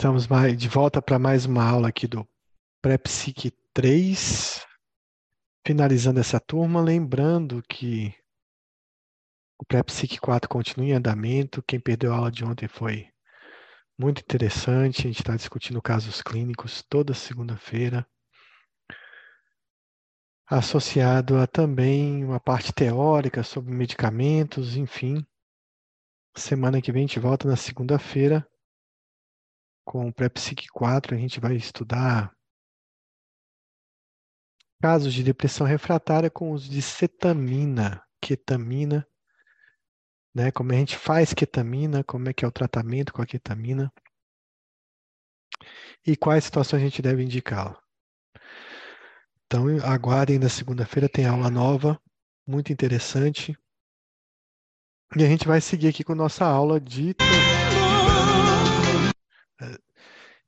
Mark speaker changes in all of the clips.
Speaker 1: Estamos de volta para mais uma aula aqui do Pré-Psique 3. Finalizando essa turma, lembrando que o Pré-Psique 4 continua em andamento. Quem perdeu a aula de ontem foi muito interessante. A gente está discutindo casos clínicos toda segunda-feira. Associado a também uma parte teórica sobre medicamentos, enfim. Semana que vem a gente volta na segunda-feira com o Pré-Psique 4, a gente vai estudar casos de depressão refratária com uso de cetamina, ketamina, né? Como a gente faz ketamina, como é que é o tratamento com a ketamina e quais situações a gente deve indicá-la. Então, aguardem na segunda-feira, tem aula nova, muito interessante. E a gente vai seguir aqui com nossa aula de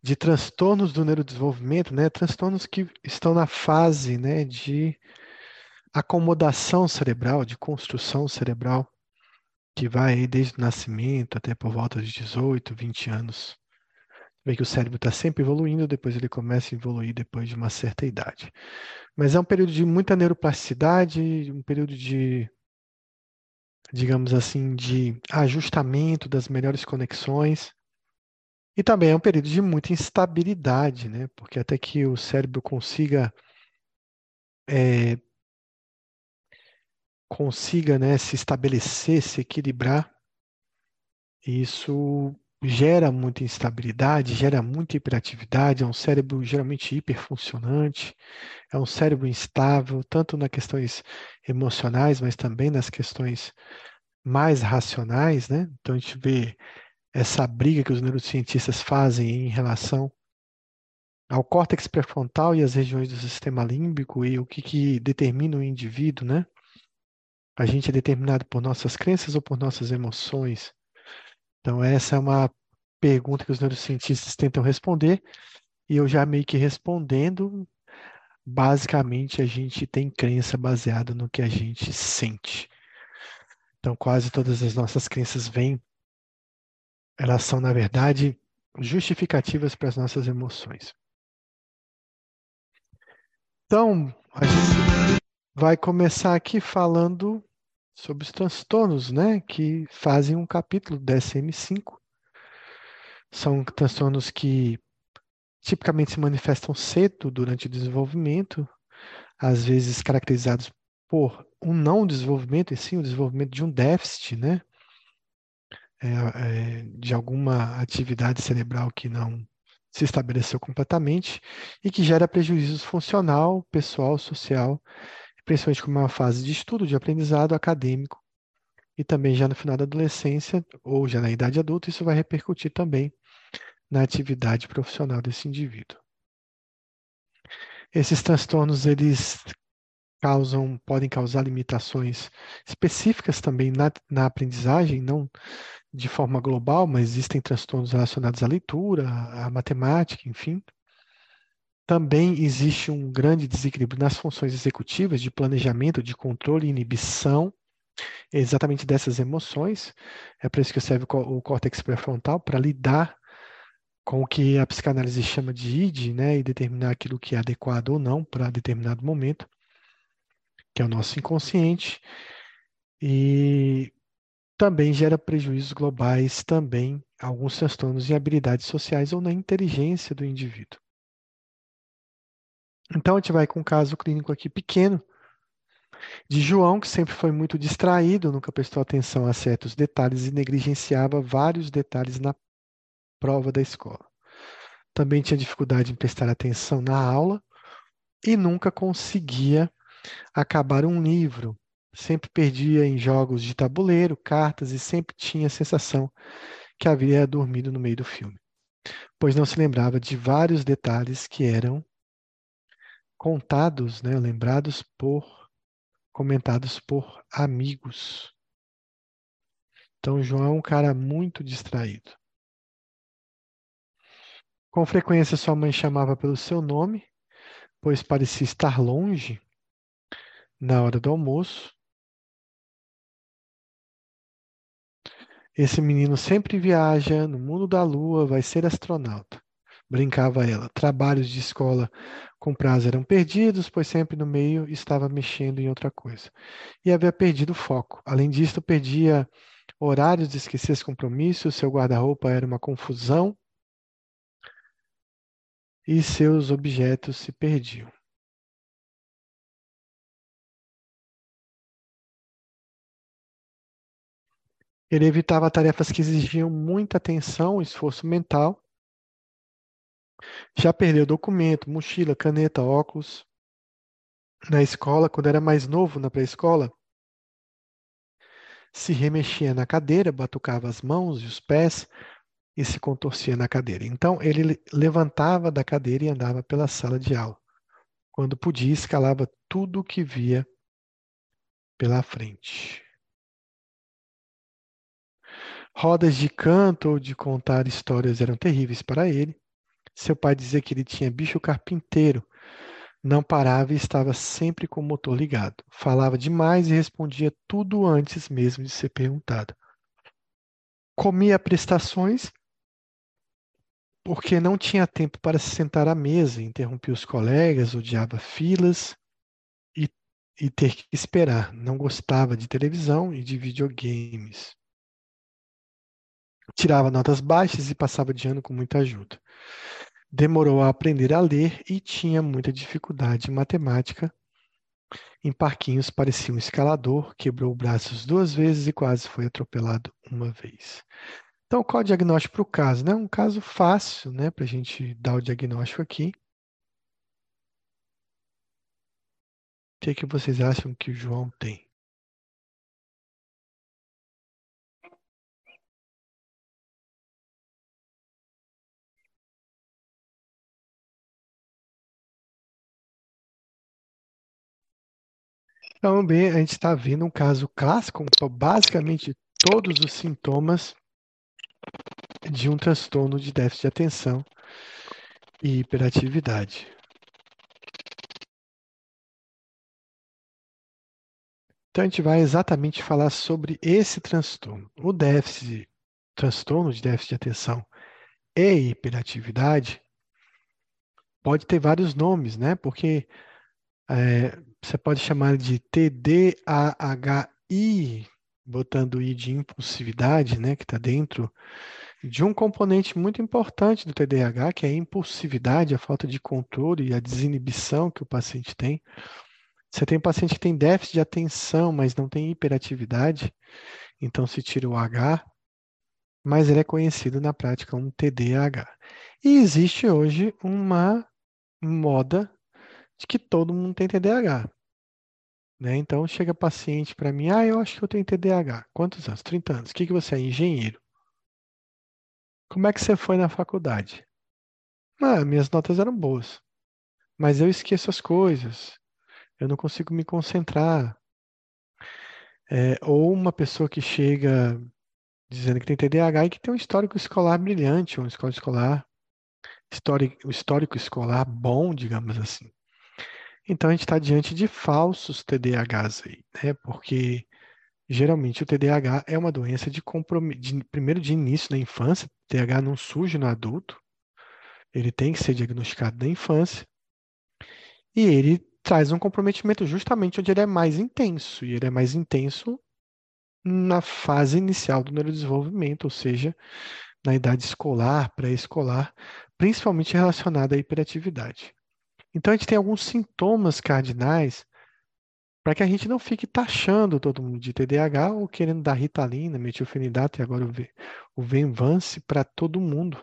Speaker 1: de transtornos do neurodesenvolvimento, né? Transtornos que estão na fase, né, de acomodação cerebral, de construção cerebral, que vai desde o nascimento até por volta de 18, 20 anos. Vê que o cérebro está sempre evoluindo, depois ele começa a evoluir depois de uma certa idade. Mas é um período de muita neuroplasticidade, um período de, digamos assim, de ajustamento das melhores conexões e também é um período de muita instabilidade, né? Porque até que o cérebro consiga é, consiga né, se estabelecer, se equilibrar, isso gera muita instabilidade, gera muita hiperatividade, é um cérebro geralmente hiperfuncionante, é um cérebro instável, tanto nas questões emocionais, mas também nas questões mais racionais, né? Então a gente vê essa briga que os neurocientistas fazem em relação ao córtex pré-frontal e as regiões do sistema límbico e o que, que determina o indivíduo, né? A gente é determinado por nossas crenças ou por nossas emoções? Então, essa é uma pergunta que os neurocientistas tentam responder, e eu já meio que respondendo, basicamente a gente tem crença baseada no que a gente sente. Então, quase todas as nossas crenças vêm elas são, na verdade, justificativas para as nossas emoções. Então, a gente vai começar aqui falando sobre os transtornos, né, que fazem um capítulo do DSM-5. São transtornos que tipicamente se manifestam cedo durante o desenvolvimento, às vezes caracterizados por um não desenvolvimento, e sim o desenvolvimento de um déficit, né? É, é, de alguma atividade cerebral que não se estabeleceu completamente e que gera prejuízos funcional, pessoal, social, principalmente como uma fase de estudo, de aprendizado acadêmico e também já no final da adolescência ou já na idade adulta, isso vai repercutir também na atividade profissional desse indivíduo. Esses transtornos eles causam, podem causar limitações específicas também na, na aprendizagem, não de forma global, mas existem transtornos relacionados à leitura, à matemática, enfim. Também existe um grande desequilíbrio nas funções executivas de planejamento, de controle e inibição, exatamente dessas emoções. É para isso que serve o córtex pré-frontal, para lidar com o que a psicanálise chama de id, né, e determinar aquilo que é adequado ou não para determinado momento, que é o nosso inconsciente. E também gera prejuízos globais, também alguns transtornos em habilidades sociais ou na inteligência do indivíduo. Então, a gente vai com um caso clínico aqui pequeno, de João, que sempre foi muito distraído, nunca prestou atenção a certos detalhes e negligenciava vários detalhes na prova da escola. Também tinha dificuldade em prestar atenção na aula e nunca conseguia acabar um livro sempre perdia em jogos de tabuleiro, cartas e sempre tinha a sensação que havia dormido no meio do filme, pois não se lembrava de vários detalhes que eram contados, né, lembrados por, comentados por amigos. Então, João é um cara muito distraído. Com frequência, sua mãe chamava pelo seu nome, pois parecia estar longe na hora do almoço. Esse menino sempre viaja no mundo da lua, vai ser astronauta. brincava ela. Trabalhos de escola com prazo eram perdidos, pois sempre no meio estava mexendo em outra coisa. E havia perdido o foco. Além disso, perdia horários de esquecer os compromissos, seu guarda-roupa era uma confusão e seus objetos se perdiam. Ele evitava tarefas que exigiam muita atenção, esforço mental. Já perdeu documento, mochila, caneta, óculos. Na escola, quando era mais novo, na pré-escola, se remexia na cadeira, batucava as mãos e os pés e se contorcia na cadeira. Então, ele levantava da cadeira e andava pela sala de aula. Quando podia, escalava tudo o que via pela frente. Rodas de canto ou de contar histórias eram terríveis para ele. Seu pai dizia que ele tinha bicho carpinteiro. Não parava e estava sempre com o motor ligado. Falava demais e respondia tudo antes mesmo de ser perguntado. Comia prestações porque não tinha tempo para se sentar à mesa, interrompia os colegas, odiava filas e, e ter que esperar. Não gostava de televisão e de videogames. Tirava notas baixas e passava de ano com muita ajuda. Demorou a aprender a ler e tinha muita dificuldade em matemática. Em parquinhos parecia um escalador, quebrou braços duas vezes e quase foi atropelado uma vez. Então, qual é o diagnóstico para o caso? Né? Um caso fácil né, para a gente dar o diagnóstico aqui. O que, é que vocês acham que o João tem? Então, bem, a gente está vendo um caso clássico, basicamente todos os sintomas de um transtorno de déficit de atenção e hiperatividade. Então, a gente vai exatamente falar sobre esse transtorno. O déficit, transtorno de déficit de atenção e hiperatividade pode ter vários nomes, né? Porque é, você pode chamar de TDAHI, botando o I de impulsividade, né, que está dentro de um componente muito importante do TDAH, que é a impulsividade, a falta de controle e a desinibição que o paciente tem. Você tem um paciente que tem déficit de atenção, mas não tem hiperatividade, então se tira o H, mas ele é conhecido na prática como TDAH. E existe hoje uma moda de que todo mundo tem TDAH. Né? Então chega paciente para mim, ah, eu acho que eu tenho TDAH. Quantos anos? 30 anos. O que, que você é? Engenheiro. Como é que você foi na faculdade? Ah, minhas notas eram boas. Mas eu esqueço as coisas. Eu não consigo me concentrar. É, ou uma pessoa que chega dizendo que tem TDAH e que tem um histórico escolar brilhante, um histórico escolar, histórico, um histórico escolar bom, digamos assim. Então a gente está diante de falsos TDAHs aí, né? Porque geralmente o TDAH é uma doença de compromisso, primeiro de início na infância, o TDAH não surge no adulto, ele tem que ser diagnosticado na infância, e ele traz um comprometimento justamente onde ele é mais intenso, e ele é mais intenso na fase inicial do neurodesenvolvimento, ou seja, na idade escolar, pré-escolar, principalmente relacionada à hiperatividade. Então, a gente tem alguns sintomas cardinais para que a gente não fique taxando todo mundo de TDAH ou querendo dar ritalina, metilfenidato e agora o Venvance para todo mundo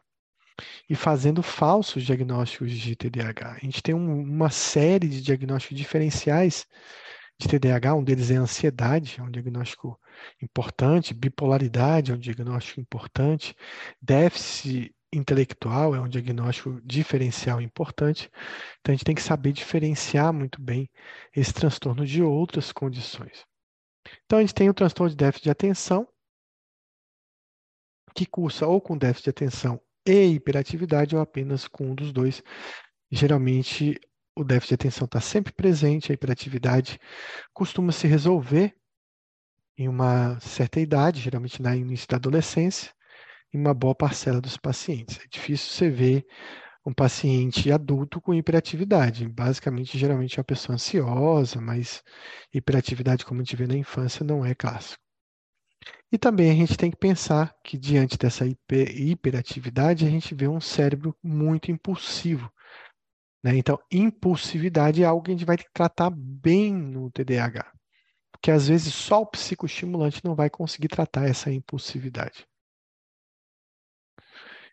Speaker 1: e fazendo falsos diagnósticos de TDAH. A gente tem um, uma série de diagnósticos diferenciais de TDAH, um deles é ansiedade, é um diagnóstico importante, bipolaridade é um diagnóstico importante, déficit intelectual é um diagnóstico diferencial importante. Então, a gente tem que saber diferenciar muito bem esse transtorno de outras condições. Então, a gente tem o transtorno de déficit de atenção, que cursa ou com déficit de atenção e hiperatividade, ou apenas com um dos dois. Geralmente, o déficit de atenção está sempre presente, a hiperatividade costuma se resolver em uma certa idade, geralmente no início da adolescência, em uma boa parcela dos pacientes. É difícil você ver um paciente adulto com hiperatividade. Basicamente, geralmente é uma pessoa ansiosa, mas hiperatividade, como a gente vê na infância, não é clássico. E também a gente tem que pensar que, diante dessa hiper, hiperatividade, a gente vê um cérebro muito impulsivo. Né? Então, impulsividade é algo que a gente vai tratar bem no TDAH. Porque, às vezes, só o psicoestimulante não vai conseguir tratar essa impulsividade.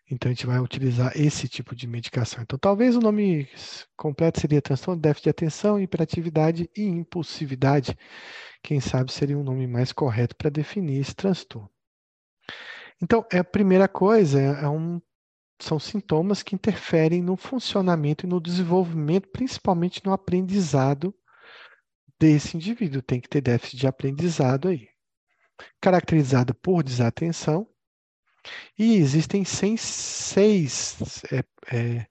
Speaker 1: Então, a gente vai utilizar esse tipo de medicação. Então, talvez o nome completo seria transtorno déficit de atenção, hiperatividade e impulsividade. Quem sabe seria um nome mais correto para definir esse transtorno. Então, é a primeira coisa é, é um, são sintomas que interferem no funcionamento e no desenvolvimento, principalmente no aprendizado desse indivíduo. Tem que ter déficit de aprendizado aí. Caracterizado por desatenção, e existem seis. É, é,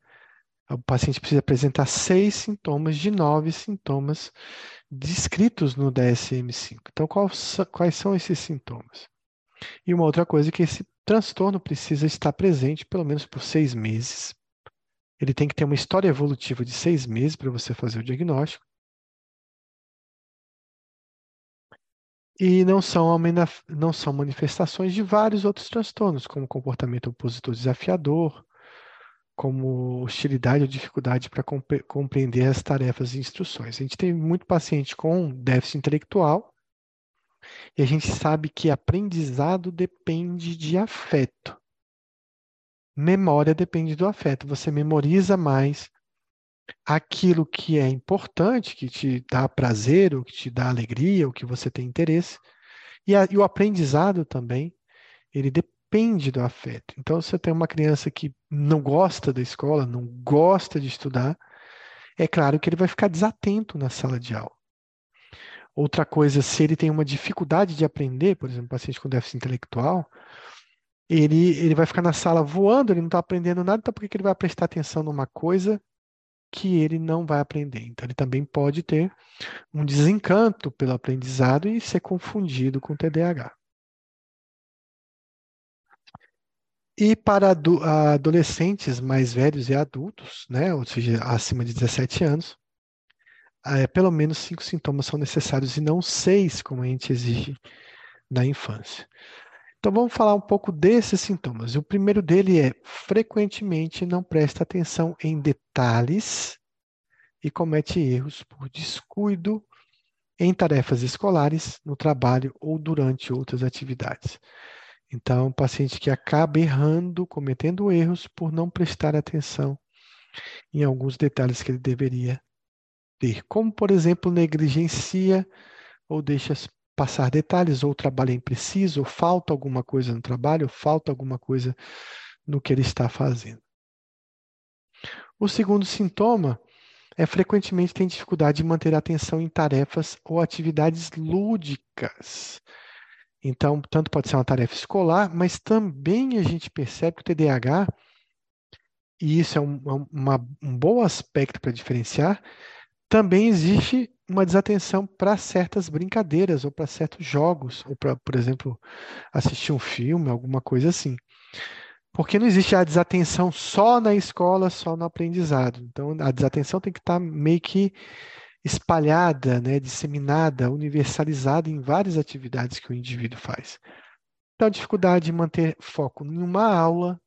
Speaker 1: o paciente precisa apresentar seis sintomas de nove sintomas descritos no DSM-5. Então, quais são esses sintomas? E uma outra coisa é que esse transtorno precisa estar presente pelo menos por seis meses. Ele tem que ter uma história evolutiva de seis meses para você fazer o diagnóstico. E não são, não são manifestações de vários outros transtornos, como comportamento opositor desafiador, como hostilidade ou dificuldade para compre compreender as tarefas e instruções. A gente tem muito paciente com déficit intelectual e a gente sabe que aprendizado depende de afeto. Memória depende do afeto. Você memoriza mais aquilo que é importante, que te dá prazer, ou que te dá alegria, ou que você tem interesse. E, a, e o aprendizado também, ele depende do afeto. Então, se você tem uma criança que não gosta da escola, não gosta de estudar, é claro que ele vai ficar desatento na sala de aula. Outra coisa, se ele tem uma dificuldade de aprender, por exemplo, paciente com déficit intelectual, ele, ele vai ficar na sala voando, ele não está aprendendo nada, então por que ele vai prestar atenção numa coisa que ele não vai aprender. Então, ele também pode ter um desencanto pelo aprendizado e ser confundido com TDAH. E para adolescentes mais velhos e adultos, né, ou seja, acima de 17 anos, é, pelo menos cinco sintomas são necessários e não seis, como a gente exige na infância. Então vamos falar um pouco desses sintomas. O primeiro dele é frequentemente não presta atenção em detalhes e comete erros por descuido em tarefas escolares, no trabalho ou durante outras atividades. Então, um paciente que acaba errando, cometendo erros por não prestar atenção em alguns detalhes que ele deveria ter, como por exemplo, negligencia ou deixa passar detalhes, ou o trabalho é impreciso, ou falta alguma coisa no trabalho, ou falta alguma coisa no que ele está fazendo. O segundo sintoma é frequentemente tem dificuldade de manter a atenção em tarefas ou atividades lúdicas. Então, tanto pode ser uma tarefa escolar, mas também a gente percebe que o TDAH, e isso é um, é uma, um bom aspecto para diferenciar, também existe uma desatenção para certas brincadeiras ou para certos jogos, ou para, por exemplo, assistir um filme, alguma coisa assim. Porque não existe a desatenção só na escola, só no aprendizado. Então, a desatenção tem que estar tá meio que espalhada, né, disseminada, universalizada em várias atividades que o indivíduo faz. Então, a dificuldade de manter foco em uma aula,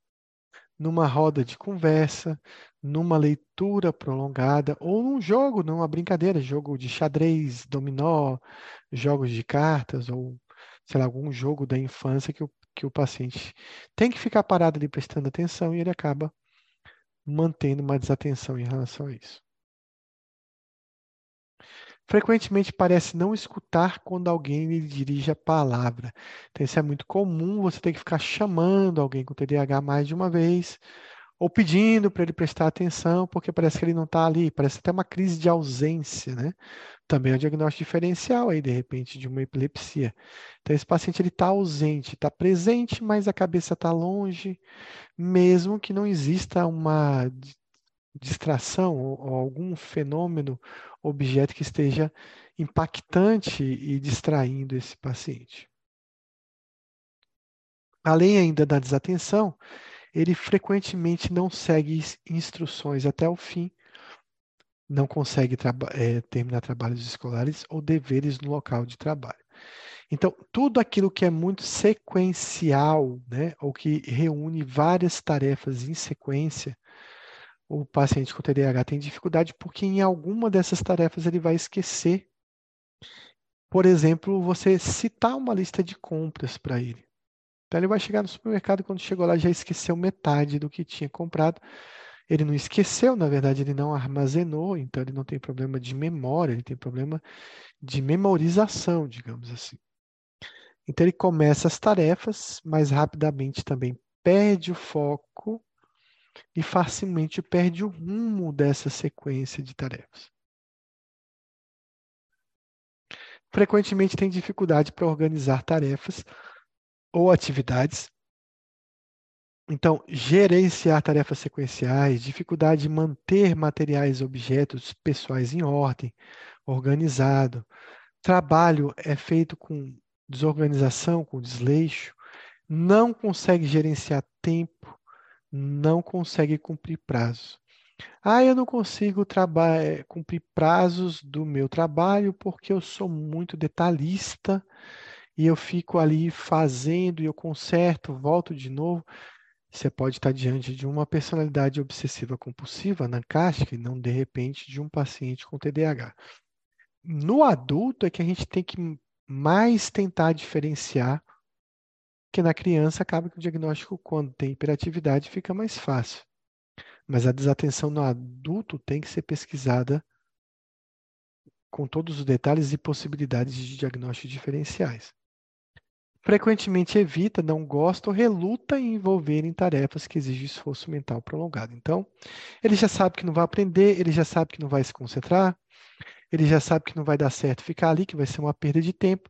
Speaker 1: numa roda de conversa, numa leitura prolongada ou num jogo, numa brincadeira, jogo de xadrez, dominó, jogos de cartas ou, sei lá, algum jogo da infância que o, que o paciente tem que ficar parado ali prestando atenção e ele acaba mantendo uma desatenção em relação a isso. Frequentemente parece não escutar quando alguém lhe dirige a palavra. Então, isso é muito comum, você tem que ficar chamando alguém com TDAH mais de uma vez, ou pedindo para ele prestar atenção, porque parece que ele não está ali, parece até uma crise de ausência, né? Também é um diagnóstico diferencial aí, de repente, de uma epilepsia. Então, esse paciente ele está ausente, está presente, mas a cabeça está longe, mesmo que não exista uma distração ou, algum fenômeno, objeto que esteja impactante e distraindo esse paciente. Além ainda da desatenção, ele frequentemente não segue instruções até o fim, não consegue é, terminar trabalhos escolares ou deveres no local de trabalho. Então, tudo aquilo que é muito sequencial, né, ou que reúne várias tarefas em sequência, o paciente com TDAH tem dificuldade porque em alguma dessas tarefas ele vai esquecer. Por exemplo, você citar uma lista de compras para ele. Então ele vai chegar no supermercado quando chegou lá já esqueceu metade do que tinha comprado. Ele não esqueceu, na verdade, ele não armazenou, então ele não tem problema de memória, ele tem problema de memorização, digamos assim. Então ele começa as tarefas, mas rapidamente também perde o foco e facilmente perde o rumo dessa sequência de tarefas. Frequentemente tem dificuldade para organizar tarefas ou atividades. Então, gerenciar tarefas sequenciais, dificuldade de manter materiais objetos pessoais em ordem, organizado. Trabalho é feito com desorganização, com desleixo. Não consegue gerenciar tempo, não consegue cumprir prazo. Ah, eu não consigo eh, cumprir prazos do meu trabalho porque eu sou muito detalhista e eu fico ali fazendo e eu conserto, volto de novo. Você pode estar diante de uma personalidade obsessiva compulsiva, anancástica, e não de repente de um paciente com TDAH. No adulto é que a gente tem que mais tentar diferenciar, que na criança acaba que o diagnóstico, quando tem hiperatividade, fica mais fácil. Mas a desatenção no adulto tem que ser pesquisada com todos os detalhes e possibilidades de diagnósticos diferenciais frequentemente evita, não gosta ou reluta em envolver em tarefas que exigem esforço mental prolongado. Então, ele já sabe que não vai aprender, ele já sabe que não vai se concentrar, ele já sabe que não vai dar certo ficar ali, que vai ser uma perda de tempo.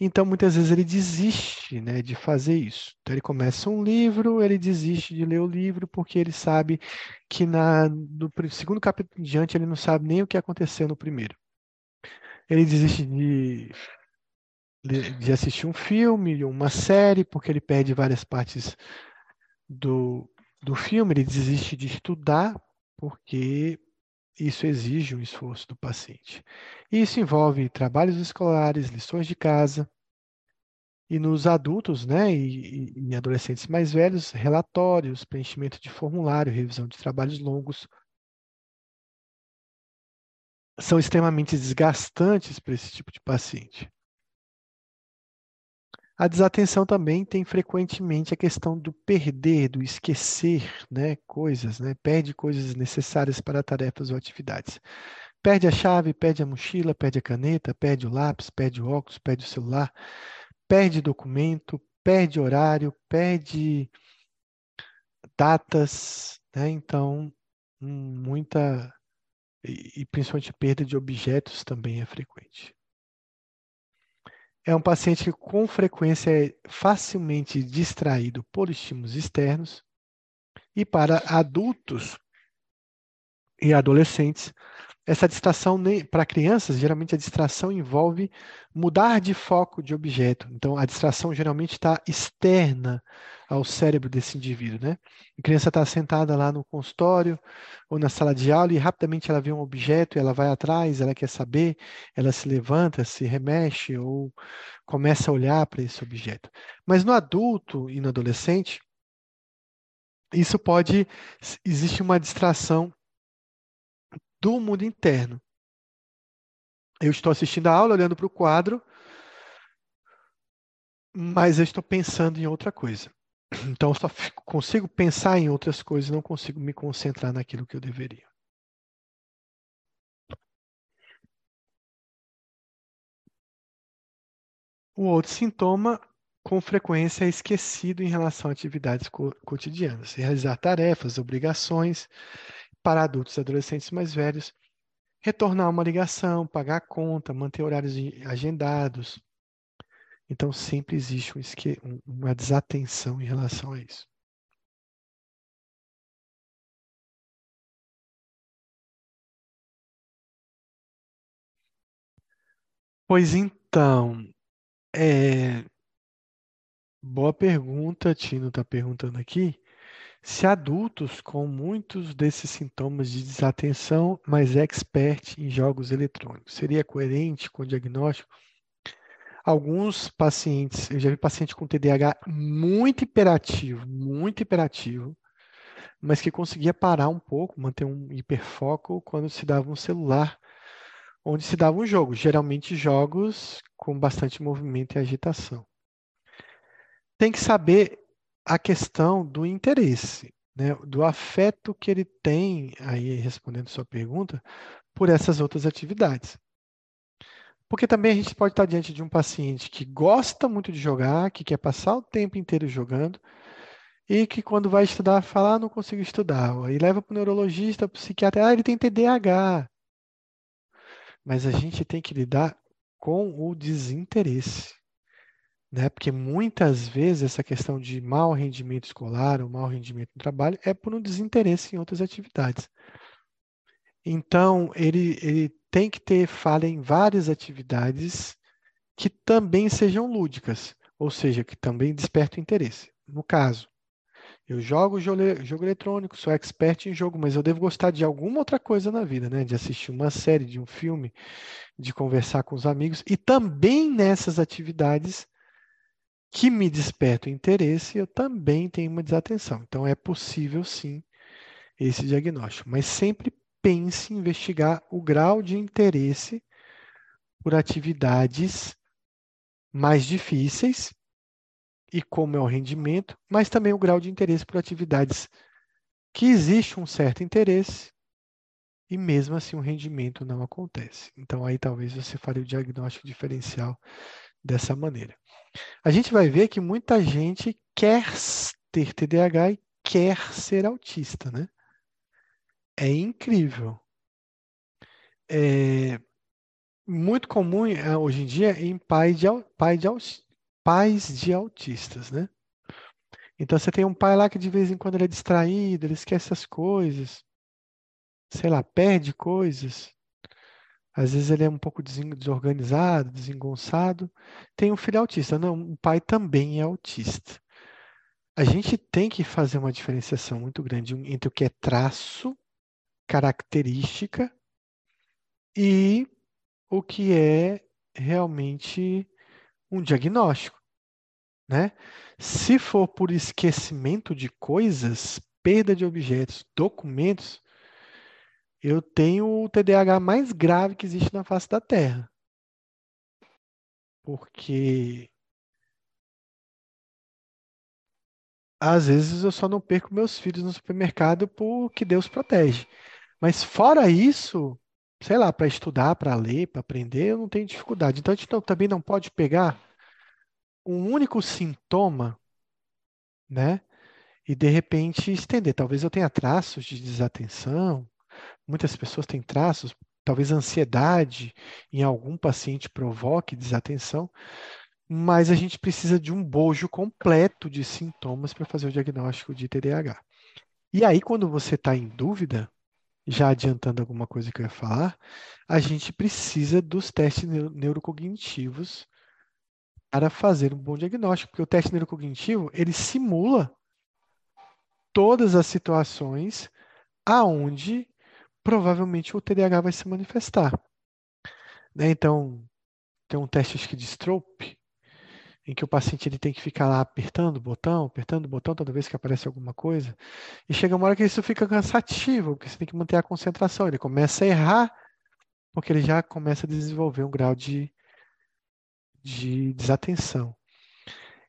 Speaker 1: Então, muitas vezes ele desiste né, de fazer isso. Então, ele começa um livro, ele desiste de ler o livro, porque ele sabe que na, no segundo capítulo em diante ele não sabe nem o que aconteceu no primeiro. Ele desiste de de assistir um filme, uma série, porque ele perde várias partes do, do filme, ele desiste de estudar, porque isso exige um esforço do paciente. Isso envolve trabalhos escolares, lições de casa, e nos adultos né, e, e adolescentes mais velhos, relatórios, preenchimento de formulário, revisão de trabalhos longos, são extremamente desgastantes para esse tipo de paciente. A desatenção também tem frequentemente a questão do perder, do esquecer né, coisas, né? perde coisas necessárias para tarefas ou atividades. Perde a chave, perde a mochila, perde a caneta, perde o lápis, perde o óculos, perde o celular, perde documento, perde horário, perde datas, né? então muita e principalmente perda de objetos também é frequente é um paciente que com frequência é facilmente distraído por estímulos externos e para adultos e adolescentes, essa distração para crianças, geralmente a distração envolve mudar de foco de objeto. Então, a distração geralmente está externa ao cérebro desse indivíduo, né? A criança está sentada lá no consultório ou na sala de aula e rapidamente ela vê um objeto, ela vai atrás, ela quer saber, ela se levanta, se remexe ou começa a olhar para esse objeto. Mas no adulto e no adolescente, isso pode existe uma distração do mundo interno. Eu estou assistindo a aula, olhando para o quadro, mas eu estou pensando em outra coisa. Então, eu só consigo pensar em outras coisas, não consigo me concentrar naquilo que eu deveria. O outro sintoma, com frequência, é esquecido em relação a atividades co cotidianas, realizar tarefas, obrigações para adultos e adolescentes mais velhos, retornar uma ligação, pagar a conta, manter horários agendados, então, sempre existe um uma desatenção em relação a isso. Pois então, é... boa pergunta, Tino está perguntando aqui. Se adultos com muitos desses sintomas de desatenção, mas expert em jogos eletrônicos. Seria coerente com o diagnóstico? Alguns pacientes, eu já vi paciente com TDAH muito hiperativo, muito hiperativo, mas que conseguia parar um pouco, manter um hiperfoco quando se dava um celular, onde se dava um jogo, geralmente jogos com bastante movimento e agitação. Tem que saber a questão do interesse, né, do afeto que ele tem, aí respondendo sua pergunta, por essas outras atividades. Porque também a gente pode estar diante de um paciente que gosta muito de jogar, que quer passar o tempo inteiro jogando, e que quando vai estudar fala, ah, não consigo estudar. Aí leva para o neurologista, para o psiquiatra, ah, ele tem TDAH. Mas a gente tem que lidar com o desinteresse. Né? Porque muitas vezes essa questão de mau rendimento escolar ou mau rendimento no trabalho é por um desinteresse em outras atividades. Então, ele, ele tem que ter falha em várias atividades que também sejam lúdicas, ou seja, que também despertem interesse. No caso, eu jogo, jogo eletrônico, sou expert em jogo, mas eu devo gostar de alguma outra coisa na vida, né? De assistir uma série, de um filme, de conversar com os amigos. E também nessas atividades que me despertam interesse, eu também tenho uma desatenção. Então é possível sim esse diagnóstico, mas sempre pense em investigar o grau de interesse por atividades mais difíceis e como é o rendimento, mas também o grau de interesse por atividades que existe um certo interesse e mesmo assim o rendimento não acontece. Então aí talvez você faria o diagnóstico diferencial dessa maneira. A gente vai ver que muita gente quer ter TDAH e quer ser autista, né? É incrível. É muito comum eh, hoje em dia em pai de, pai de, pais de autistas, né? Então você tem um pai lá que de vez em quando ele é distraído, ele esquece as coisas, sei lá, perde coisas. Às vezes ele é um pouco desorganizado, desengonçado. Tem um filho autista. Não, o pai também é autista. A gente tem que fazer uma diferenciação muito grande entre o que é traço, característica, e o que é realmente um diagnóstico né? Se for por esquecimento de coisas, perda de objetos, documentos, eu tenho o TDAH mais grave que existe na face da Terra. Porque às vezes eu só não perco meus filhos no supermercado porque Deus protege. Mas fora isso, sei lá, para estudar, para ler, para aprender, eu não tenho dificuldade. Então a gente também não pode pegar um único sintoma, né? E de repente estender. Talvez eu tenha traços de desatenção, muitas pessoas têm traços, talvez ansiedade em algum paciente provoque desatenção, mas a gente precisa de um bojo completo de sintomas para fazer o diagnóstico de TDAH. E aí, quando você está em dúvida, já adiantando alguma coisa que eu ia falar, a gente precisa dos testes neurocognitivos para fazer um bom diagnóstico, porque o teste neurocognitivo, ele simula todas as situações aonde provavelmente o TDAH vai se manifestar. Né? Então, tem um teste acho que de Stroop, em que o paciente ele tem que ficar lá apertando o botão, apertando o botão toda vez que aparece alguma coisa, e chega uma hora que isso fica cansativo, porque você tem que manter a concentração, ele começa a errar, porque ele já começa a desenvolver um grau de de desatenção.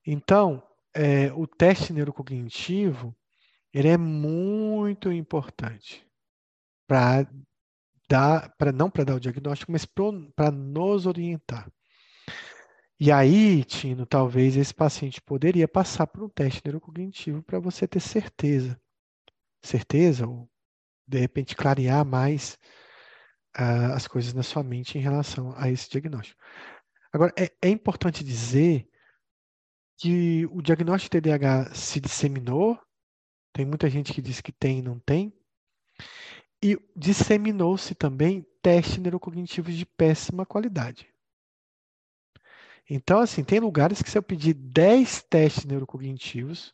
Speaker 1: Então, é, o teste neurocognitivo ele é muito importante para dar, para não para dar o diagnóstico, mas para nos orientar. E aí, Tino, talvez esse paciente poderia passar por um teste neurocognitivo para você ter certeza, certeza ou de repente clarear mais uh, as coisas na sua mente em relação a esse diagnóstico. Agora, é, é importante dizer que o diagnóstico de TDAH se disseminou, tem muita gente que diz que tem e não tem, e disseminou-se também testes neurocognitivos de péssima qualidade. Então, assim, tem lugares que se eu pedir 10 testes neurocognitivos,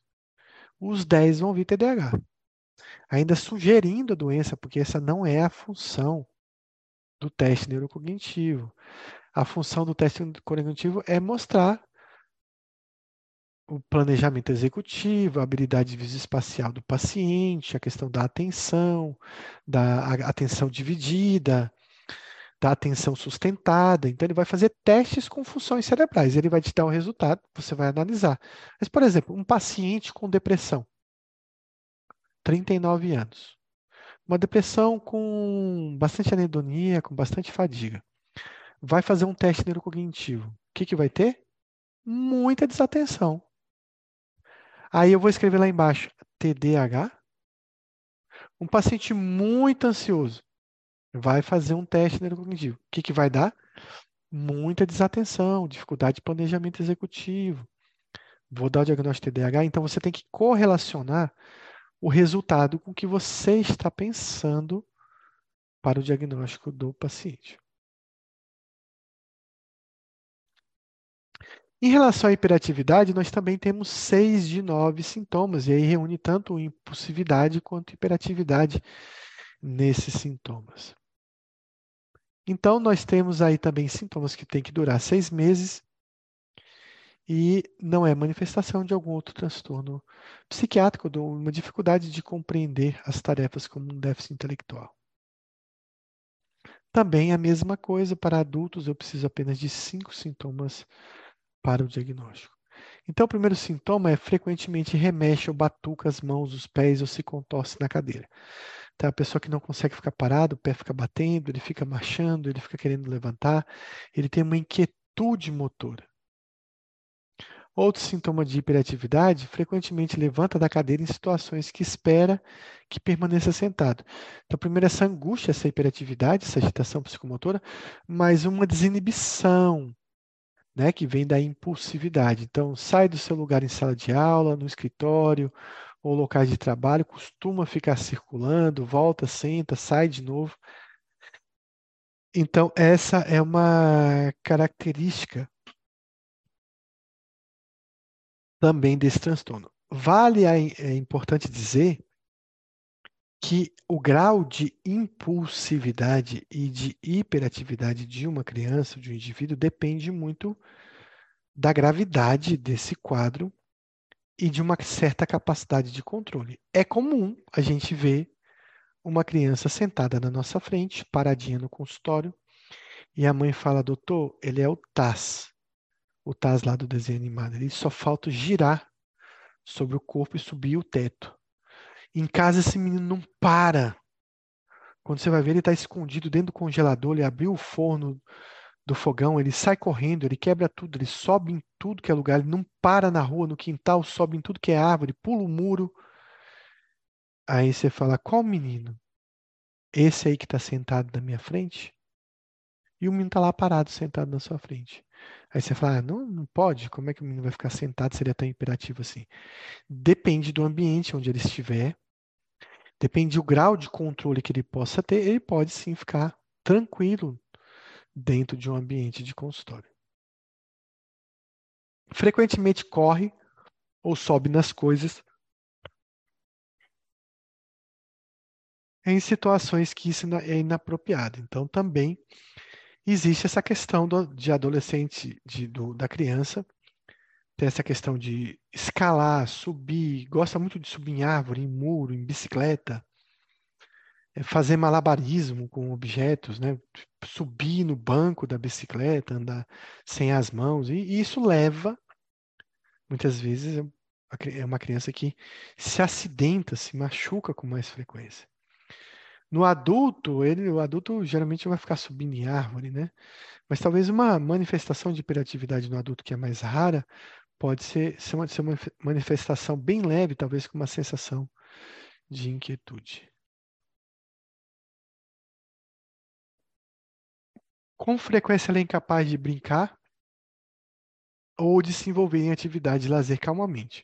Speaker 1: os 10 vão vir TDAH. Ainda sugerindo a doença, porque essa não é a função do teste neurocognitivo. A função do teste neurocognitivo é mostrar o planejamento executivo, a habilidade visoespacial do paciente, a questão da atenção, da atenção dividida, da atenção sustentada. Então, ele vai fazer testes com funções cerebrais. Ele vai te dar um resultado, você vai analisar. Mas, por exemplo, um paciente com depressão, 39 anos. Uma depressão com bastante anedonia, com bastante fadiga. Vai fazer um teste neurocognitivo. O que, que vai ter? Muita desatenção. Aí eu vou escrever lá embaixo, TDAH. Um paciente muito ansioso vai fazer um teste neurocognitivo. O que, que vai dar? Muita desatenção, dificuldade de planejamento executivo. Vou dar o diagnóstico TDAH, então você tem que correlacionar o resultado com o que você está pensando para o diagnóstico do paciente. Em relação à hiperatividade, nós também temos seis de nove sintomas, e aí reúne tanto impulsividade quanto hiperatividade nesses sintomas. Então, nós temos aí também sintomas que têm que durar seis meses e não é manifestação de algum outro transtorno psiquiátrico, de uma dificuldade de compreender as tarefas como um déficit intelectual. Também a mesma coisa para adultos, eu preciso apenas de cinco sintomas para o diagnóstico. Então, o primeiro sintoma é frequentemente remexe ou batuca as mãos, os pés ou se contorce na cadeira. Então, a pessoa que não consegue ficar parado, o pé fica batendo, ele fica marchando, ele fica querendo levantar, ele tem uma inquietude motora. Outro sintoma de hiperatividade, frequentemente levanta da cadeira em situações que espera que permaneça sentado. Então, primeiro, essa angústia, essa hiperatividade, essa agitação psicomotora, mas uma desinibição, né, que vem da impulsividade. Então, sai do seu lugar em sala de aula, no escritório ou locais de trabalho, costuma ficar circulando, volta, senta, sai de novo. Então, essa é uma característica também desse transtorno. Vale, é importante dizer que o grau de impulsividade e de hiperatividade de uma criança, de um indivíduo, depende muito da gravidade desse quadro e de uma certa capacidade de controle. É comum a gente ver uma criança sentada na nossa frente, paradinha no consultório, e a mãe fala: Doutor, ele é o TAS, o TAS lá do desenho animado. Ele só falta girar sobre o corpo e subir o teto. Em casa, esse menino não para. Quando você vai ver, ele está escondido dentro do congelador, ele abriu o forno do fogão, ele sai correndo, ele quebra tudo, ele sobe em tudo que é lugar, ele não para na rua, no quintal, sobe em tudo que é árvore, pula o muro. Aí você fala: qual menino? Esse aí que está sentado na minha frente? E o menino está lá parado, sentado na sua frente. Aí você fala: ah, não, não pode, como é que o menino vai ficar sentado se ele é tão imperativo assim? Depende do ambiente onde ele estiver Depende do grau de controle que ele possa ter, ele pode sim ficar tranquilo dentro de um ambiente de consultório. Frequentemente corre ou sobe nas coisas em situações que isso é inapropriado. Então, também existe essa questão do, de adolescente, de, do, da criança, tem essa questão de escalar, subir, gosta muito de subir em árvore, em muro, em bicicleta, é fazer malabarismo com objetos, né? subir no banco da bicicleta, andar sem as mãos, e isso leva, muitas vezes, é uma criança que se acidenta, se machuca com mais frequência. No adulto, ele, o adulto geralmente vai ficar subindo em árvore, né? Mas talvez uma manifestação de hiperatividade no adulto que é mais rara pode ser, ser, uma, ser uma manifestação bem leve, talvez com uma sensação de inquietude. Com frequência ela é incapaz de brincar ou de se envolver em atividade de lazer calmamente.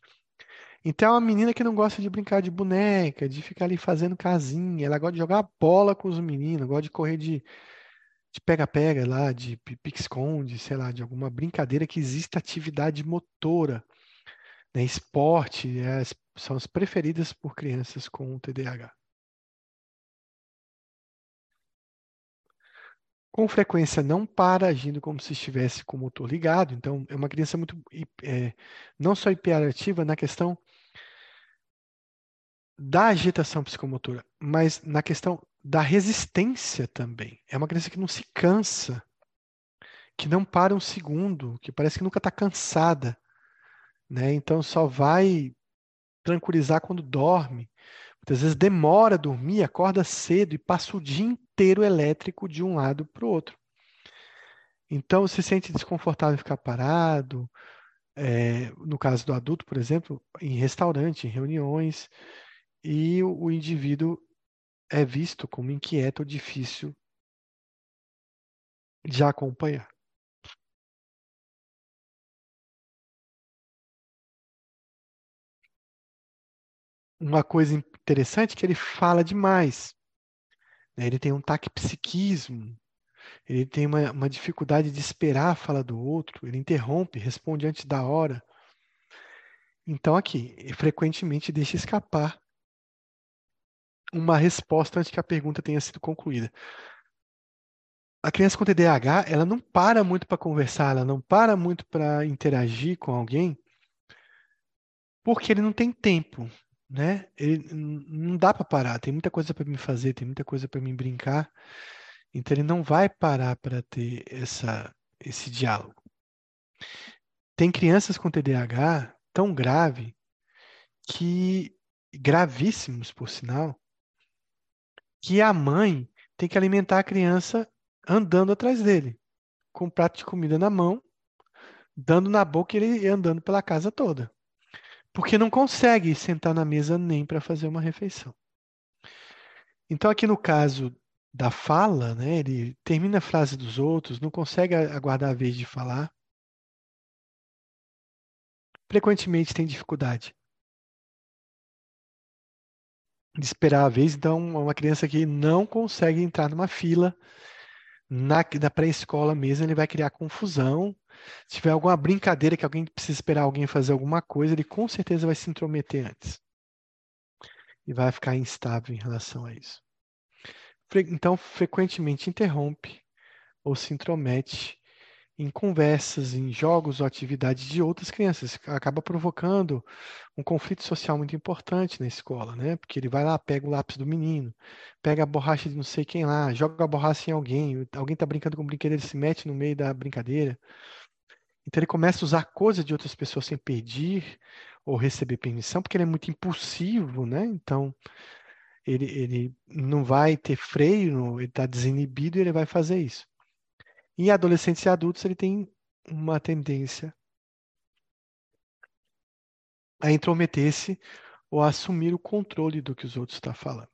Speaker 1: Então é uma menina que não gosta de brincar de boneca, de ficar ali fazendo casinha, ela gosta de jogar bola com os meninos, gosta de correr de de pega-pega lá, de pique-esconde, sei lá, de alguma brincadeira que exista atividade motora né, esporte, é, são as preferidas por crianças com TDAH. Com frequência não para, agindo como se estivesse com o motor ligado. Então, é uma criança muito, é, não só hiperativa na questão da agitação psicomotora, mas na questão da resistência também. É uma criança que não se cansa, que não para um segundo, que parece que nunca está cansada. Né? Então só vai tranquilizar quando dorme. Muitas vezes demora a dormir, acorda cedo e passa o dia inteiro elétrico de um lado para o outro. Então se sente desconfortável em ficar parado. É, no caso do adulto, por exemplo, em restaurante, em reuniões, e o, o indivíduo é visto como inquieto ou difícil de acompanhar. uma coisa interessante é que ele fala demais. Né? Ele tem um taquipsiquismo, ele tem uma, uma, dificuldade de esperar a fala do outro, ele interrompe, responde antes da hora. Então, aqui, frequentemente deixa escapar uma resposta antes que a pergunta tenha sido concluída. A criança com TDAH, ela não para muito para conversar, ela não para muito para interagir com alguém, porque ele não tem tempo né? Ele não dá para parar, tem muita coisa para me fazer, tem muita coisa para me brincar. Então ele não vai parar para ter essa esse diálogo. Tem crianças com TDAH tão grave que gravíssimos, por sinal, que a mãe tem que alimentar a criança andando atrás dele, com um prato de comida na mão, dando na boca e ele andando pela casa toda porque não consegue sentar na mesa nem para fazer uma refeição. Então, aqui no caso da fala, né, ele termina a frase dos outros, não consegue aguardar a vez de falar. Frequentemente tem dificuldade de esperar a vez, então uma criança que não consegue entrar numa fila na, na pré-escola mesmo, ele vai criar confusão se tiver alguma brincadeira que alguém precisa esperar alguém fazer alguma coisa, ele com certeza vai se intrometer antes. E vai ficar instável em relação a isso. Então, frequentemente interrompe ou se intromete em conversas, em jogos ou atividades de outras crianças. Acaba provocando um conflito social muito importante na escola, né? Porque ele vai lá, pega o lápis do menino, pega a borracha de não sei quem lá, joga a borracha em alguém, alguém está brincando com o brinquedo, ele se mete no meio da brincadeira. Então ele começa a usar coisas de outras pessoas sem pedir ou receber permissão, porque ele é muito impulsivo, né? Então ele, ele não vai ter freio, ele está desinibido e ele vai fazer isso. Em adolescentes e adultos, ele tem uma tendência a intrometer-se ou a assumir o controle do que os outros estão falando.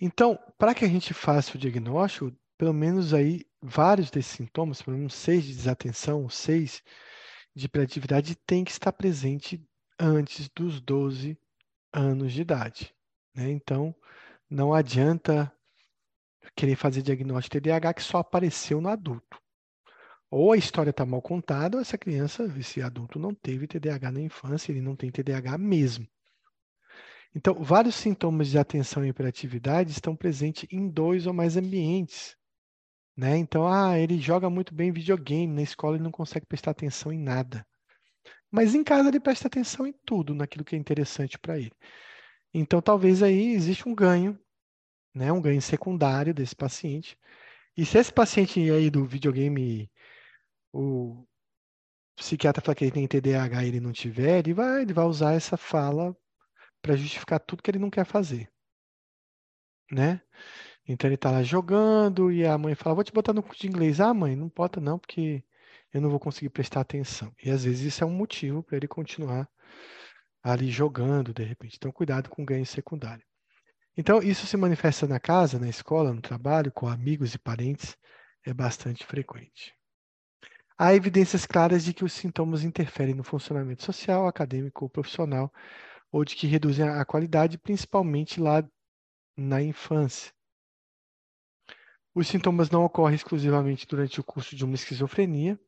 Speaker 1: Então, para que a gente faça o diagnóstico, pelo menos aí vários desses sintomas, pelo menos seis de desatenção, seis de hiperatividade, tem que estar presente antes dos 12 anos de idade. Né? Então, não adianta querer fazer diagnóstico de TDAH que só apareceu no adulto. Ou a história está mal contada, ou essa criança, esse adulto não teve TDAH na infância, ele não tem TDAH mesmo. Então, vários sintomas de atenção e hiperatividade estão presentes em dois ou mais ambientes. Né? Então, ah, ele joga muito bem videogame, na escola ele não consegue prestar atenção em nada. Mas em casa ele presta atenção em tudo, naquilo que é interessante para ele. Então, talvez aí existe um ganho, né? um ganho secundário desse paciente. E se esse paciente aí do videogame, o psiquiatra fala que ele tem TDAH e ele não tiver, ele vai, ele vai usar essa fala para justificar tudo que ele não quer fazer. Né? Então ele está lá jogando e a mãe fala: Vou te botar no curso de inglês. Ah, mãe, não bota não, porque eu não vou conseguir prestar atenção. E às vezes isso é um motivo para ele continuar ali jogando de repente. Então, cuidado com o ganho secundário. Então, isso se manifesta na casa, na escola, no trabalho, com amigos e parentes, é bastante frequente. Há evidências claras de que os sintomas interferem no funcionamento social, acadêmico ou profissional, ou de que reduzem a qualidade, principalmente lá na infância. Os sintomas não ocorrem exclusivamente durante o curso de uma esquizofrenia.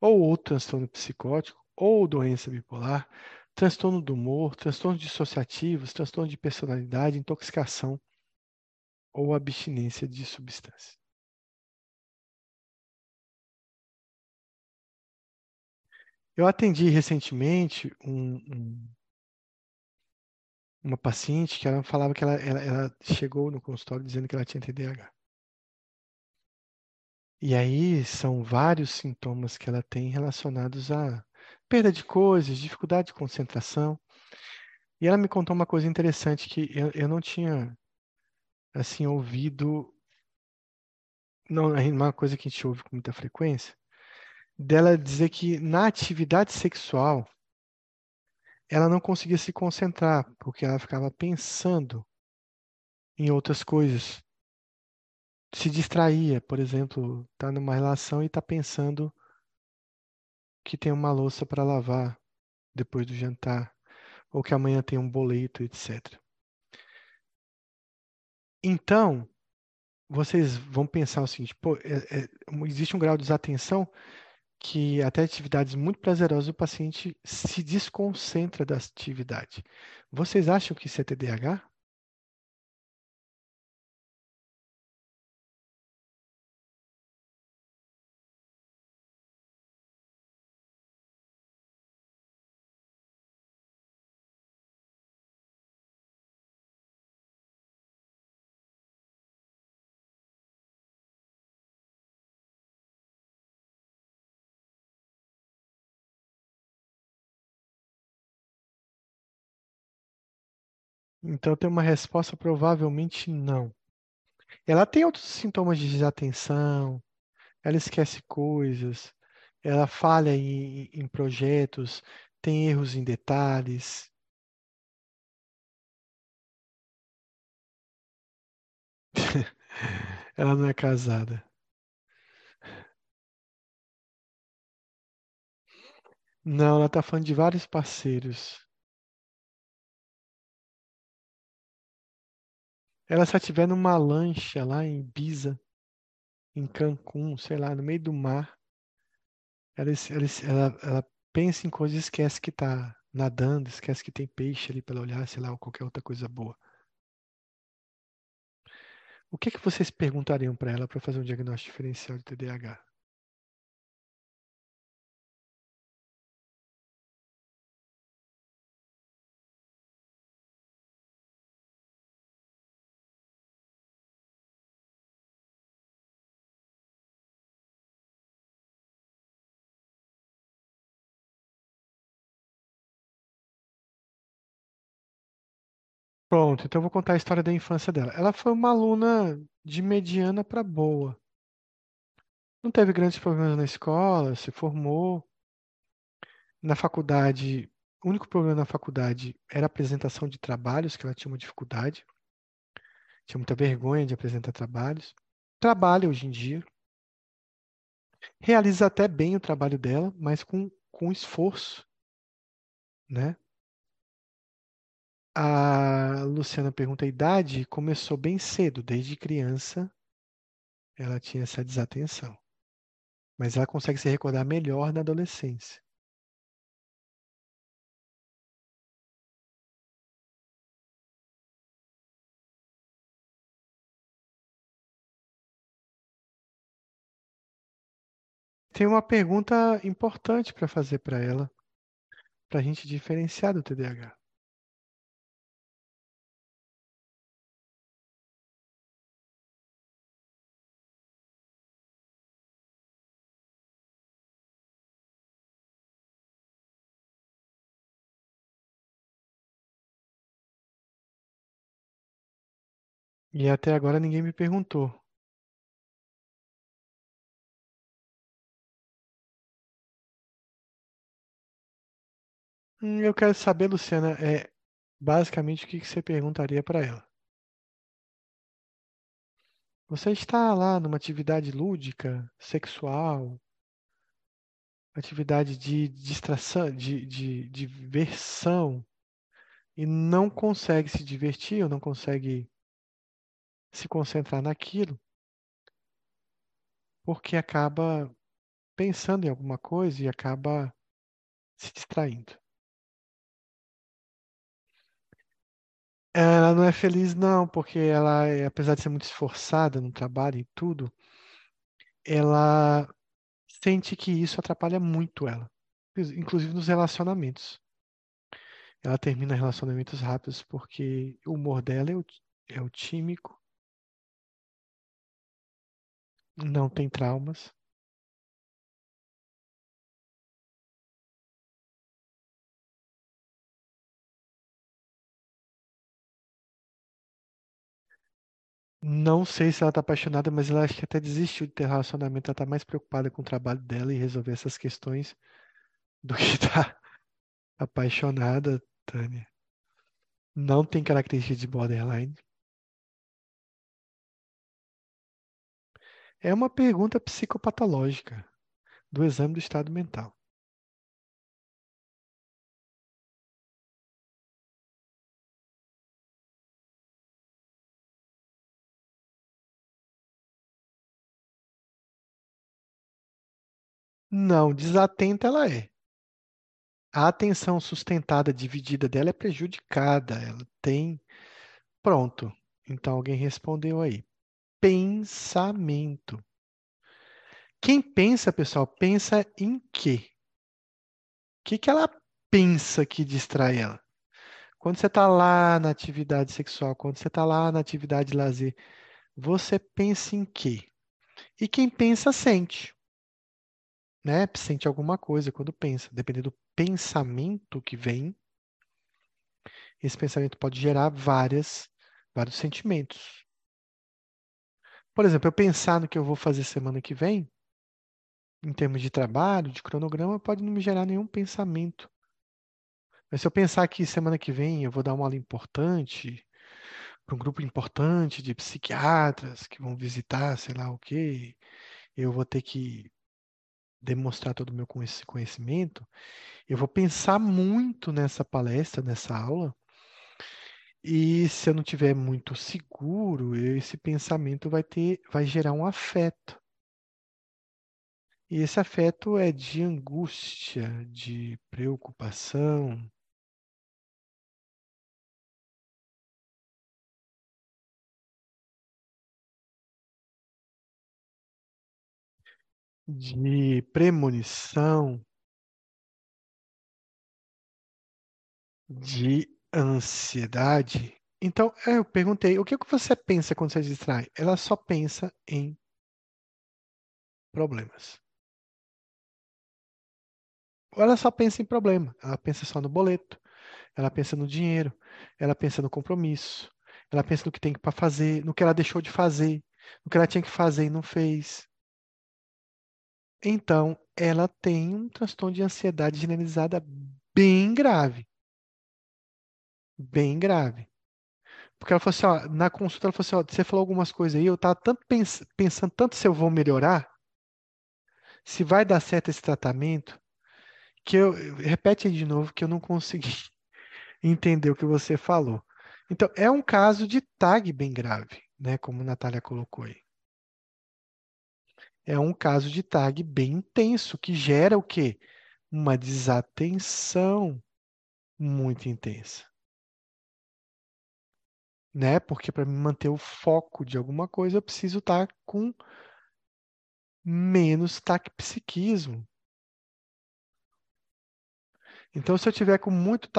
Speaker 1: ou outro transtorno psicótico, ou doença bipolar, transtorno do humor, transtornos dissociativos, transtorno de personalidade, intoxicação ou abstinência de substância. Eu atendi recentemente um, um, uma paciente que ela falava que ela, ela, ela, chegou no consultório dizendo que ela tinha TDAH. E aí são vários sintomas que ela tem relacionados a perda de coisas, dificuldade de concentração. E ela me contou uma coisa interessante que eu, eu não tinha assim ouvido, não é uma coisa que a gente ouve com muita frequência, dela dizer que na atividade sexual ela não conseguia se concentrar porque ela ficava pensando em outras coisas. Se distraía, por exemplo, está numa relação e está pensando que tem uma louça para lavar depois do jantar, ou que amanhã tem um boleto, etc. Então, vocês vão pensar o seguinte: pô, é, é, existe um grau de desatenção que até atividades muito prazerosas o paciente se desconcentra da atividade. Vocês acham que isso é TDAH? Então tem uma resposta provavelmente não. Ela tem outros sintomas de desatenção, ela esquece coisas, ela falha em, em projetos, tem erros em detalhes. ela não é casada. Não, ela está falando de vários parceiros. Ela só estiver numa lancha lá em Ibiza, em Cancún, sei lá, no meio do mar, ela, ela, ela, pensa em coisas e esquece que está nadando, esquece que tem peixe ali para olhar, sei lá, ou qualquer outra coisa boa. O que, que vocês perguntariam para ela para fazer um diagnóstico diferencial de TDAH? Pronto, então eu vou contar a história da infância dela. Ela foi uma aluna de mediana para boa. Não teve grandes problemas na escola, se formou. Na faculdade, o único problema na faculdade era a apresentação de trabalhos, que ela tinha uma dificuldade. Tinha muita vergonha de apresentar trabalhos. Trabalha hoje em dia. Realiza até bem o trabalho dela, mas com, com esforço, né? A Luciana pergunta a idade, começou bem cedo, desde criança ela tinha essa desatenção. Mas ela consegue se recordar melhor na adolescência. Tem uma pergunta importante para fazer para ela, para a gente diferenciar do TDAH. E até agora ninguém me perguntou. Hum, eu quero saber, Luciana, é basicamente o que você perguntaria para ela. Você está lá numa atividade lúdica, sexual, atividade de distração, de, de, de diversão, e não consegue se divertir, ou não consegue se concentrar naquilo, porque acaba pensando em alguma coisa e acaba se distraindo. Ela não é feliz, não, porque ela, é, apesar de ser muito esforçada no trabalho e tudo, ela sente que isso atrapalha muito ela, inclusive nos relacionamentos. Ela termina relacionamentos rápidos porque o humor dela é o, é o tímico, não tem traumas. Não sei se ela tá apaixonada, mas ela acho que até desistiu de ter relacionamento. Ela tá mais preocupada com o trabalho dela e resolver essas questões do que tá apaixonada, Tânia. Não tem característica de borderline. É uma pergunta psicopatológica do exame do estado mental. Não, desatenta ela é. A atenção sustentada, dividida dela é prejudicada. Ela tem. Pronto. Então alguém respondeu aí. Pensamento. Quem pensa, pessoal, pensa em quê? O que, que ela pensa que distrai ela? Quando você está lá na atividade sexual, quando você está lá na atividade de lazer, você pensa em quê? E quem pensa, sente né, sente alguma coisa quando pensa. Dependendo do pensamento que vem, esse pensamento pode gerar várias, vários sentimentos. Por exemplo, eu pensar no que eu vou fazer semana que vem, em termos de trabalho, de cronograma, pode não me gerar nenhum pensamento. Mas se eu pensar que semana que vem eu vou dar uma aula importante para um grupo importante de psiquiatras que vão visitar, sei lá o quê, eu vou ter que demonstrar todo o meu conhecimento, eu vou pensar muito nessa palestra, nessa aula, e se eu não tiver muito seguro, esse pensamento vai ter, vai gerar um afeto. E esse afeto é de angústia, de preocupação. De premonição, de ansiedade. Então, é, eu perguntei, o que, que você pensa quando você distrai? Ela só pensa em problemas. Ou ela só pensa em problema, ela pensa só no boleto, ela pensa no dinheiro, ela pensa no compromisso, ela pensa no que tem para fazer, no que ela deixou de fazer, no que ela tinha que fazer e não fez. Então, ela tem um transtorno de ansiedade generalizada bem grave bem grave. Porque ela falou assim, ó, na consulta ela falou assim, ó, você falou algumas coisas aí, eu estava tanto pens pensando tanto se eu vou melhorar, se vai dar certo esse tratamento, que eu repete aí de novo que eu não consegui entender o que você falou. Então, é um caso de tag bem grave, né, como a Natália colocou aí. É um caso de tag bem intenso que gera o quê? Uma desatenção muito intensa né? Porque para me manter o foco de alguma coisa, eu preciso estar tá com menos taquipsiquismo. Então, se eu tiver com muito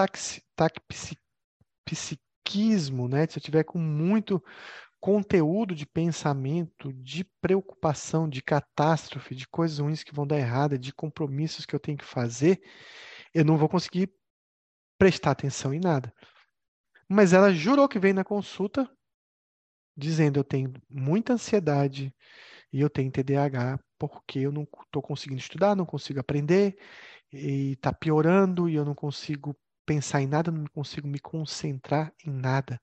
Speaker 1: taquipsiquismo, né? Se eu tiver com muito conteúdo de pensamento, de preocupação, de catástrofe, de coisas ruins que vão dar errado, de compromissos que eu tenho que fazer, eu não vou conseguir prestar atenção em nada. Mas ela jurou que veio na consulta dizendo eu tenho muita ansiedade e eu tenho TDAH porque eu não estou conseguindo estudar, não consigo aprender e está piorando e eu não consigo pensar em nada, não consigo me concentrar em nada.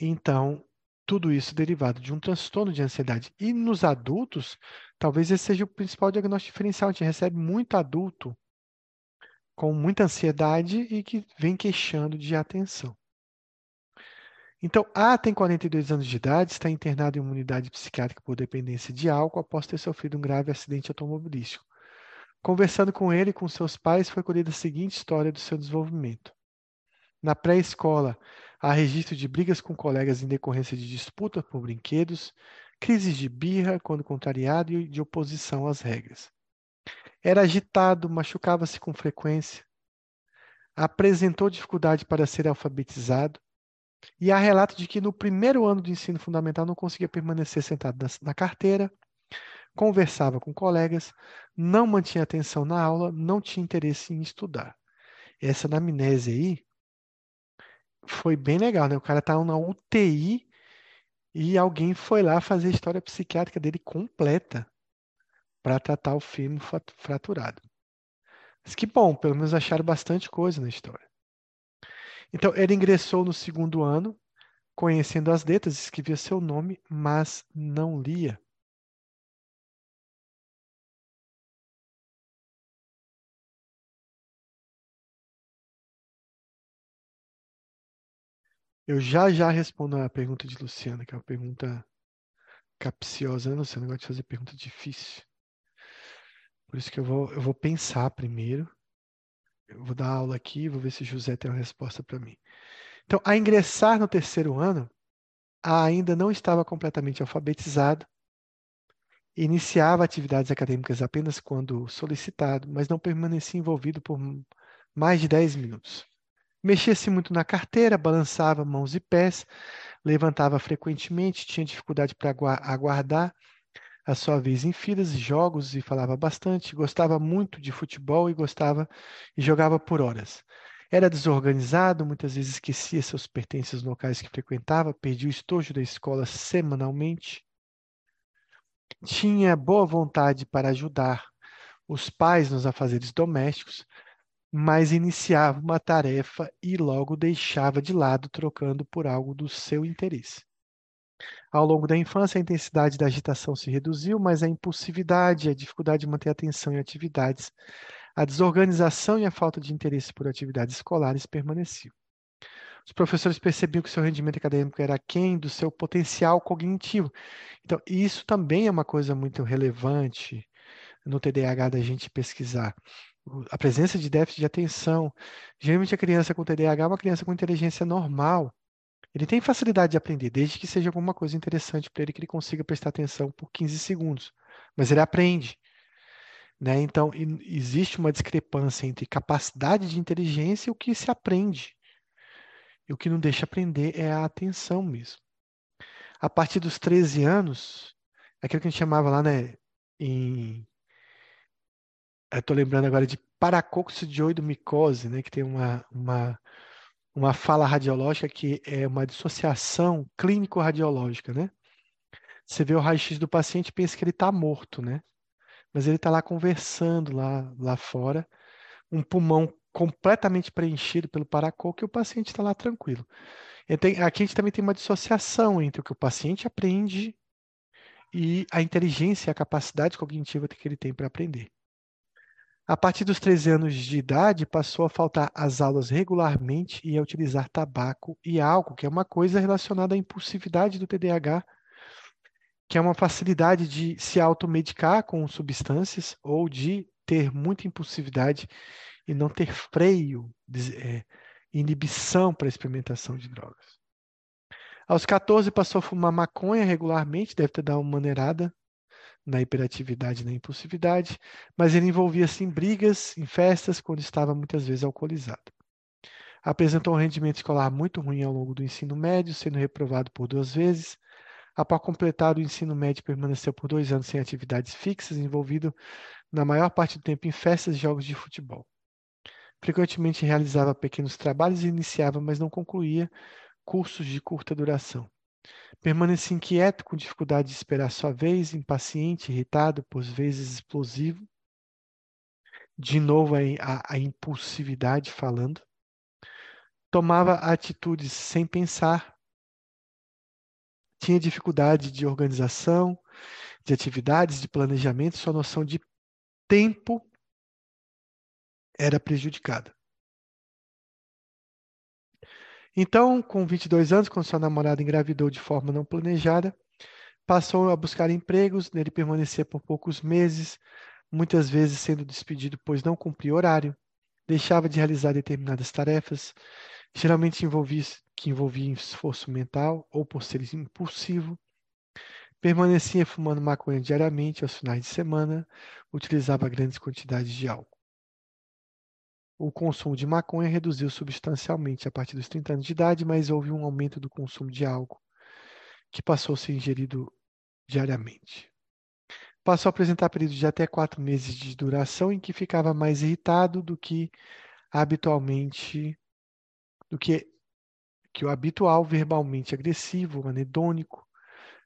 Speaker 1: Então, tudo isso derivado de um transtorno de ansiedade. E nos adultos, talvez esse seja o principal diagnóstico diferencial. A gente recebe muito adulto com muita ansiedade e que vem queixando de atenção. Então, A tem 42 anos de idade, está internado em uma unidade psiquiátrica por dependência de álcool após ter sofrido um grave acidente automobilístico. Conversando com ele e com seus pais, foi colhida a seguinte história do seu desenvolvimento. Na pré-escola, há registro de brigas com colegas em decorrência de disputa por brinquedos, crises de birra quando contrariado e de oposição às regras. Era agitado, machucava-se com frequência, apresentou dificuldade para ser alfabetizado, e há relato de que no primeiro ano do ensino fundamental não conseguia permanecer sentado na carteira, conversava com colegas, não mantinha atenção na aula, não tinha interesse em estudar. Essa anamnese aí foi bem legal, né? O cara tá na UTI e alguém foi lá fazer a história psiquiátrica dele completa para tratar o fêmur fraturado. Mas que bom, pelo menos acharam bastante coisa na história. Então, ele ingressou no segundo ano, conhecendo as letras, escrevia seu nome, mas não lia. Eu já já respondo a pergunta de Luciana, que é uma pergunta capciosa. Né, Luciana, eu gosto de fazer pergunta difícil. Por isso que eu vou, eu vou pensar primeiro. Eu vou dar aula aqui, vou ver se José tem uma resposta para mim. Então, a ingressar no terceiro ano, ainda não estava completamente alfabetizado, iniciava atividades acadêmicas apenas quando solicitado, mas não permanecia envolvido por mais de 10 minutos. Mexia-se muito na carteira, balançava mãos e pés, levantava frequentemente, tinha dificuldade para aguardar a sua vez em filas, jogos e falava bastante, gostava muito de futebol e gostava e jogava por horas. Era desorganizado, muitas vezes esquecia seus pertences locais que frequentava, perdia o estojo da escola semanalmente. Tinha boa vontade para ajudar os pais nos afazeres domésticos, mas iniciava uma tarefa e logo deixava de lado, trocando por algo do seu interesse. Ao longo da infância, a intensidade da agitação se reduziu, mas a impulsividade, a dificuldade de manter atenção em atividades, a desorganização e a falta de interesse por atividades escolares permaneciam. Os professores percebiam que seu rendimento acadêmico era aquém do seu potencial cognitivo. Então, isso também é uma coisa muito relevante no TDAH da gente pesquisar. A presença de déficit de atenção. Geralmente, a criança com TDAH é uma criança com inteligência normal, ele tem facilidade de aprender, desde que seja alguma coisa interessante para ele que ele consiga prestar atenção por 15 segundos. Mas ele aprende. Né? Então, existe uma discrepância entre capacidade de inteligência e o que se aprende. E o que não deixa aprender é a atenção mesmo. A partir dos 13 anos, aquilo que a gente chamava lá, né, em estou lembrando agora de paracoxidioidomicose, né, que tem uma, uma uma fala radiológica que é uma dissociação clínico-radiológica, né? Você vê o raio-x do paciente e pensa que ele está morto, né? Mas ele está lá conversando lá, lá fora, um pulmão completamente preenchido pelo paracoco e o paciente está lá tranquilo. Tem, aqui a gente também tem uma dissociação entre o que o paciente aprende e a inteligência a capacidade cognitiva que ele tem para aprender. A partir dos 13 anos de idade, passou a faltar às aulas regularmente e a utilizar tabaco e álcool, que é uma coisa relacionada à impulsividade do TDAH, que é uma facilidade de se automedicar com substâncias ou de ter muita impulsividade e não ter freio, é, inibição para a experimentação de drogas. Aos 14 passou a fumar maconha regularmente, deve ter dado uma maneirada na hiperatividade e na impulsividade, mas ele envolvia-se em brigas, em festas, quando estava muitas vezes alcoolizado. Apresentou um rendimento escolar muito ruim ao longo do ensino médio, sendo reprovado por duas vezes. Após completar o ensino médio, permaneceu por dois anos sem atividades fixas, envolvido na maior parte do tempo em festas e jogos de futebol. Frequentemente realizava pequenos trabalhos e iniciava, mas não concluía, cursos de curta duração. Permaneci inquieto, com dificuldade de esperar sua vez, impaciente, irritado, por vezes explosivo. De novo, a, a, a impulsividade falando. Tomava atitudes sem pensar. Tinha dificuldade de organização, de atividades, de planejamento. Sua noção de tempo era prejudicada. Então, com 22 anos, quando sua namorada engravidou de forma não planejada, passou a buscar empregos, nele permanecia por poucos meses, muitas vezes sendo despedido pois não cumpria horário, deixava de realizar determinadas tarefas, geralmente envolvia, que envolviam esforço mental ou por ser impulsivo, permanecia fumando maconha diariamente aos finais de semana, utilizava grandes quantidades de álcool. O consumo de maconha reduziu substancialmente a partir dos 30 anos de idade, mas houve um aumento do consumo de álcool, que passou a ser ingerido diariamente. Passou a apresentar períodos de até quatro meses de duração em que ficava mais irritado do que habitualmente, do que, que o habitual, verbalmente agressivo, anedônico,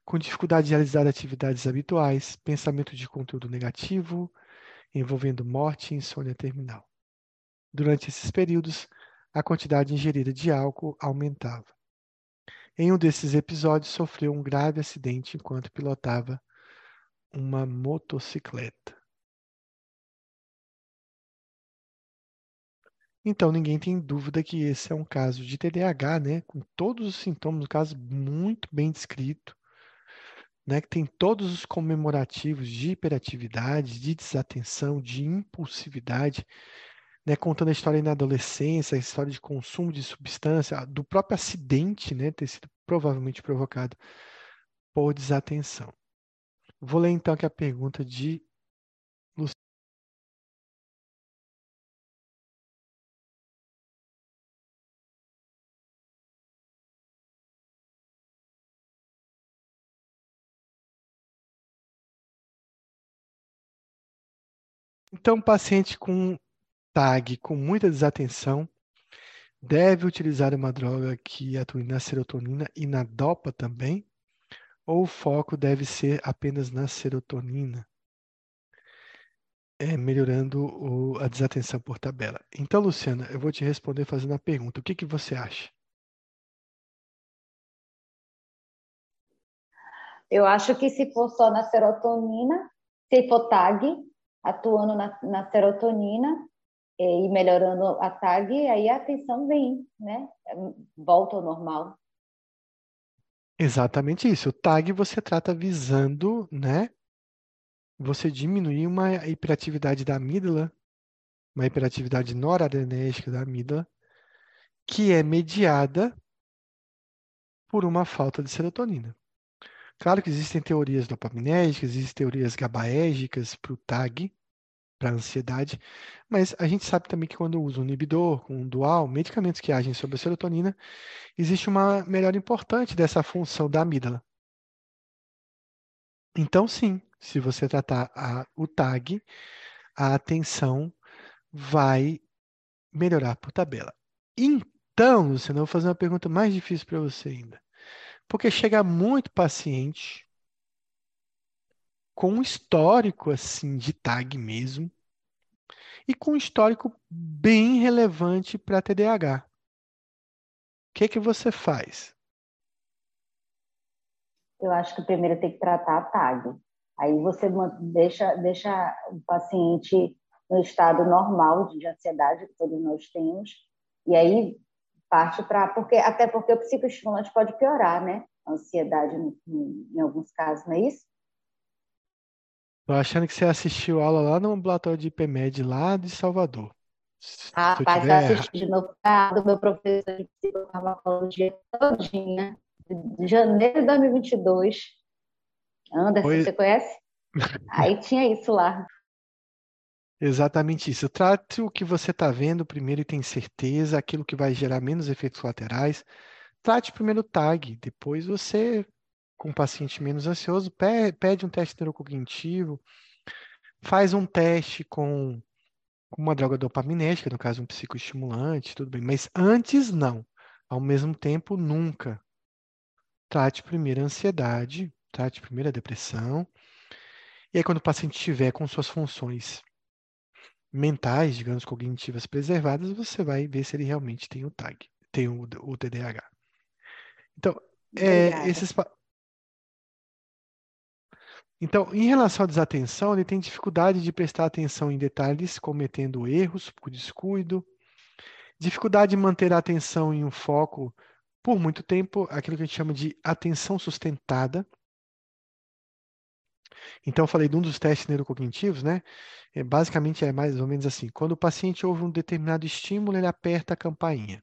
Speaker 1: com dificuldade de realizar atividades habituais, pensamento de conteúdo negativo, envolvendo morte e insônia terminal. Durante esses períodos, a quantidade ingerida de álcool aumentava. Em um desses episódios, sofreu um grave acidente enquanto pilotava uma motocicleta. Então, ninguém tem dúvida que esse é um caso de TDAH, né? Com todos os sintomas, um caso muito bem descrito, né? Que tem todos os comemorativos de hiperatividade, de desatenção, de impulsividade, né, contando a história na adolescência, a história de consumo de substância, do próprio acidente, né, ter sido provavelmente provocado por desatenção. Vou ler então aqui a pergunta de Luciano. Então, paciente com TAG com muita desatenção deve utilizar uma droga que atue na serotonina e na dopa também? Ou o foco deve ser apenas na serotonina, é, melhorando o, a desatenção por tabela? Então, Luciana, eu vou te responder fazendo a pergunta: o que, que você acha?
Speaker 2: Eu acho que se for só na serotonina, se for TAG, atuando na, na serotonina, e melhorando a tag, aí a atenção vem, né? Volta ao normal.
Speaker 1: Exatamente isso. O tag você trata visando, né? Você diminuir uma hiperatividade da amígdala, uma hiperatividade noradrenérgica da amígdala, que é mediada por uma falta de serotonina. Claro que existem teorias dopaminérgicas, existem teorias gabaérgicas para o TAG, para ansiedade, mas a gente sabe também que quando usa um inibidor, um dual, medicamentos que agem sobre a serotonina, existe uma melhora importante dessa função da amígdala. Então, sim, se você tratar a, o TAG, a atenção vai melhorar por tabela. Então, Luciano, eu vou fazer uma pergunta mais difícil para você ainda. Porque chega muito paciente com um histórico assim de tag mesmo e com um histórico bem relevante para TDAH. O que que você faz?
Speaker 2: Eu acho que primeiro tem que tratar a tag. Aí você deixa, deixa o paciente no estado normal de ansiedade que todos nós temos, e aí parte para porque até porque o psicoestimulante pode piorar, né? A ansiedade em, em alguns casos, não é isso?
Speaker 1: Tô achando que você assistiu aula lá no ambulatório de IPMED lá de Salvador.
Speaker 2: Ah, rapaz, tiver... eu assisti de novo ah, do meu professor de psicofarmacologia todinha, de janeiro de 2022. Anderson, Foi... você conhece? Aí tinha isso lá.
Speaker 1: Exatamente isso. Trate o que você está vendo primeiro e tem certeza, aquilo que vai gerar menos efeitos laterais. Trate primeiro o tag, depois você com um paciente menos ansioso, pede um teste neurocognitivo, faz um teste com uma droga dopaminérgica, no caso um psicoestimulante, tudo bem, mas antes não. Ao mesmo tempo, nunca. Trate primeiro a ansiedade, trate primeiro a depressão. E aí, quando o paciente estiver com suas funções mentais, digamos, cognitivas preservadas, você vai ver se ele realmente tem o TAG, tem o, o TDAH. Então, é, esses, então, em relação à desatenção, ele tem dificuldade de prestar atenção em detalhes, cometendo erros por descuido, Dificuldade em manter a atenção em um foco por muito tempo, aquilo que a gente chama de atenção sustentada. Então, eu falei de um dos testes neurocognitivos, né? É, basicamente é mais ou menos assim: quando o paciente ouve um determinado estímulo, ele aperta a campainha.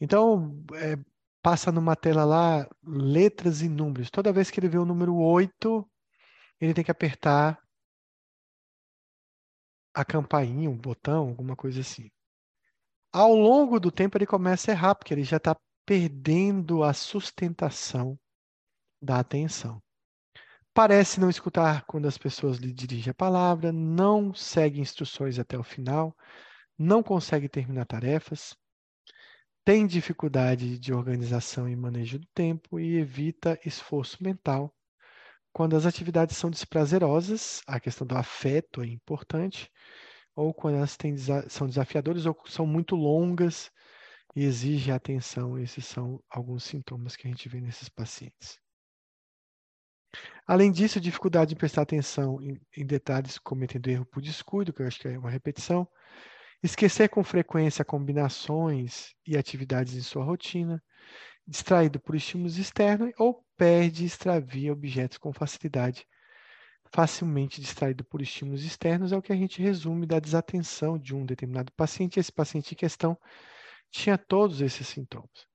Speaker 1: Então, é, passa numa tela lá letras e números. Toda vez que ele vê o número 8, ele tem que apertar a campainha, um botão, alguma coisa assim. Ao longo do tempo, ele começa a errar, porque ele já está perdendo a sustentação da atenção. Parece não escutar quando as pessoas lhe dirigem a palavra, não segue instruções até o final, não consegue terminar tarefas, tem dificuldade de organização e manejo do tempo e evita esforço mental. Quando as atividades são desprazerosas, a questão do afeto é importante, ou quando elas têm, são desafiadoras ou são muito longas e exigem atenção. Esses são alguns sintomas que a gente vê nesses pacientes. Além disso, dificuldade em prestar atenção em, em, detalhes, cometendo erro por descuido, que eu acho que é uma repetição. Esquecer com frequência combinações e atividades em sua rotina. Distraído por estímulos externos ou perde e extravia objetos com facilidade. Facilmente distraído por estímulos externos é o que a gente resume da desatenção de um determinado paciente. Esse paciente em questão tinha todos esses sintomas.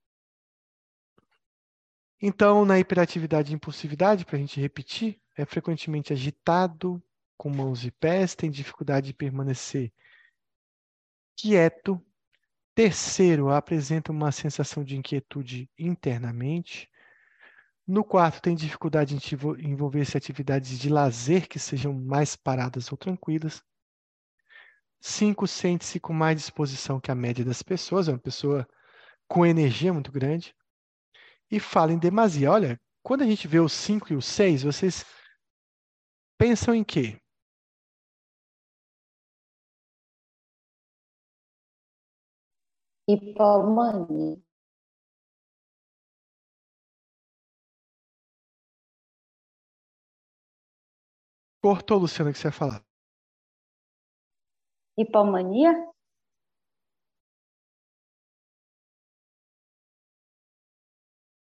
Speaker 1: Então, na hiperatividade e impulsividade, para a gente repetir, é frequentemente agitado, com mãos e pés, tem dificuldade de permanecer quieto. Terceiro, apresenta uma sensação de inquietude internamente. No quarto, tem dificuldade em envolver-se atividades de lazer que sejam mais paradas ou tranquilas. Cinco, sente-se com mais disposição que a média das pessoas, é uma pessoa com energia muito grande e fala em demasia. Olha, quando a gente vê o 5 e o 6, vocês pensam em quê?
Speaker 2: Hipomania.
Speaker 1: Cortou, Luciana, que você ia falar.
Speaker 2: Hipomania?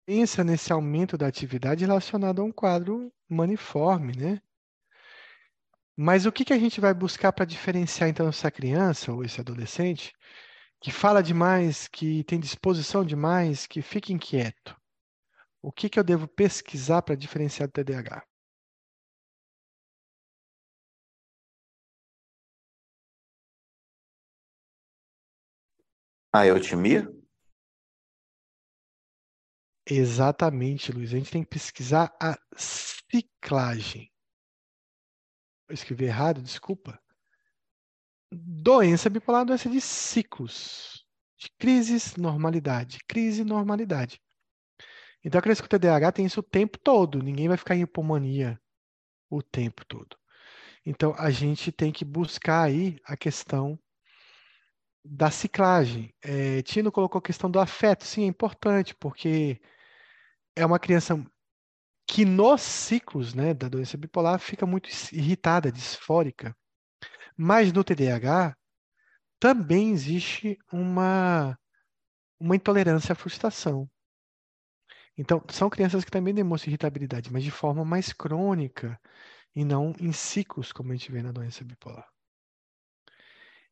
Speaker 1: pensa nesse aumento da atividade relacionado a um quadro maniforme, né? Mas o que, que a gente vai buscar para diferenciar, então, essa criança ou esse adolescente que fala demais, que tem disposição demais, que fica inquieto? O que, que eu devo pesquisar para diferenciar do TDAH?
Speaker 3: A eutimia?
Speaker 1: Exatamente, Luiz. A gente tem que pesquisar a ciclagem. Eu escrevi errado, desculpa. Doença bipolar é doença de ciclos, de crises, normalidade, crise, normalidade. Então, a criança com TDAH tem isso o tempo todo. Ninguém vai ficar em hipomania o tempo todo. Então, a gente tem que buscar aí a questão da ciclagem. É, Tino colocou a questão do afeto. Sim, é importante, porque é uma criança que nos ciclos né, da doença bipolar fica muito irritada, disfórica. Mas no TDAH também existe uma, uma intolerância à frustração. Então, são crianças que também demonstram irritabilidade, mas de forma mais crônica e não em ciclos, como a gente vê na doença bipolar.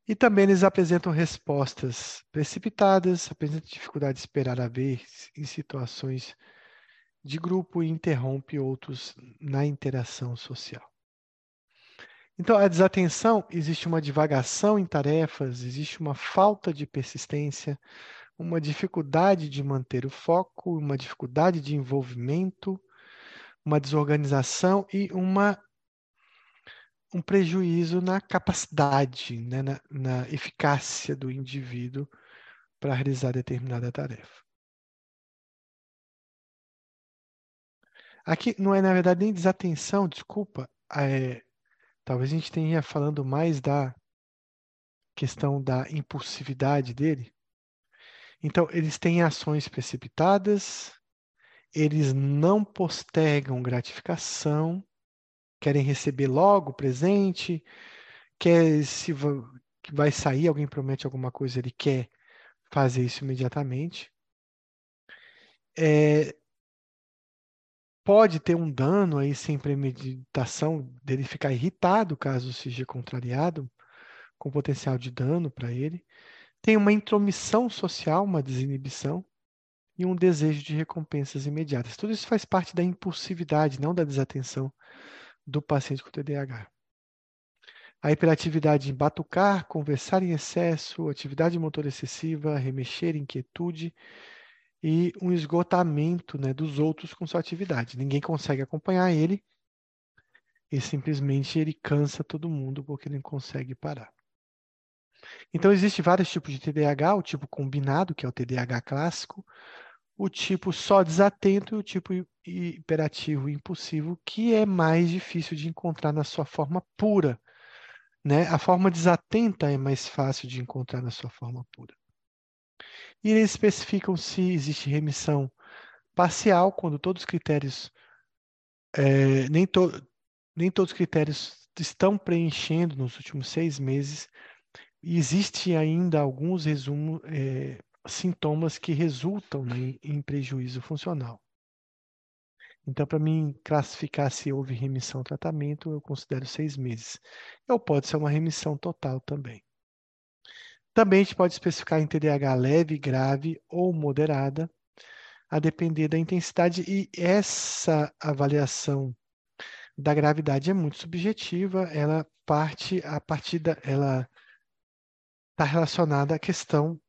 Speaker 1: E também eles apresentam respostas precipitadas, apresentam dificuldade de esperar a vez em situações de grupo e interrompe outros na interação social. Então, a desatenção, existe uma divagação em tarefas, existe uma falta de persistência, uma dificuldade de manter o foco, uma dificuldade de envolvimento, uma desorganização e uma, um prejuízo na capacidade, né, na, na eficácia do indivíduo para realizar determinada tarefa. Aqui não é, na verdade, nem desatenção, desculpa. É, talvez a gente tenha falando mais da questão da impulsividade dele. Então, eles têm ações precipitadas, eles não postergam gratificação, querem receber logo o presente, quer se vai sair, alguém promete alguma coisa, ele quer fazer isso imediatamente. É, pode ter um dano aí sem premeditação dele ficar irritado caso seja contrariado, com potencial de dano para ele. Tem uma intromissão social, uma desinibição e um desejo de recompensas imediatas. Tudo isso faz parte da impulsividade, não da desatenção do paciente com TDAH. A hiperatividade em batucar, conversar em excesso, atividade motor excessiva, remexer, inquietude e um esgotamento né, dos outros com sua atividade. Ninguém consegue acompanhar ele e simplesmente ele cansa todo mundo porque não consegue parar. Então, existe vários tipos de TDAH, o tipo combinado, que é o TDAH clássico, o tipo só desatento e o tipo hiperativo impulsivo, que é mais difícil de encontrar na sua forma pura. Né? A forma desatenta é mais fácil de encontrar na sua forma pura. E eles especificam se existe remissão parcial, quando todos os critérios, é, nem, to, nem todos os critérios estão preenchendo nos últimos seis meses, e existe ainda alguns resumos, é, sintomas que resultam né, em prejuízo funcional. Então, para mim classificar se houve remissão ao tratamento, eu considero seis meses. Ou pode ser uma remissão total também. Também a gente pode especificar em TDAH leve, grave ou moderada, a depender da intensidade, e essa avaliação da gravidade é muito subjetiva, ela parte a partir da, ela está relacionada à questão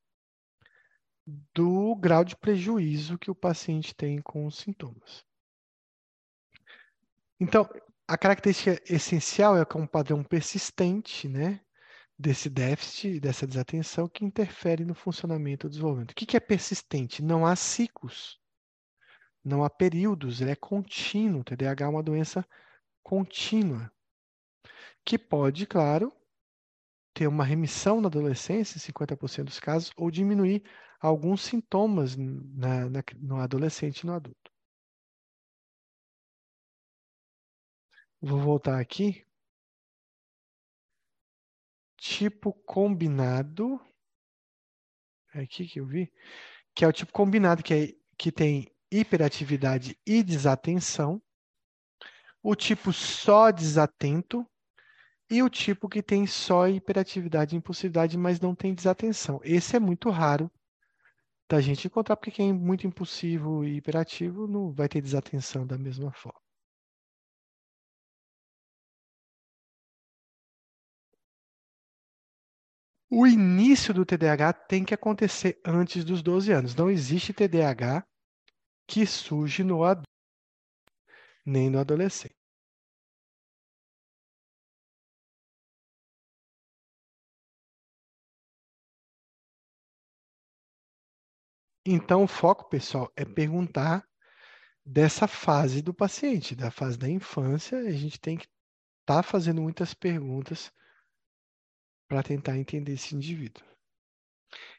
Speaker 1: do grau de prejuízo que o paciente tem com os sintomas. Então, a característica essencial é que é um padrão persistente, né, desse déficit, dessa desatenção que interfere no funcionamento do desenvolvimento. O que é persistente? Não há ciclos, não há períodos, ele é contínuo. O TDAH é uma doença contínua, que pode, claro, ter uma remissão na adolescência, em 50% dos casos, ou diminuir alguns sintomas na, na, no adolescente e no adulto. Vou voltar aqui. Tipo combinado. É aqui que eu vi. Que é o tipo combinado, que, é, que tem hiperatividade e desatenção. O tipo só desatento, e o tipo que tem só hiperatividade e impulsividade, mas não tem desatenção. Esse é muito raro da gente encontrar, porque quem é muito impulsivo e hiperativo não vai ter desatenção da mesma forma. O início do TDAH tem que acontecer antes dos 12 anos. Não existe TDAH que surge no adulto, nem no adolescente. Então, o foco, pessoal, é perguntar dessa fase do paciente, da fase da infância. A gente tem que estar tá fazendo muitas perguntas para tentar entender esse indivíduo.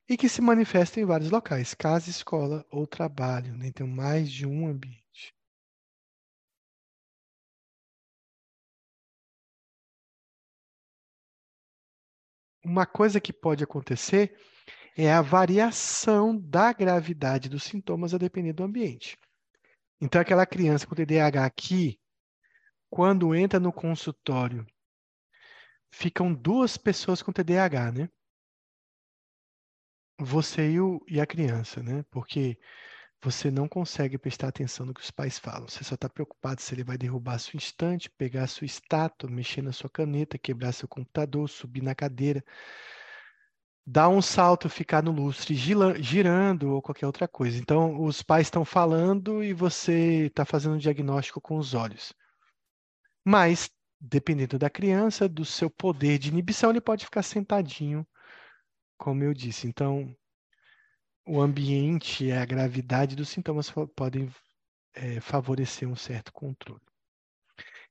Speaker 1: E que se manifesta em vários locais, casa, escola ou trabalho, né? Então, mais de um ambiente. Uma coisa que pode acontecer é a variação da gravidade dos sintomas a depender do ambiente. Então, aquela criança com TDAH aqui, quando entra no consultório, ficam duas pessoas com TDAH, né? Você e, o, e a criança, né? Porque você não consegue prestar atenção no que os pais falam. Você só está preocupado se ele vai derrubar sua instante, pegar sua estátua, mexer na sua caneta, quebrar seu computador, subir na cadeira dar um salto, ficar no lustre girando ou qualquer outra coisa. Então, os pais estão falando e você está fazendo um diagnóstico com os olhos. Mas, dependendo da criança, do seu poder de inibição, ele pode ficar sentadinho, como eu disse. Então, o ambiente a gravidade dos sintomas podem é, favorecer um certo controle.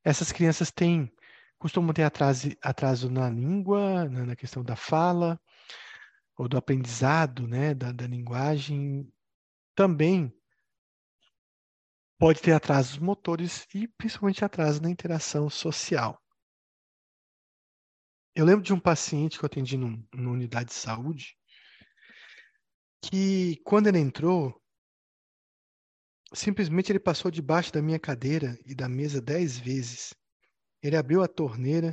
Speaker 1: Essas crianças têm, costumam ter atraso, atraso na língua, na, na questão da fala, ou do aprendizado né, da, da linguagem, também pode ter atrasos motores e principalmente atrasos na interação social. Eu lembro de um paciente que eu atendi num, numa unidade de saúde, que quando ele entrou, simplesmente ele passou debaixo da minha cadeira e da mesa dez vezes. Ele abriu a torneira,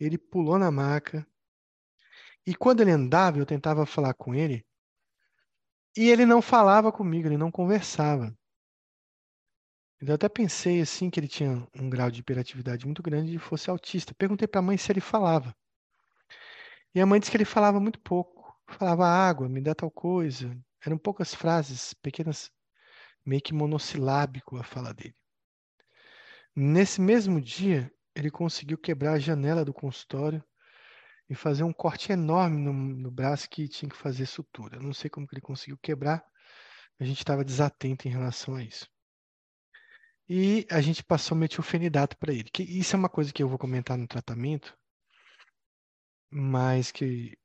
Speaker 1: ele pulou na maca, e quando ele andava, eu tentava falar com ele, e ele não falava comigo, ele não conversava. Eu até pensei assim que ele tinha um grau de hiperatividade muito grande e fosse autista. Perguntei para a mãe se ele falava. E a mãe disse que ele falava muito pouco. Falava água, me dá tal coisa. Eram poucas frases, pequenas, meio que monossilábico a fala dele. Nesse mesmo dia, ele conseguiu quebrar a janela do consultório e fazer um corte enorme no, no braço que tinha que fazer sutura. não sei como que ele conseguiu quebrar. A gente estava desatento em relação a isso. E a gente passou metilfenidato para ele. Que isso é uma coisa que eu vou comentar no tratamento, mas que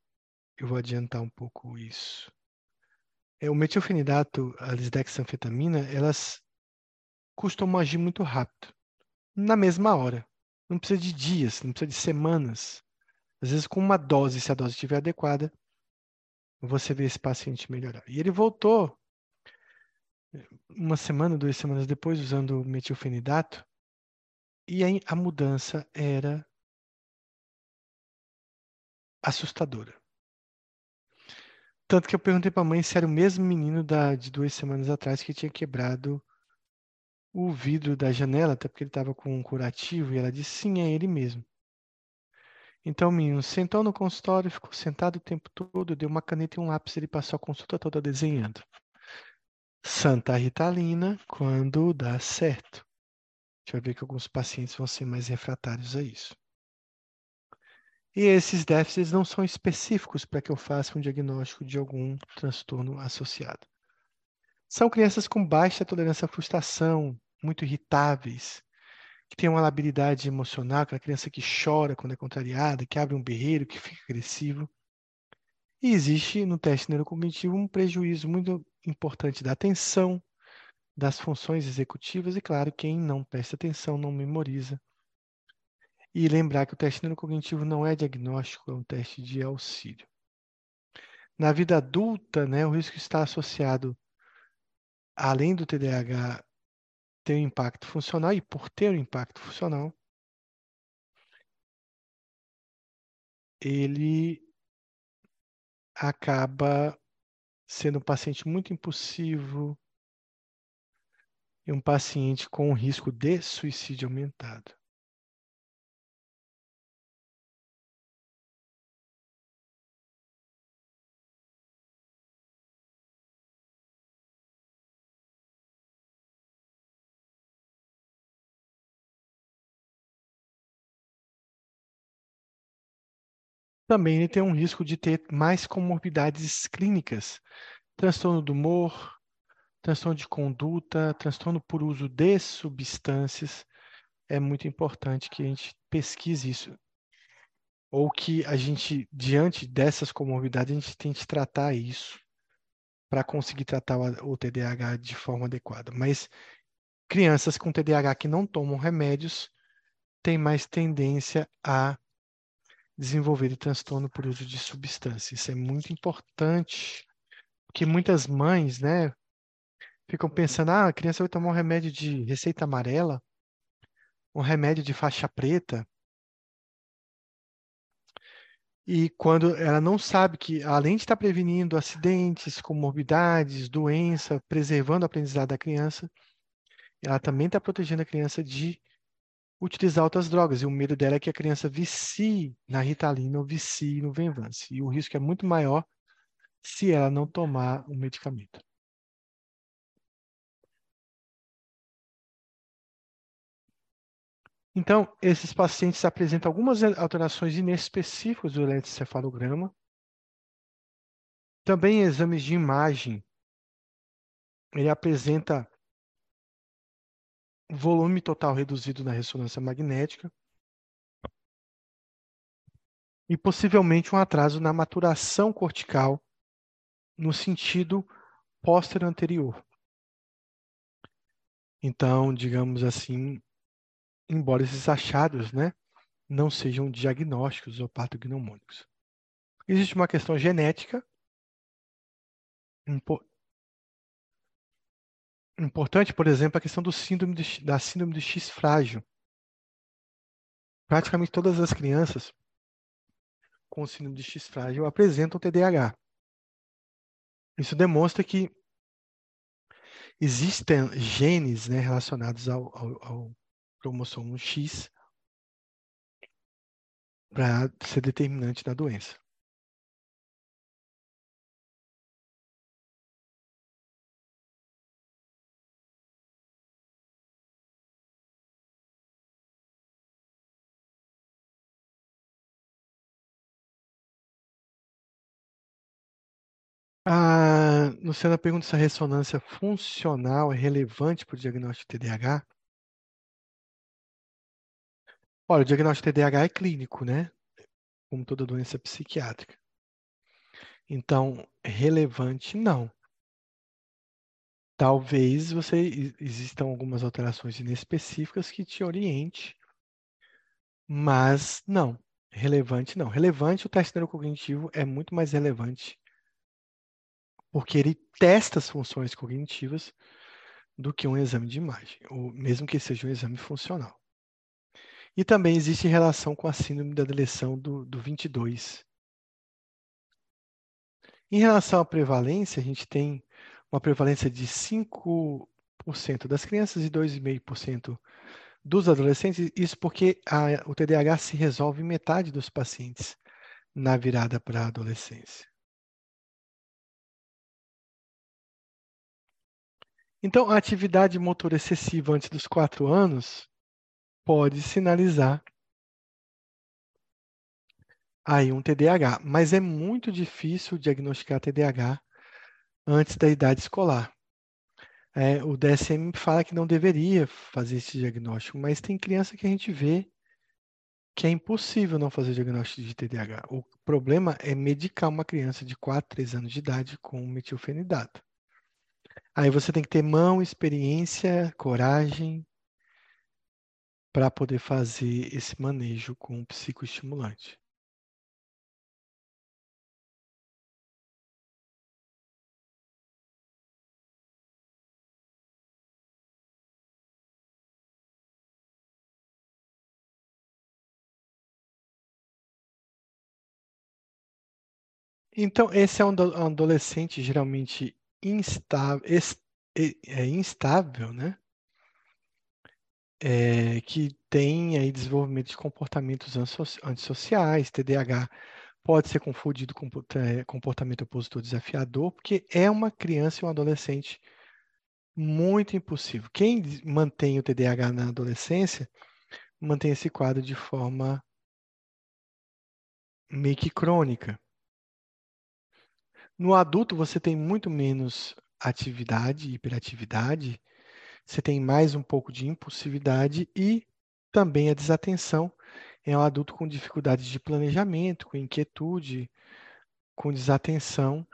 Speaker 1: eu vou adiantar um pouco isso. É, o metilfenidato, a lisdexanfetamina, elas costumam agir muito rápido, na mesma hora. Não precisa de dias, não precisa de semanas. Às vezes, com uma dose, se a dose estiver adequada, você vê esse paciente melhorar. E ele voltou uma semana, duas semanas depois, usando metilfenidato, e a mudança era assustadora. Tanto que eu perguntei para a mãe se era o mesmo menino da, de duas semanas atrás que tinha quebrado o vidro da janela, até porque ele estava com um curativo, e ela disse sim, é ele mesmo. Então o menino sentou no consultório, ficou sentado o tempo todo, deu uma caneta e um lápis, ele passou a consulta toda desenhando. Santa Ritalina quando dá certo. A gente vai ver que alguns pacientes vão ser mais refratários a isso. E esses déficits não são específicos para que eu faça um diagnóstico de algum transtorno associado. São crianças com baixa tolerância à frustração, muito irritáveis, que têm uma labilidade emocional, aquela criança que chora quando é contrariada, que abre um berreiro, que fica agressivo. E existe no teste neurocognitivo um prejuízo muito importante da atenção, das funções executivas, e claro, quem não presta atenção não memoriza. E lembrar que o teste neurocognitivo não é diagnóstico, é um teste de auxílio. Na vida adulta, né, o risco está associado, além do TDAH ter um impacto funcional, e por ter um impacto funcional, ele acaba sendo um paciente muito impulsivo e um paciente com risco de suicídio aumentado. Também ele tem um risco de ter mais comorbidades clínicas, transtorno do humor, transtorno de conduta, transtorno por uso de substâncias. É muito importante que a gente pesquise isso. Ou que a gente, diante dessas comorbidades, a gente tente tratar isso para conseguir tratar o TDAH de forma adequada. Mas crianças com TDAH que não tomam remédios têm mais tendência a desenvolver transtorno por uso de substância. Isso é muito importante, porque muitas mães, né, ficam pensando, ah, a criança vai tomar um remédio de receita amarela, um remédio de faixa preta, e quando ela não sabe que, além de estar prevenindo acidentes, comorbidades, doença, preservando o aprendizado da criança, ela também está protegendo a criança de utilizar outras drogas. E o medo dela é que a criança vicie na Ritalina ou vicie no Venvance. E o risco é muito maior se ela não tomar o medicamento. Então, esses pacientes apresentam algumas alterações inespecíficas do eletrocefalograma. Também exames de imagem. Ele apresenta volume total reduzido na ressonância magnética e possivelmente um atraso na maturação cortical no sentido póstero anterior. Então, digamos assim, embora esses achados, né, não sejam diagnósticos ou patognomônicos. Existe uma questão genética importante, por exemplo, a questão do síndrome de, da síndrome de X frágil. Praticamente todas as crianças com síndrome de X frágil apresentam TDAH. Isso demonstra que existem genes né, relacionados ao, ao, ao cromossomo X para ser determinante da doença. Ah, Luciana pergunta se a ressonância funcional é relevante para o diagnóstico de TDAH. Olha, o diagnóstico de TDAH é clínico, né? Como toda doença psiquiátrica. Então, relevante não. Talvez você existam algumas alterações inespecíficas que te oriente, mas não. Relevante não. Relevante, o teste neurocognitivo é muito mais relevante porque ele testa as funções cognitivas do que um exame de imagem, ou mesmo que seja um exame funcional. E também existe relação com a síndrome da deleção do, do 22. Em relação à prevalência, a gente tem uma prevalência de 5% das crianças e 2,5% dos adolescentes, isso porque a, o TDAH se resolve em metade dos pacientes na virada para a adolescência. Então, a atividade motor excessiva antes dos quatro anos pode sinalizar aí um TDAH, mas é muito difícil diagnosticar TDAH antes da idade escolar. É, o DSM fala que não deveria fazer esse diagnóstico, mas tem criança que a gente vê que é impossível não fazer diagnóstico de TDAH. O problema é medicar uma criança de 4, 3 anos de idade com metilfenidato. Aí você tem que ter mão, experiência, coragem para poder fazer esse manejo com o psicoestimulante. Então, esse é um adolescente geralmente instável, é instável, né? É, que tem aí desenvolvimento de comportamentos antissociais, TDAH pode ser confundido com é, comportamento opositor desafiador, porque é uma criança e um adolescente muito impulsivo. Quem mantém o TDAH na adolescência mantém esse quadro de forma meio que crônica. No adulto, você tem muito menos atividade, hiperatividade, você tem mais um pouco de impulsividade e também a desatenção. É um adulto com dificuldades de planejamento, com inquietude, com desatenção,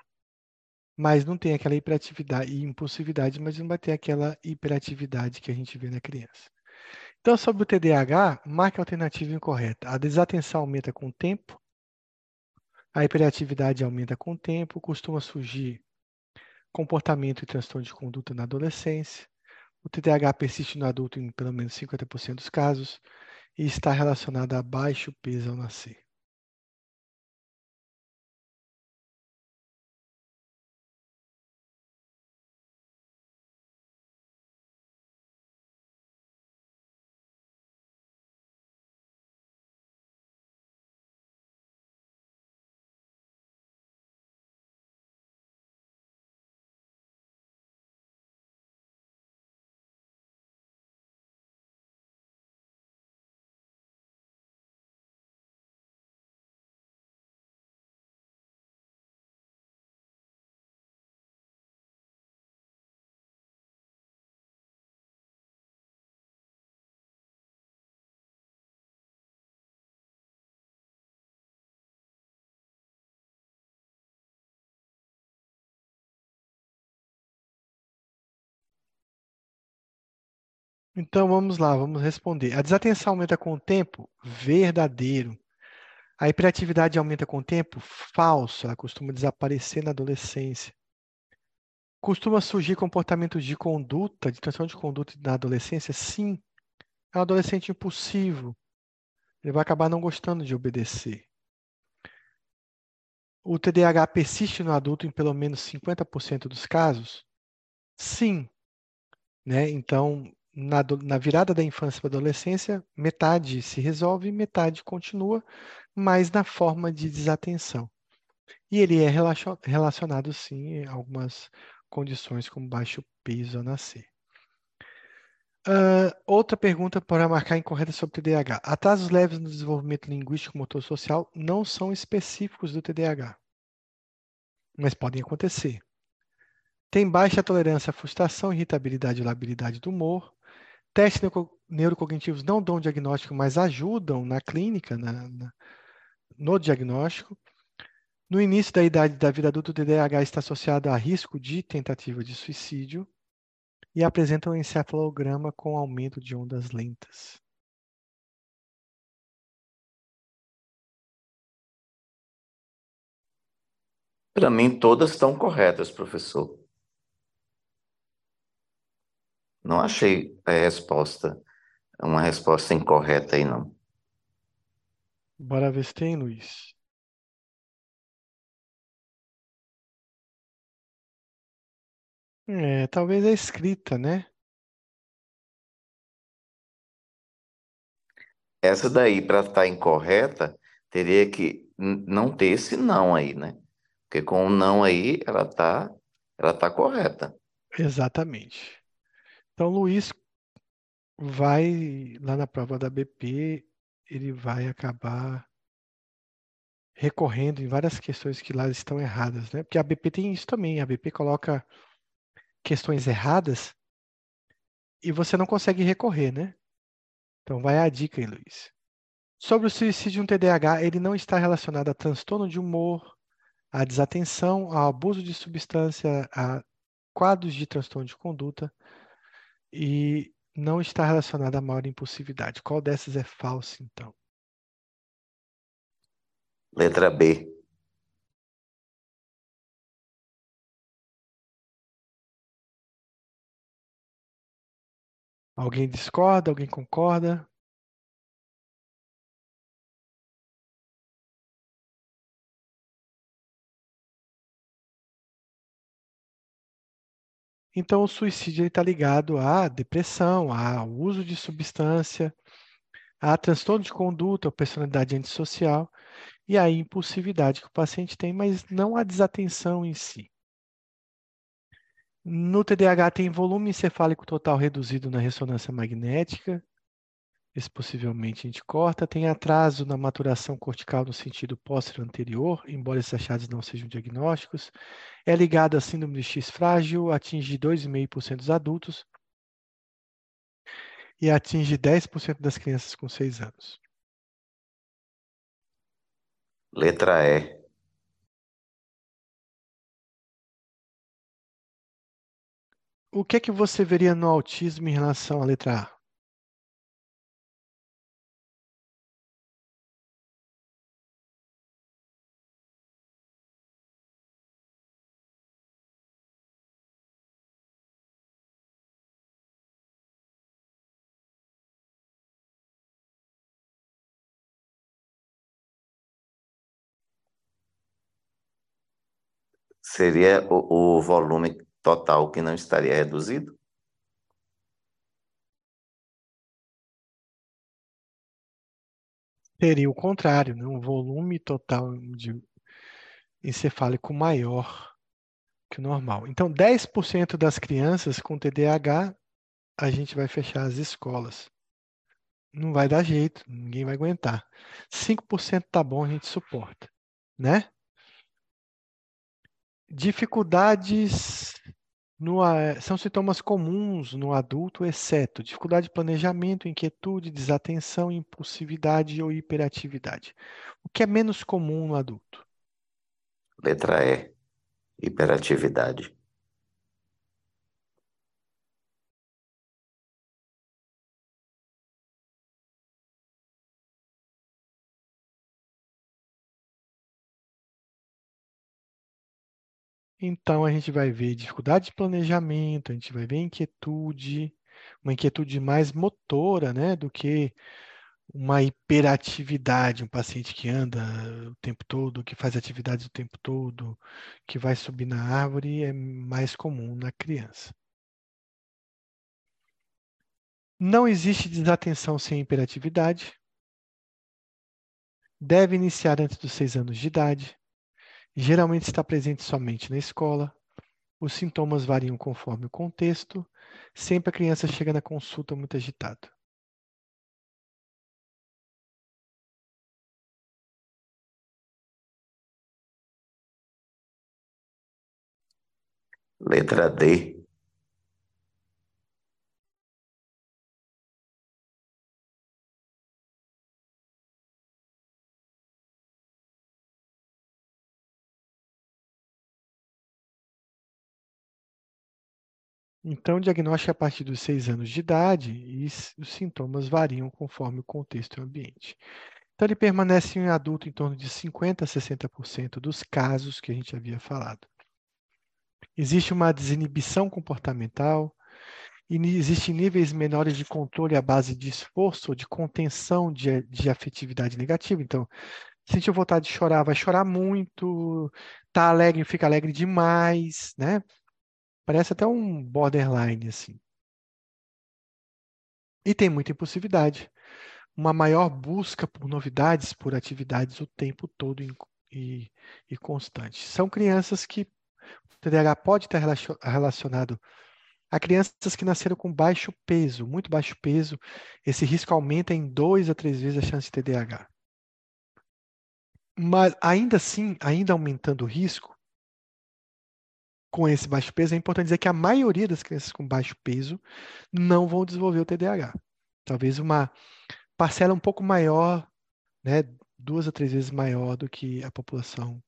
Speaker 1: mas não tem aquela hiperatividade e impulsividade, mas não vai ter aquela hiperatividade que a gente vê na criança. Então, sobre o TDAH, marque a alternativa incorreta. A desatenção aumenta com o tempo, a hiperatividade aumenta com o tempo, costuma surgir comportamento e transtorno de conduta na adolescência. O TDAH persiste no adulto em pelo menos 50% dos casos e está relacionado a baixo peso ao nascer. Então vamos lá, vamos responder. A desatenção aumenta com o tempo? Verdadeiro. A hiperatividade aumenta com o tempo? Falso. Ela costuma desaparecer na adolescência. Costuma surgir comportamentos de conduta, de transtorno de conduta na adolescência? Sim. É um adolescente impulsivo. Ele vai acabar não gostando de obedecer. O TDAH persiste no adulto em pelo menos 50% dos casos? Sim. Né? Então, na, na virada da infância para a adolescência, metade se resolve, metade continua, mas na forma de desatenção. E ele é relacionado, sim, a algumas condições como baixo peso ao nascer. Uh, outra pergunta para marcar incorreta sobre TDAH. Atrasos leves no desenvolvimento linguístico motor social não são específicos do TDAH, mas podem acontecer. Tem baixa tolerância à frustração, irritabilidade e labilidade do humor. Testes neurocognitivos não dão diagnóstico, mas ajudam na clínica, na, na, no diagnóstico. No início da idade da vida adulta, o TDAH está associado a risco de tentativa de suicídio e apresenta um encefalograma com aumento de ondas lentas.
Speaker 3: Para mim, todas estão corretas, professor. Não achei a resposta, uma resposta incorreta aí, não.
Speaker 1: Bora ver se tem, Luiz. É, talvez a escrita, né?
Speaker 3: Essa daí, para estar tá incorreta, teria que não ter esse não aí, né? Porque com o não aí, ela tá, ela tá correta.
Speaker 1: Exatamente. Então, Luiz vai lá na prova da BP, ele vai acabar recorrendo em várias questões que lá estão erradas, né? Porque a BP tem isso também, a BP coloca questões erradas e você não consegue recorrer, né? Então vai a dica aí, Luiz. Sobre o suicídio um TDAH, ele não está relacionado a transtorno de humor, a desatenção, ao abuso de substância, a quadros de transtorno de conduta e não está relacionado a maior impulsividade. Qual dessas é falso, então?
Speaker 3: Letra B.
Speaker 1: Alguém discorda? Alguém concorda? Então, o suicídio está ligado à depressão, ao uso de substância, a transtorno de conduta, a personalidade antissocial e a impulsividade que o paciente tem, mas não a desatenção em si. No TDAH tem volume encefálico total reduzido na ressonância magnética. Esse possivelmente a gente corta. Tem atraso na maturação cortical no sentido póstero anterior, embora esses achados não sejam diagnósticos. É ligado à síndrome de X frágil, atinge 2,5% dos adultos e atinge 10% das crianças com 6 anos.
Speaker 3: Letra E.
Speaker 1: O que é que você veria no autismo em relação à letra A?
Speaker 3: Seria o, o volume total que não estaria reduzido?
Speaker 1: Seria o contrário, né? um volume total de encefálico maior que o normal. Então, 10% das crianças com TDAH, a gente vai fechar as escolas. Não vai dar jeito, ninguém vai aguentar. 5% tá bom, a gente suporta, né? Dificuldades no, são sintomas comuns no adulto, exceto dificuldade de planejamento, inquietude, desatenção, impulsividade ou hiperatividade. O que é menos comum no adulto?
Speaker 3: Letra E, hiperatividade.
Speaker 1: Então a gente vai ver dificuldade de planejamento, a gente vai ver inquietude, uma inquietude mais motora, né, do que uma hiperatividade, um paciente que anda o tempo todo, que faz atividades o tempo todo, que vai subir na árvore, é mais comum na criança. Não existe desatenção sem hiperatividade. Deve iniciar antes dos seis anos de idade. Geralmente está presente somente na escola. Os sintomas variam conforme o contexto. Sempre a criança chega na consulta muito agitada.
Speaker 3: Letra D.
Speaker 1: Então, o diagnóstico é a partir dos seis anos de idade e os sintomas variam conforme o contexto e o ambiente. Então, ele permanece em adulto em torno de 50% a 60% dos casos que a gente havia falado. Existe uma desinibição comportamental, e existem níveis menores de controle à base de esforço ou de contenção de, de afetividade negativa. Então, sentiu vontade de chorar, vai chorar muito, tá alegre, fica alegre demais, né? Parece até um borderline, assim. E tem muita impulsividade. Uma maior busca por novidades, por atividades o tempo todo e, e, constante. São crianças que o TDAH pode estar relacionado a crianças que nasceram com baixo peso, muito baixo peso. Esse risco aumenta em dois a três vezes a chance de TDAH. Mas ainda assim, ainda aumentando o risco, com esse baixo peso, é importante dizer que a maioria das crianças com baixo peso não vão desenvolver o TDAH. Talvez uma parcela um pouco maior, né, duas a três vezes maior do que a população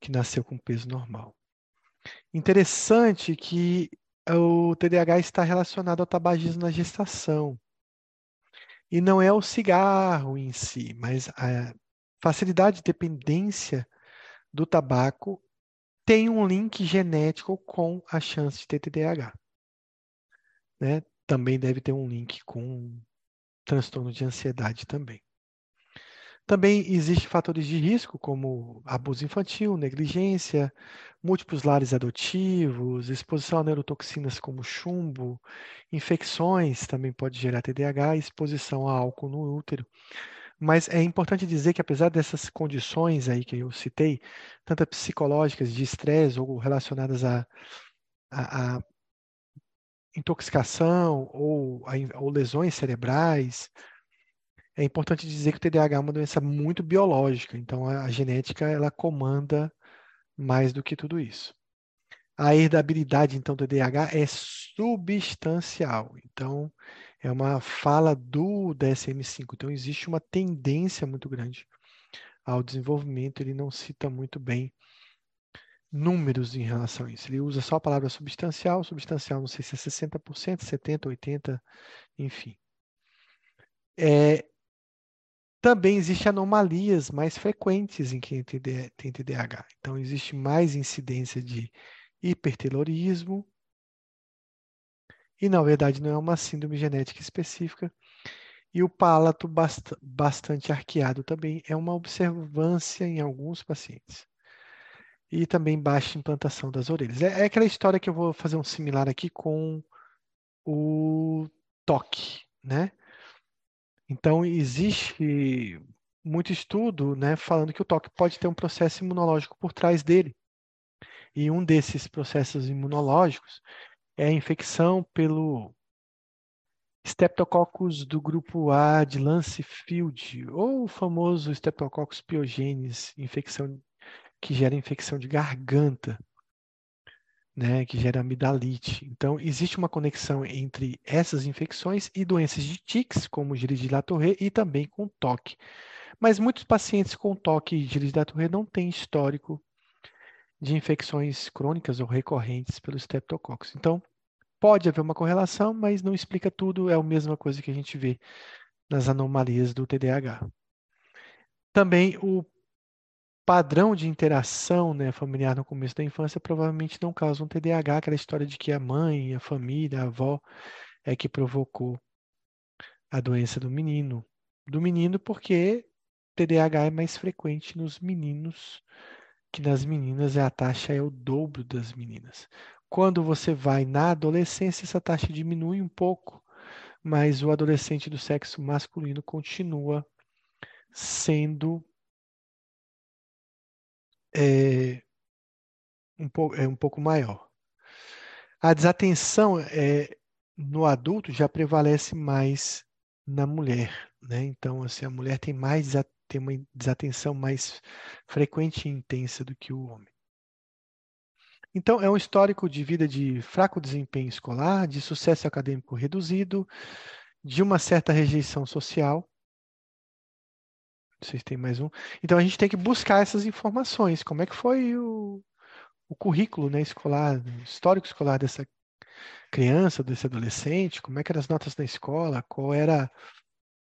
Speaker 1: que nasceu com peso normal. Interessante que o TDAH está relacionado ao tabagismo na gestação. E não é o cigarro em si, mas a facilidade de dependência do tabaco tem um link genético com a chance de ter TDAH. Né? Também deve ter um link com transtorno de ansiedade também. Também existem fatores de risco, como abuso infantil, negligência, múltiplos lares adotivos, exposição a neurotoxinas como chumbo, infecções também pode gerar TDAH, exposição a álcool no útero. Mas é importante dizer que apesar dessas condições aí que eu citei, tanto psicológicas, de estresse ou relacionadas a, a, a intoxicação ou, a, ou lesões cerebrais, é importante dizer que o TDAH é uma doença muito biológica, então a, a genética ela comanda mais do que tudo isso. A herdabilidade, então, do TDAH é substancial. Então, é uma fala do DSM-5. Então, existe uma tendência muito grande ao desenvolvimento. Ele não cita muito bem números em relação a isso. Ele usa só a palavra substancial. Substancial, não sei se é 60%, 70%, 80%, enfim. É, também existem anomalias mais frequentes em quem tem TDAH. Então, existe mais incidência de hipertelorismo, e na verdade não é uma síndrome genética específica. E o palato bast bastante arqueado também é uma observância em alguns pacientes. E também baixa implantação das orelhas. É, é aquela história que eu vou fazer um similar aqui com o toque, né? Então existe muito estudo, né, falando que o toque pode ter um processo imunológico por trás dele. E um desses processos imunológicos é a infecção pelo Streptococcus do grupo A de Lancefield, ou o famoso Streptococcus pyogenes, infecção que gera infecção de garganta, né, que gera amidalite. Então, existe uma conexão entre essas infecções e doenças de tics, como Gilles de e também com toque. Mas muitos pacientes com toque e Gilles de la não têm histórico de infecções crônicas ou recorrentes pelo Streptococcus. Então, pode haver uma correlação, mas não explica tudo, é a mesma coisa que a gente vê nas anomalias do TDAH. Também o padrão de interação né, familiar no começo da infância provavelmente não causa um TDAH, aquela história de que a mãe, a família, a avó é que provocou a doença do menino. Do menino porque TDAH é mais frequente nos meninos que nas meninas, a taxa é o dobro das meninas. Quando você vai na adolescência, essa taxa diminui um pouco, mas o adolescente do sexo masculino continua sendo é, um, pouco, é um pouco maior. A desatenção é, no adulto já prevalece mais na mulher, né? Então, assim, a mulher tem mais tem uma desatenção mais frequente e intensa do que o homem. Então, é um histórico de vida de fraco desempenho escolar, de sucesso acadêmico reduzido, de uma certa rejeição social. Vocês têm mais um. Então, a gente tem que buscar essas informações. Como é que foi o, o currículo né, escolar, histórico escolar dessa criança, desse adolescente? Como é que eram as notas na escola? Qual era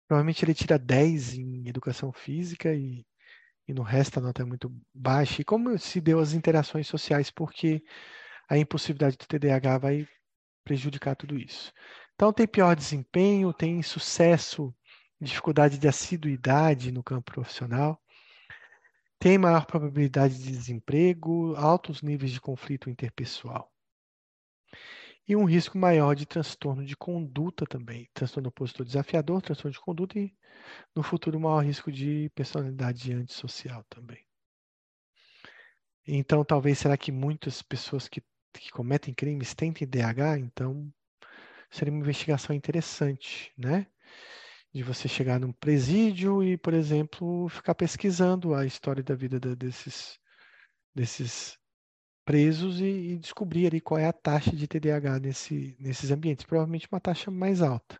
Speaker 1: Provavelmente ele tira 10 em educação física e, e no resto a nota é muito baixa. E como se deu as interações sociais, porque a impossibilidade do TDAH vai prejudicar tudo isso. Então tem pior desempenho, tem sucesso, dificuldade de assiduidade no campo profissional, tem maior probabilidade de desemprego, altos níveis de conflito interpessoal e um risco maior de transtorno de conduta também. Transtorno opositor desafiador, transtorno de conduta e, no futuro, maior risco de personalidade antissocial também. Então, talvez, será que muitas pessoas que, que cometem crimes têm TDAH? Então, seria uma investigação interessante, né? De você chegar num presídio e, por exemplo, ficar pesquisando a história da vida desses, desses presos e, e, descobrir ali qual é a taxa de TDAH nesse, nesses ambientes. Provavelmente uma taxa mais alta.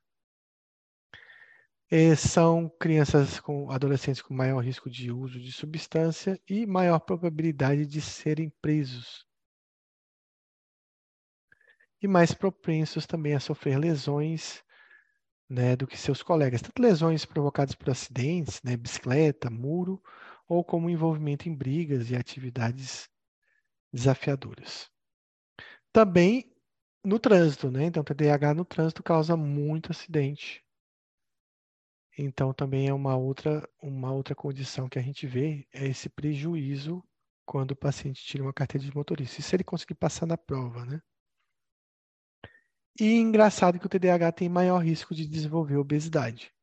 Speaker 1: E são crianças com adolescentes com maior risco de uso de substância e maior probabilidade de serem presos. E mais propensos também a sofrer lesões né, do que seus colegas, tanto lesões provocadas por acidentes, né, bicicleta, muro, ou como envolvimento em brigas e atividades desafiadoras. Também no trânsito, né? Então, TDAH no trânsito causa muito acidente. Então, também é uma outra, uma outra condição que a gente vê, é esse prejuízo quando o paciente tira uma carteira de motorista. E se ele conseguir passar na prova, né? E engraçado que o TDAH tem maior risco de desenvolver obesidade.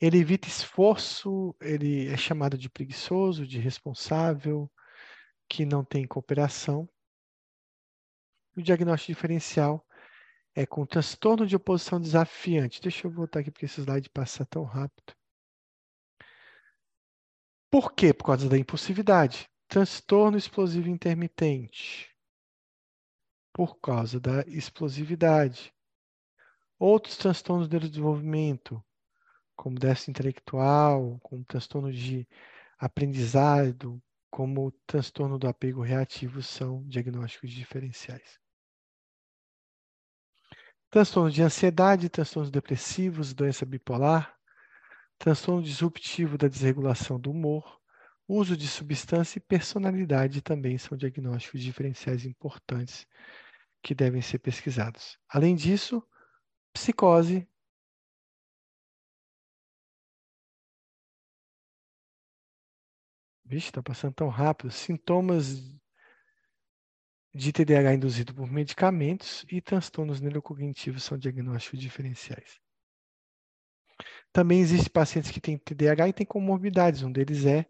Speaker 1: Ele evita esforço, ele é chamado de preguiçoso, de responsável, que não tem cooperação. O diagnóstico diferencial é com transtorno de oposição desafiante. Deixa eu voltar aqui porque esse slide passa tão rápido. Por quê? Por causa da impulsividade. Transtorno explosivo intermitente. Por causa da explosividade. Outros transtornos do desenvolvimento, como déficit intelectual, como transtorno de aprendizado, como transtorno do apego reativo são diagnósticos diferenciais. Transtorno de ansiedade, transtornos depressivos, doença bipolar, transtorno disruptivo da desregulação do humor, uso de substância e personalidade também são diagnósticos diferenciais importantes que devem ser pesquisados. Além disso, psicose, Vixe, está passando tão rápido. Sintomas de TDAH induzido por medicamentos e transtornos neurocognitivos são diagnósticos diferenciais. Também existem pacientes que têm TDAH e têm comorbidades. Um deles é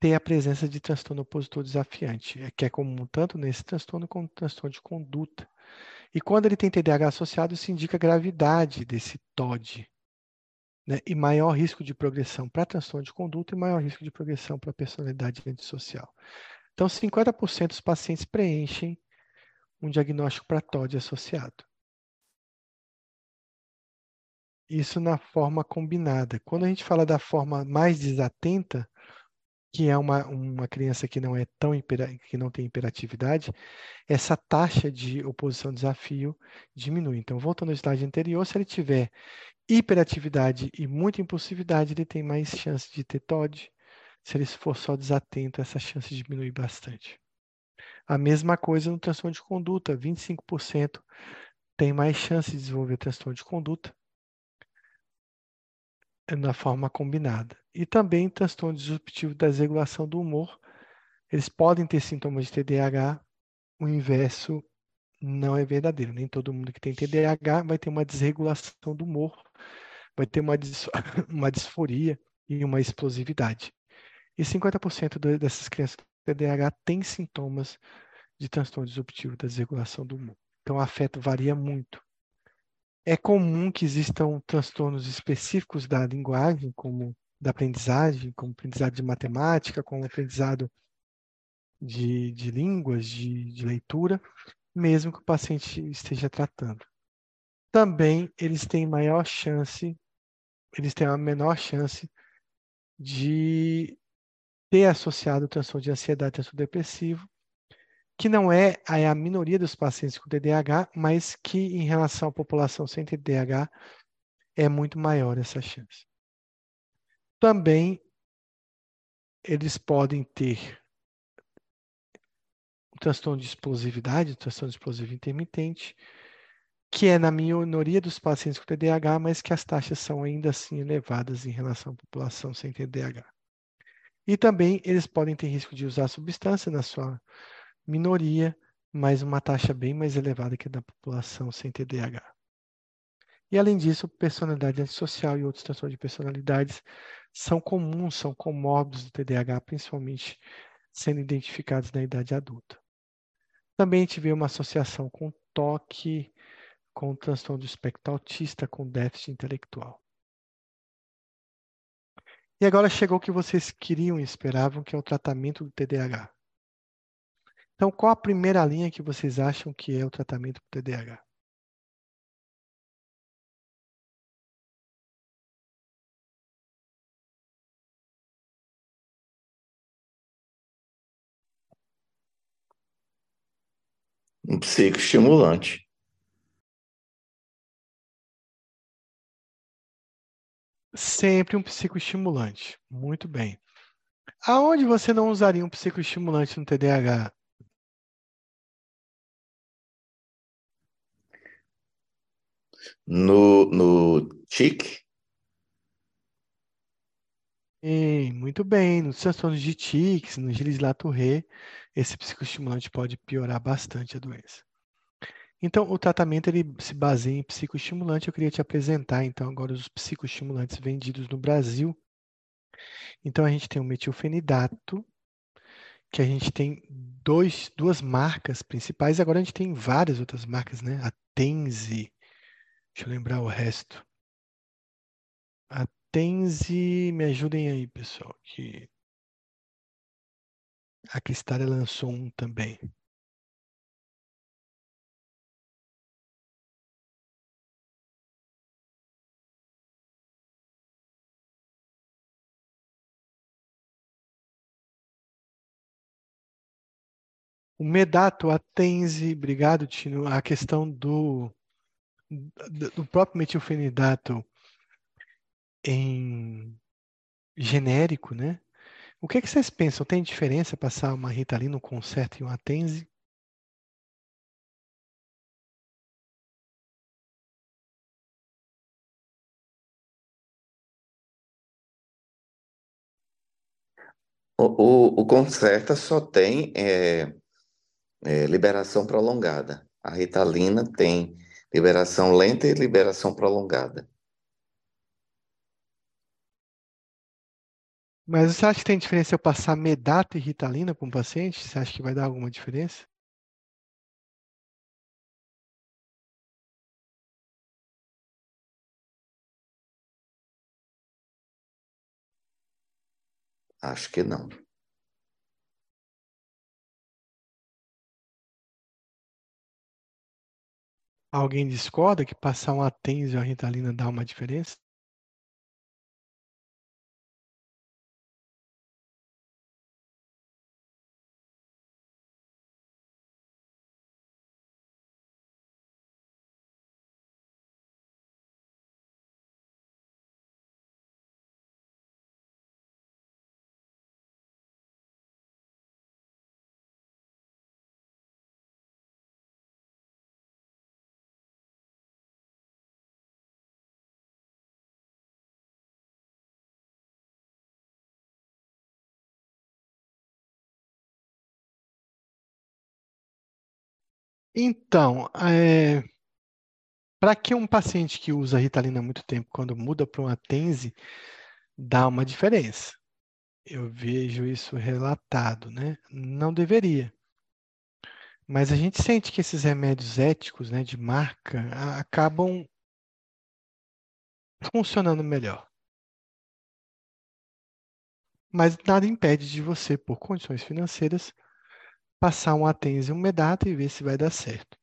Speaker 1: ter a presença de transtorno opositor desafiante, é que é comum tanto nesse transtorno como no transtorno de conduta. E quando ele tem TDAH associado, isso indica a gravidade desse TOD, né, e maior risco de progressão para transtorno de conduta e maior risco de progressão para personalidade antissocial. Então, 50% dos pacientes preenchem um diagnóstico para TOD associado. Isso na forma combinada. Quando a gente fala da forma mais desatenta, que é uma, uma criança que não é tão que não tem hiperatividade, essa taxa de oposição desafio diminui. Então, voltando ao slide anterior, se ele tiver hiperatividade e muita impulsividade, ele tem mais chance de ter TOD. Se ele for só desatento, essa chance diminui bastante. A mesma coisa no transtorno de conduta, 25% tem mais chance de desenvolver transtorno de conduta na forma combinada. E também transtorno disruptivo da desregulação do humor. Eles podem ter sintomas de TDAH, o inverso não é verdadeiro. Nem todo mundo que tem TDAH vai ter uma desregulação do humor, vai ter uma, dis uma disforia e uma explosividade. E 50% dessas crianças com TDAH têm sintomas de transtorno disruptivo da desregulação do humor. Então, o afeto varia muito. É comum que existam transtornos específicos da linguagem, como da aprendizagem, como aprendizado de matemática, como aprendizado de, de línguas, de, de leitura, mesmo que o paciente esteja tratando. Também eles têm maior chance, eles têm a menor chance de ter associado transtorno de ansiedade, transtorno depressivo, que não é é a minoria dos pacientes com TDAH, mas que em relação à população sem TDAH é muito maior essa chance. Também eles podem ter o transtorno de explosividade, o transtorno explosivo intermitente, que é na minoria dos pacientes com TDAH, mas que as taxas são ainda assim elevadas em relação à população sem TDAH. E também eles podem ter risco de usar substância na sua minoria, mas uma taxa bem mais elevada que a da população sem TDAH. E além disso, personalidade antissocial e outros transtornos de personalidades são comuns, são comórbidos do TDAH, principalmente sendo identificados na idade adulta. Também a gente vê uma associação com toque, com transtorno do espectro autista, com déficit intelectual. E agora chegou o que vocês queriam e esperavam, que é o tratamento do TDAH. Então, qual a primeira linha que vocês acham que é o tratamento para o TDAH?
Speaker 3: Um psicoestimulante.
Speaker 1: Sempre um psicoestimulante. Muito bem. Aonde você não usaria um psicoestimulante no TDAH?
Speaker 3: No, no TIC?
Speaker 1: Muito bem. Nos transtornos de tics, no Gilles-Latouré, esse psicoestimulante pode piorar bastante a doença. Então, o tratamento ele se baseia em psicoestimulante. Eu queria te apresentar, então, agora os psicoestimulantes vendidos no Brasil. Então, a gente tem o metilfenidato, que a gente tem dois, duas marcas principais. Agora a gente tem várias outras marcas, né? A Tenzi, deixa eu lembrar o resto. A Tenzi, me ajudem aí, pessoal, que a Cristália lançou um também. O Medato, a Tenzi, obrigado, Tino, a questão do, do próprio metilfenidato em genérico, né? O que, é que vocês pensam? Tem diferença passar uma Ritalina, um concerto e uma Tenzi?
Speaker 3: O, o, o Concerta só tem é, é, liberação prolongada. A Ritalina tem liberação lenta e liberação prolongada.
Speaker 1: Mas você acha que tem diferença eu passar Medato e Ritalina para um paciente? Você acha que vai dar alguma diferença?
Speaker 3: Acho que não.
Speaker 1: Alguém discorda que passar uma Tens e uma Ritalina dá uma diferença? Então, é, para que um paciente que usa Ritalina há muito tempo, quando muda para uma Tense, dá uma diferença. Eu vejo isso relatado, né? Não deveria. Mas a gente sente que esses remédios éticos, né, de marca, acabam funcionando melhor. Mas nada impede de você, por condições financeiras, passar um Atense e um Medato e ver se vai dar certo.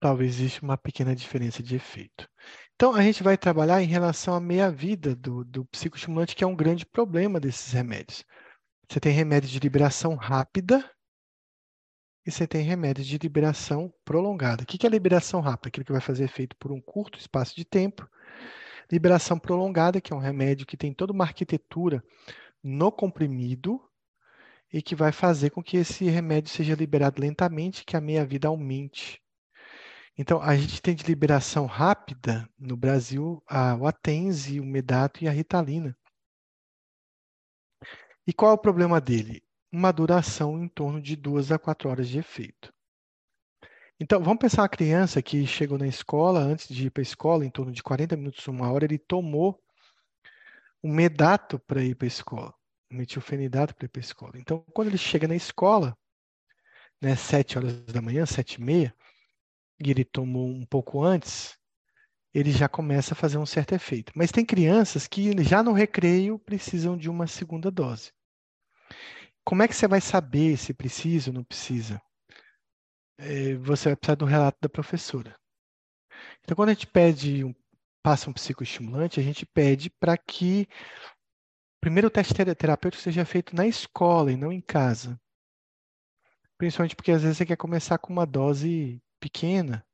Speaker 1: Talvez exista uma pequena diferença de efeito. Então, a gente vai trabalhar em relação à meia-vida do, do psicoestimulante, que é um grande problema desses remédios. Você tem remédios de liberação rápida e você tem remédios de liberação prolongada. O que é liberação rápida? Aquilo que vai fazer efeito por um curto espaço de tempo. Liberação prolongada, que é um remédio que tem toda uma arquitetura no comprimido e que vai fazer com que esse remédio seja liberado lentamente, que a meia-vida aumente. Então, a gente tem de liberação rápida no Brasil a, o Atense, o Medato e a Ritalina. E qual é o problema dele? Uma duração em torno de duas a quatro horas de efeito. Então, vamos pensar uma criança que chegou na escola, antes de ir para a escola, em torno de 40 minutos, uma hora, ele tomou um medato para ir para a escola, um metilfenidato para ir para a escola. Então, quando ele chega na escola, né, 7 horas da manhã, sete e meia, e ele tomou um pouco antes, ele já começa a fazer um certo efeito. Mas tem crianças que já no recreio precisam de uma segunda dose. Como é que você vai saber se precisa ou não precisa? É, você vai precisar do relato da professora. Então, quando a gente pede, um, passa um psicoestimulante, a gente pede para que primeiro o teste terapêutico seja feito na escola e não em casa. Principalmente porque às vezes você quer começar com uma dose pequena.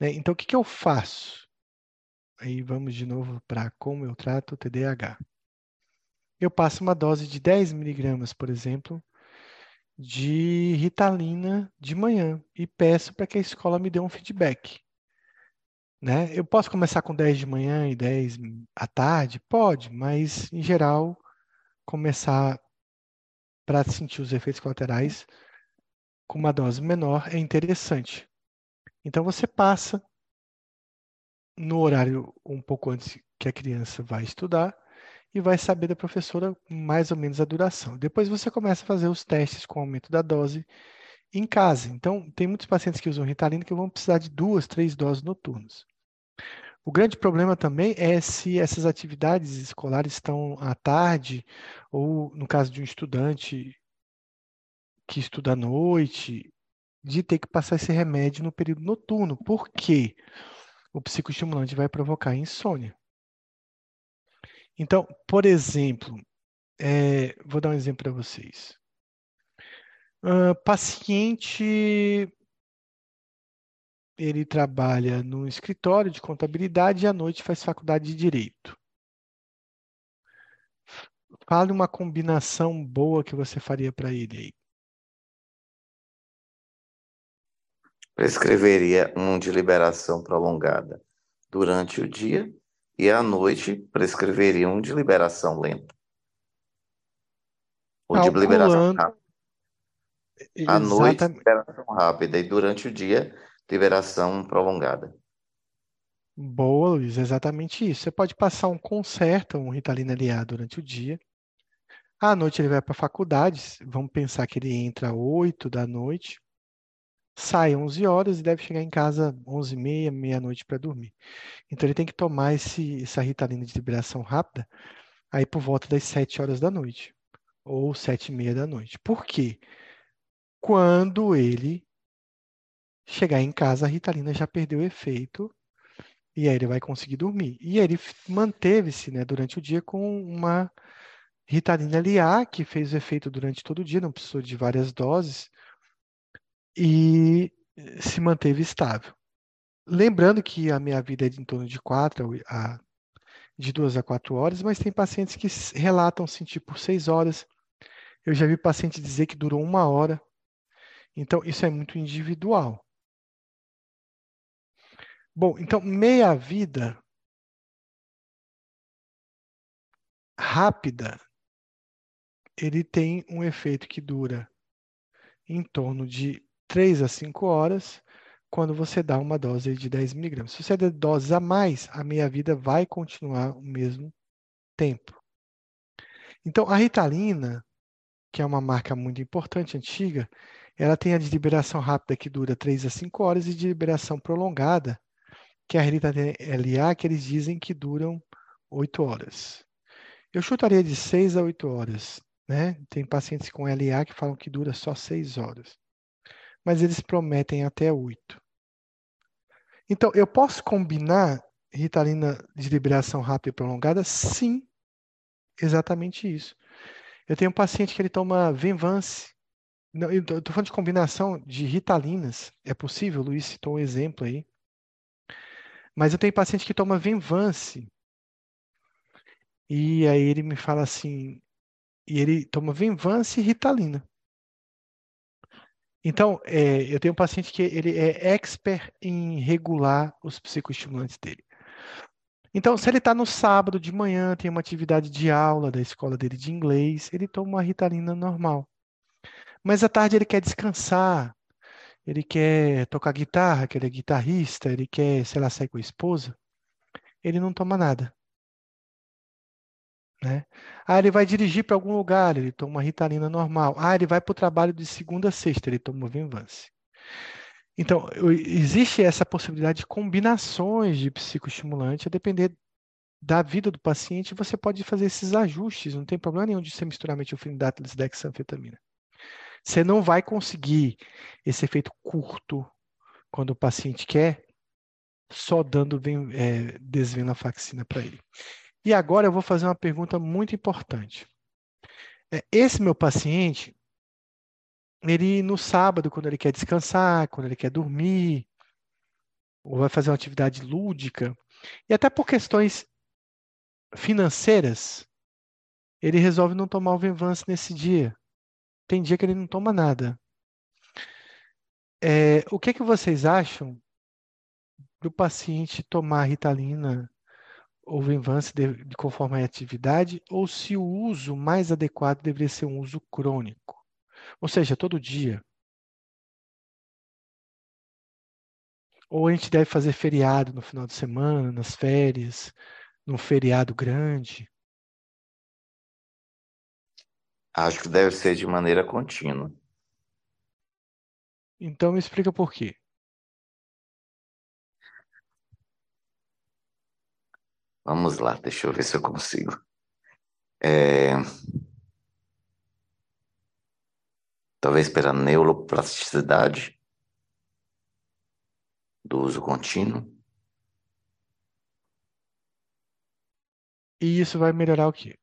Speaker 1: Né? Então, o que, que eu faço? Aí vamos de novo para como eu trato o TDAH. Eu passo uma dose de 10 miligramas, por exemplo, de Ritalina de manhã e peço para que a escola me dê um feedback. Né? Eu posso começar com 10 de manhã e 10 à tarde? Pode, mas em geral, começar para sentir os efeitos colaterais com uma dose menor é interessante. Então você passa no horário um pouco antes que a criança vai estudar e vai saber da professora mais ou menos a duração. Depois você começa a fazer os testes com aumento da dose em casa. Então, tem muitos pacientes que usam Ritalina que vão precisar de duas, três doses noturnas. O grande problema também é se essas atividades escolares estão à tarde, ou no caso de um estudante que estuda à noite, de ter que passar esse remédio no período noturno. Por quê? o psicoestimulante vai provocar insônia. Então, por exemplo, é, vou dar um exemplo para vocês. Uh, paciente, ele trabalha no escritório de contabilidade e à noite faz faculdade de direito. Fale uma combinação boa que você faria para ele aí.
Speaker 3: prescreveria um de liberação prolongada durante o dia e à noite prescreveria um de liberação lenta. Ou de liberação rápida. À noite, liberação rápida e durante o dia, liberação prolongada.
Speaker 1: Boa, Luiz, exatamente isso. Você pode passar um concerto, um Ritalina LA durante o dia. À noite ele vai para a faculdade, vamos pensar que ele entra às 8 da noite, sai 11 horas e deve chegar em casa 11 e meia, meia-noite para dormir. Então ele tem que tomar esse, essa ritalina de liberação rápida aí por volta das 7 horas da noite ou 7 e meia da noite. Por quê? Quando ele chegar em casa, a ritalina já perdeu o efeito e aí ele vai conseguir dormir. E ele manteve-se né, durante o dia com uma ritalina LA, que fez o efeito durante todo o dia, não precisou de várias doses, e se manteve estável. Lembrando que a minha vida é de em torno de quatro a de duas a quatro horas, mas tem pacientes que relatam sentir por seis horas. Eu já vi paciente dizer que durou uma hora. Então, isso é muito individual. Bom, então, meia vida rápida, ele tem um efeito que dura em torno de 3 a 5 horas quando você dá uma dose de 10 miligramas. Se você der doses a mais, a meia-vida vai continuar o mesmo tempo. Então, a Ritalina, que é uma marca muito importante, antiga, ela tem a de liberação rápida que dura 3 a 5 horas e de liberação prolongada, que a Ritalina LA, que eles dizem que duram 8 horas. Eu chutaria de 6 a 8 horas. Né? Tem pacientes com LA que falam que dura só 6 horas. Mas eles prometem até 8. Então, eu posso combinar Ritalina de liberação rápida e prolongada? Sim, exatamente isso. Eu tenho um paciente que ele toma Venvance. Estou falando de combinação de Ritalinas. É possível, o Luiz citou um exemplo aí. Mas eu tenho paciente que toma Venvance. E aí ele me fala assim, e ele toma Venvance e Ritalina. Então, é, eu tenho um paciente que ele é expert em regular os psicoestimulantes dele. Então, se ele está no sábado de manhã, tem uma atividade de aula da escola dele de inglês, ele toma uma ritalina normal. Mas à tarde ele quer descansar, ele quer tocar guitarra, que ele é guitarrista, ele quer, sei lá, sair com a esposa, ele não toma nada. Né? Ah, ele vai dirigir para algum lugar, ele toma uma ritalina normal. Ah, ele vai para o trabalho de segunda a sexta, ele toma Venvance. Então, existe essa possibilidade de combinações de psicoestimulante, a depender da vida do paciente, você pode fazer esses ajustes, não tem problema nenhum de você misturar metilfenidato e dexanfetamina. Você não vai conseguir esse efeito curto quando o paciente quer, só dando é, desvenlafaxina para ele. E agora eu vou fazer uma pergunta muito importante. É, esse meu paciente, ele no sábado, quando ele quer descansar, quando ele quer dormir, ou vai fazer uma atividade lúdica, e até por questões financeiras, ele resolve não tomar o Venvance nesse dia. Tem dia que ele não toma nada. É, o que, é que vocês acham do paciente tomar Ritalina ou Venvance de, de conforme a atividade, ou se o uso mais adequado deveria ser um uso crônico? Ou seja, todo dia. Ou a gente deve fazer feriado no final de semana, nas férias, num feriado grande?
Speaker 3: Acho que deve ser de maneira contínua.
Speaker 1: Então me explica por quê.
Speaker 3: Vamos lá, deixa eu ver se eu consigo. É... Talvez pela neuroplasticidade do uso contínuo.
Speaker 1: E isso vai melhorar o quê?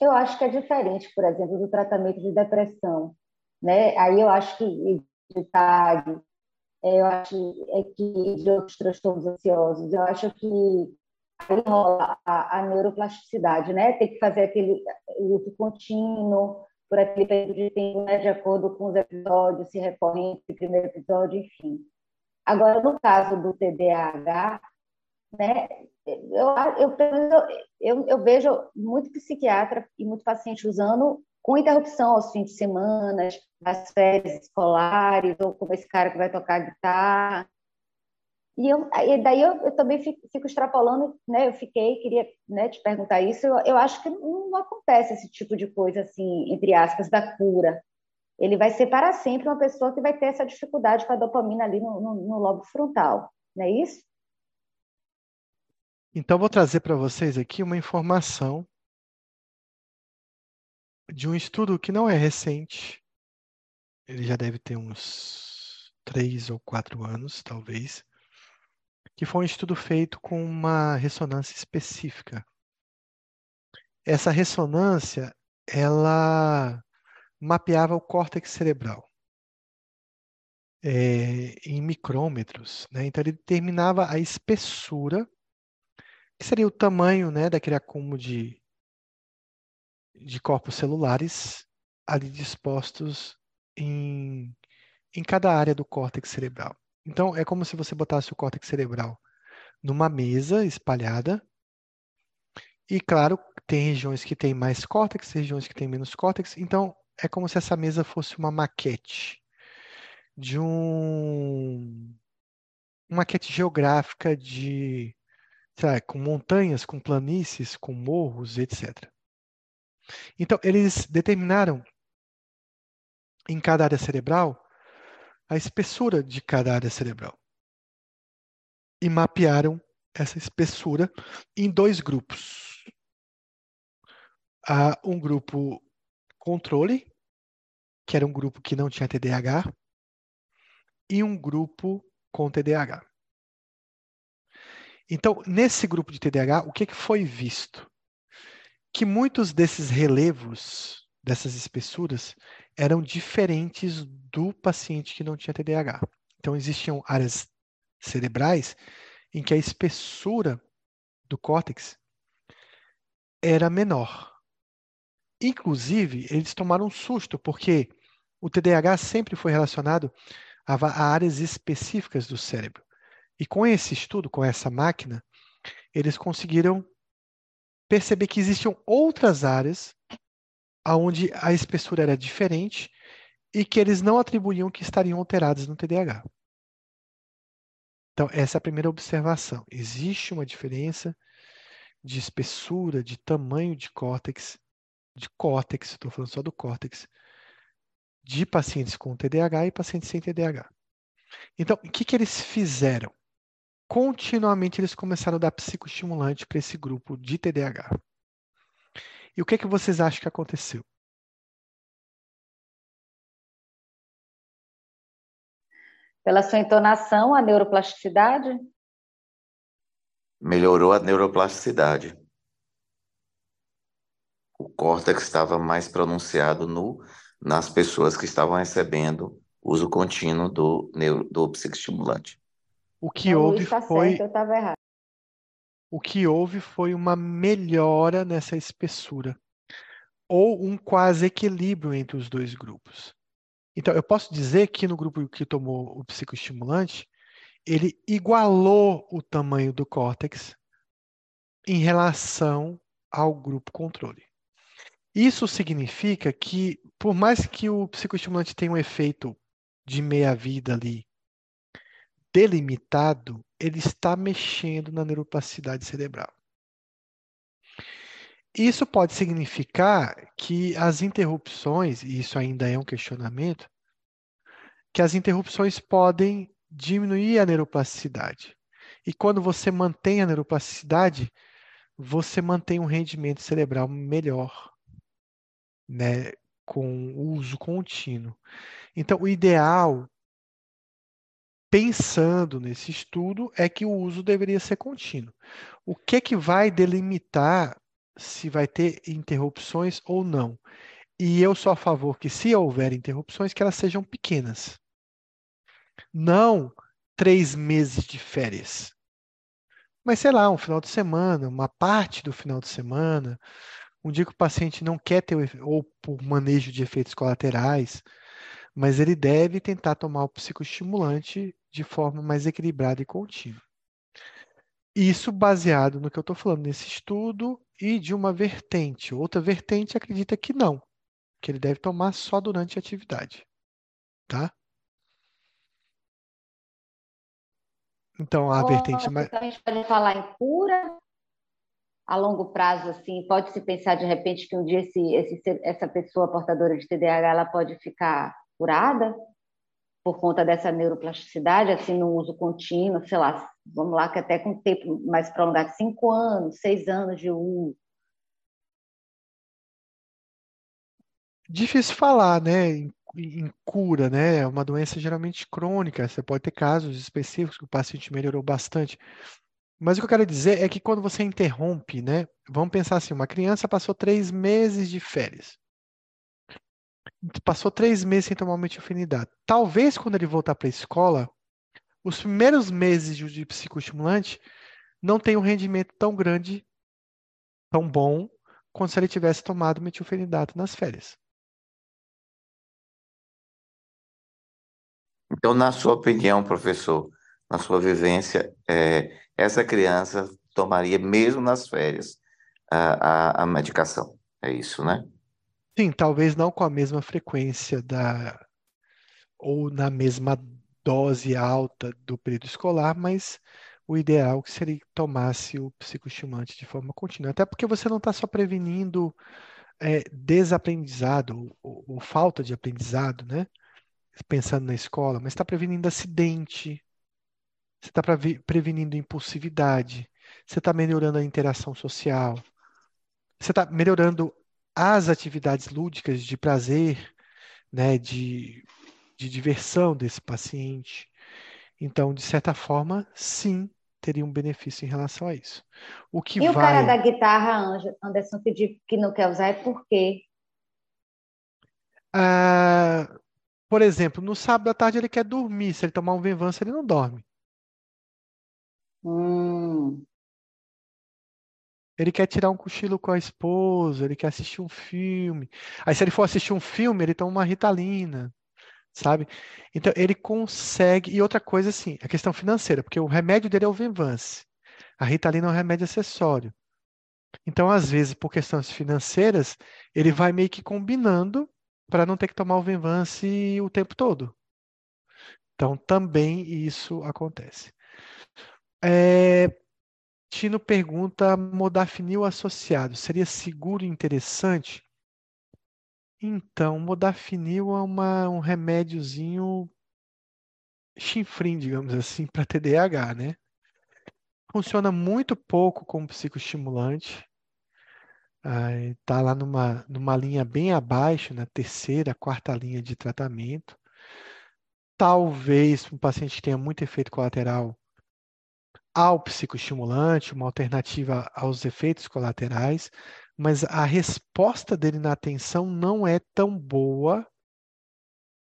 Speaker 2: Eu acho que é diferente, por exemplo, do tratamento de depressão. Né? Aí eu acho que de TAG, é, eu acho é que de outros transtornos ansiosos, eu acho que aí rola a, a neuroplasticidade, né? Tem que fazer aquele luto contínuo por aquele período de tempo, né? de acordo com os episódios, se recorrente, primeiro episódio, enfim. Agora, no caso do TDAH, né? Eu, eu, eu, eu, vejo muito psiquiatra e muito paciente usando com interrupção aos fins de semana, nas férias escolares, ou como esse cara que vai tocar guitarra. E, eu, e daí eu, eu também fico, fico, extrapolando, né? Eu fiquei, queria né, te perguntar isso. Eu, eu acho que não, acontece esse tipo de coisa, assim, entre aspas, da cura. Ele vai ser para sempre uma pessoa que vai ter essa dificuldade com a dopamina ali no, no, no lobo frontal, não é isso?
Speaker 1: Então, vou trazer para vocês aqui uma informação de um estudo que não é recente, ele já deve ter uns três ou quatro anos, talvez, que foi um estudo feito com uma ressonância específica. Essa ressonância, ela mapeava o córtex cerebral é, em micrômetros, né? Então ele determinava a espessura que seria o tamanho né, daquele acúmulo de, de corpos celulares ali dispostos em, em cada área do córtex cerebral. Então, é como se você botasse o córtex cerebral numa mesa espalhada. E, claro, tem regiões que têm mais córtex, regiões que têm menos córtex. Então, é como se essa mesa fosse uma maquete de um uma maquete geográfica de, lá, com montanhas, com planícies, com morros, etc. Então, eles determinaram em cada área cerebral a espessura de cada área cerebral e mapearam essa espessura em dois grupos. Há um grupo controle, que era um grupo que não tinha TDAH, e um grupo com TDAH. Então, nesse grupo de TDAH, o que, que foi visto? Que muitos desses relevos, dessas espessuras, eram diferentes do paciente que não tinha TDAH. Então, existiam áreas cerebrais em que a espessura do córtex era menor. Inclusive, eles tomaram um susto, porque o TDAH sempre foi relacionado a, áreas específicas do cérebro. E com esse estudo, com essa máquina, eles conseguiram perceber que existiam outras áreas onde a espessura era diferente e que eles não atribuíam que estariam alteradas no TDAH. Então, essa é a primeira observação. Existe uma diferença de espessura, de tamanho de córtex, de córtex, estou falando só do córtex, de pacientes com TDAH e pacientes sem TDAH. Então, o que, que eles fizeram? Continuamente eles começaram a dar psicoestimulante para esse grupo de TDAH. E o que, que vocês acham que aconteceu?
Speaker 2: Pela sua entonação, a neuroplasticidade?
Speaker 3: Melhorou a neuroplasticidade. O córtex estava mais pronunciado no nas pessoas que estavam recebendo uso contínuo do, do psicoestimulante.
Speaker 1: O que houve tá foi. Certo, eu errado. O que houve foi uma melhora nessa espessura, ou um quase equilíbrio entre os dois grupos. Então, eu posso dizer que no grupo que tomou o psicoestimulante, ele igualou o tamanho do córtex em relação ao grupo controle. Isso significa que, por mais que o psicoestimulante tenha um efeito de meia-vida ali delimitado, ele está mexendo na neuroplasticidade cerebral. Isso pode significar que as interrupções, e isso ainda é um questionamento, que as interrupções podem diminuir a neuroplasticidade. E quando você mantém a neuroplasticidade, você mantém um rendimento cerebral melhor né, com uso contínuo. Então, o ideal, pensando nesse estudo, é que o uso deveria ser contínuo. O que, que vai delimitar se vai ter interrupções ou não? E eu sou a favor que, se houver interrupções, que elas sejam pequenas. Não três meses de férias. Mas, sei lá, um final de semana, uma parte do final de semana, um dia que o paciente não quer ter, ou por manejo de efeitos colaterais, mas ele deve tentar tomar o psicoestimulante de forma mais equilibrada e contínua. Isso baseado no que eu estou falando nesse estudo e de uma vertente. Outra vertente acredita que não, que ele deve tomar só durante a atividade. Tá? Então, a oh, vertente mais.
Speaker 2: A gente pode falar em cura a longo prazo, assim, pode-se pensar de repente que um dia esse, esse, essa pessoa portadora de TDAH ela pode ficar curada por conta dessa neuroplasticidade, assim, no uso contínuo, sei lá, vamos lá, que até com tempo mais prolongado, cinco anos, seis anos de uso.
Speaker 1: Difícil falar, né, em, em cura, né, é uma doença geralmente crônica, você pode ter casos específicos que o paciente melhorou bastante, mas o que eu quero dizer é que quando você interrompe, né? Vamos pensar assim: uma criança passou três meses de férias. Passou três meses sem tomar metilfenidato. Talvez quando ele voltar para a escola, os primeiros meses de psicoestimulante não tenham um rendimento tão grande, tão bom, quanto se ele tivesse tomado metilfenidato nas férias.
Speaker 3: Então, na sua opinião, professor, na sua vivência, é, essa criança tomaria, mesmo nas férias, a, a, a medicação. É isso, né?
Speaker 1: Sim, talvez não com a mesma frequência da ou na mesma dose alta do período escolar, mas o ideal seria que tomasse o psicoestimulante de forma contínua. Até porque você não está só prevenindo é, desaprendizado ou, ou, falta de aprendizado, né? Pensando na escola, mas está prevenindo acidente, você está prevenindo impulsividade, você está melhorando a interação social, você está melhorando as atividades lúdicas de prazer, né, de, de diversão desse paciente. Então, de certa forma, sim, teria um benefício em relação a isso.
Speaker 2: O que e vai... o cara da guitarra, Anderson, que, que não quer usar é por quê?
Speaker 1: Ah, por exemplo, no sábado à tarde ele quer dormir. Se ele tomar um Venvança, ele não dorme.
Speaker 2: Hum.
Speaker 1: Ele quer tirar um cochilo com a esposa, ele quer assistir um filme. Aí, se ele for assistir um filme, ele toma uma ritalina, sabe? Então, ele consegue. E outra coisa, assim, a questão financeira, porque o remédio dele é o Venvance. A ritalina é um remédio acessório. Então, às vezes, por questões financeiras, ele vai meio que combinando para não ter que tomar o Venvance o tempo todo. Então, também isso acontece. É, Tino pergunta: modafinil associado seria seguro e interessante? Então, modafinil é uma, um remédiozinho chinfrim, digamos assim, para TDAH, né? Funciona muito pouco como psicoestimulante. Está lá numa, numa linha bem abaixo, na terceira, quarta linha de tratamento. Talvez um paciente tenha muito efeito colateral ao psicoestimulante, uma alternativa aos efeitos colaterais, mas a resposta dele na atenção não é tão boa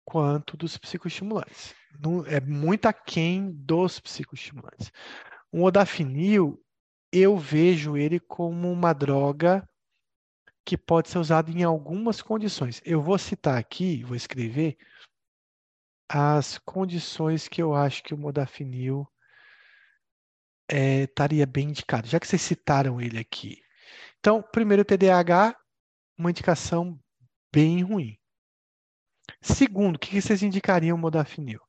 Speaker 1: quanto dos psicoestimulantes. Não, é muito aquém dos psicoestimulantes. O odafinil, eu vejo ele como uma droga que pode ser usado em algumas condições. Eu vou citar aqui, vou escrever as condições que eu acho que o modafinil é, estaria bem indicado, já que vocês citaram ele aqui. Então, primeiro, TDAH, uma indicação bem ruim. Segundo, o que vocês indicariam modafinil?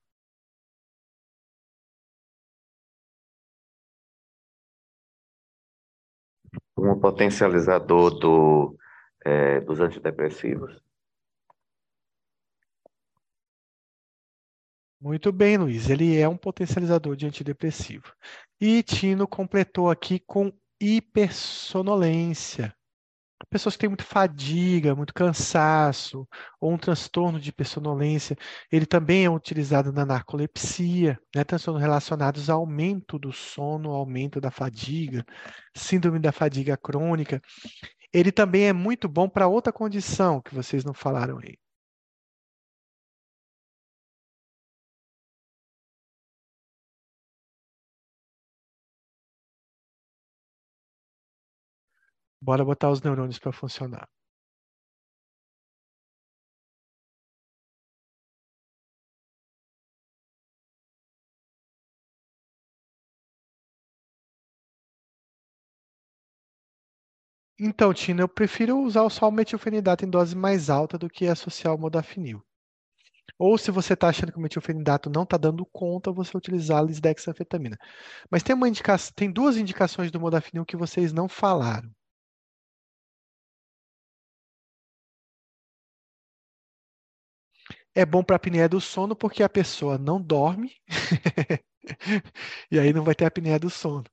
Speaker 3: Um potencializador do, é, dos antidepressivos.
Speaker 1: Muito bem, Luiz. Ele é um potencializador de antidepressivo. E Tino completou aqui com hipersonolência. Pessoas que têm muito fadiga, muito cansaço, ou um transtorno de hipersonolência. Ele também é utilizado na narcolepsia, né? transtornos relacionados ao aumento do sono, aumento da fadiga, síndrome da fadiga crônica. Ele também é muito bom para outra condição que vocês não falaram aí. Bora botar os neurônios para funcionar. Então, Tina, eu prefiro usar só o metilfenidato em dose mais alta do que associar o modafinil. Ou se você está achando que o metilfenidato não está dando conta, você utilizar a lisdexanfetamina. Mas tem uma indicação, tem duas indicações do modafinil que vocês não falaram. É bom para a apneia do sono porque a pessoa não dorme e aí não vai ter a apneia do sono.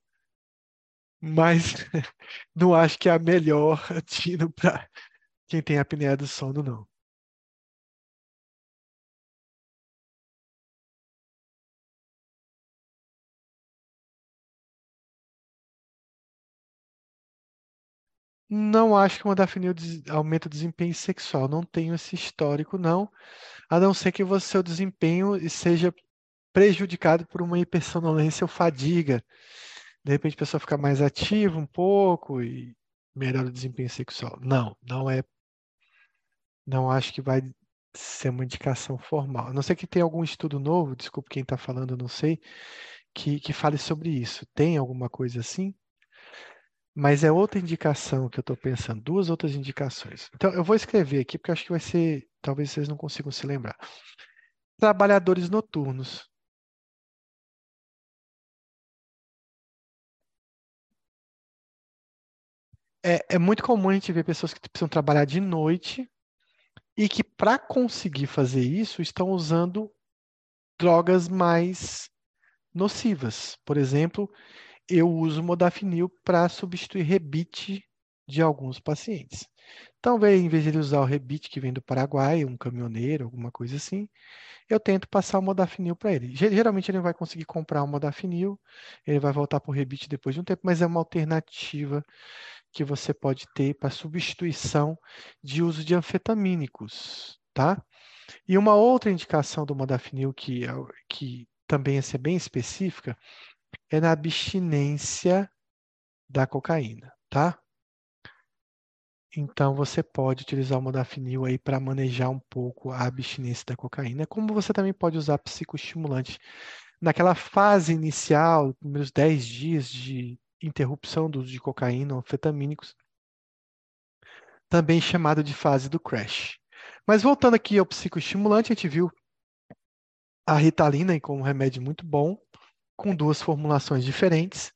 Speaker 1: Mas não acho que é a melhor tino para quem tem apneia do sono, não. Não acho que uma modafinil aumenta o desempenho sexual. Não tenho esse histórico, não. A não ser que o seu desempenho seja prejudicado por uma hipersonolência ou fadiga. De repente a pessoa fica mais ativa um pouco e melhora o desempenho sexual. Não, não é. Não acho que vai ser uma indicação formal. A não ser que tenha algum estudo novo, desculpe quem está falando, não sei, que, que fale sobre isso. Tem alguma coisa assim? Mas é outra indicação que eu estou pensando, duas outras indicações. Então, eu vou escrever aqui, porque acho que vai ser, talvez vocês não consigam se lembrar. Trabalhadores noturnos. É, é muito comum a gente ver pessoas que precisam trabalhar de noite e que, para conseguir fazer isso, estão usando drogas mais nocivas. Por exemplo, eu uso modafinil para substituir rebite de alguns pacientes. Então, em vez de ele usar o rebite que vem do Paraguai, um caminhoneiro, alguma coisa assim, eu tento passar o modafinil para ele. Geralmente ele vai conseguir comprar o modafinil, ele vai voltar para o rebite depois de um tempo, mas é uma alternativa que você pode ter para substituição de uso de anfetamínicos, tá? E uma outra indicação do modafinil que, é que também é bem específica é na abstinência da cocaína, tá? Então você pode utilizar o modafinil aí para manejar um pouco a abstinência da cocaína, como você também pode usar psicoestimulante naquela fase inicial, primeiros 10 dias de interrupção do uso de cocaína ou anfetamínicos, também chamado de fase do crash. Mas voltando aqui ao psicoestimulante, a gente viu a ritalina como um remédio muito bom, com duas formulações diferentes.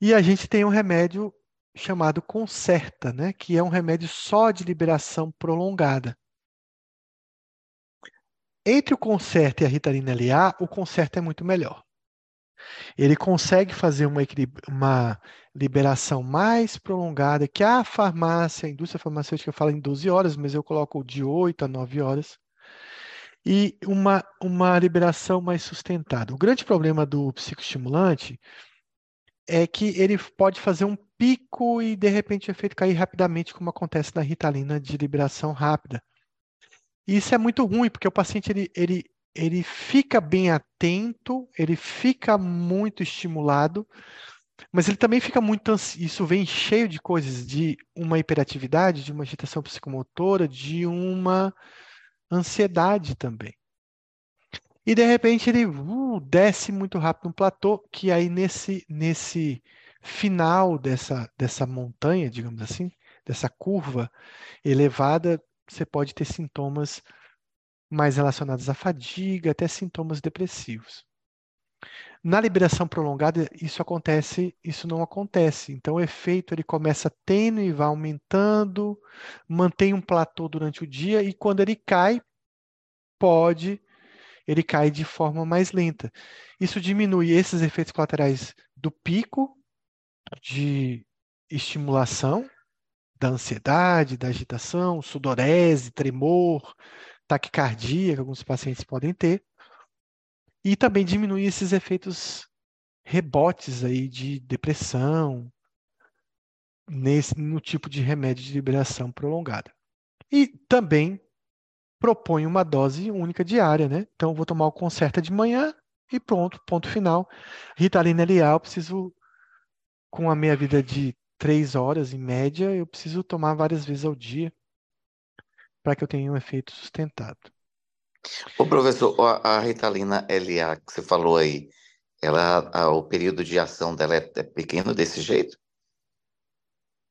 Speaker 1: E a gente tem um remédio chamado Concerta, né, que é um remédio só de liberação prolongada. Entre o Concerta e a Ritalina LA, o Concerta é muito melhor. Ele consegue fazer uma, uma liberação mais prolongada, que a farmácia, a indústria farmacêutica fala em 12 horas, mas eu coloco de 8 a 9 horas e uma, uma liberação mais sustentada. O grande problema do psicoestimulante é que ele pode fazer um pico e, de repente, o efeito cair rapidamente, como acontece na ritalina de liberação rápida. E isso é muito ruim, porque o paciente ele, ele, ele fica bem atento, ele fica muito estimulado, mas ele também fica muito ansioso. Isso vem cheio de coisas, de uma hiperatividade, de uma agitação psicomotora, de uma ansiedade também. E de repente ele uh, desce muito rápido no platô, que aí nesse, nesse final dessa, dessa montanha, digamos assim, dessa curva elevada, você pode ter sintomas mais relacionados à fadiga, até sintomas depressivos. Na liberação prolongada, isso acontece, isso não acontece. Então, o efeito ele começa e vai aumentando, mantém um platô durante o dia e quando ele cai, pode, ele cai de forma mais lenta. Isso diminui esses efeitos colaterais do pico de estimulação, da ansiedade, da agitação, sudorese, tremor, taquicardia que alguns pacientes podem ter e também diminuir esses efeitos rebotes aí de depressão nesse no tipo de remédio de liberação prolongada. E também propõe uma dose única diária, né? Então vou tomar o concerta de manhã e pronto, ponto final. Ritalina LA, eu preciso com a meia vida de três horas em média, eu preciso tomar várias vezes ao dia para que eu tenha um efeito sustentado.
Speaker 3: Ô, professor, a, a Ritalina LA que você falou aí, ela, a, o período de ação dela é, é pequeno desse jeito?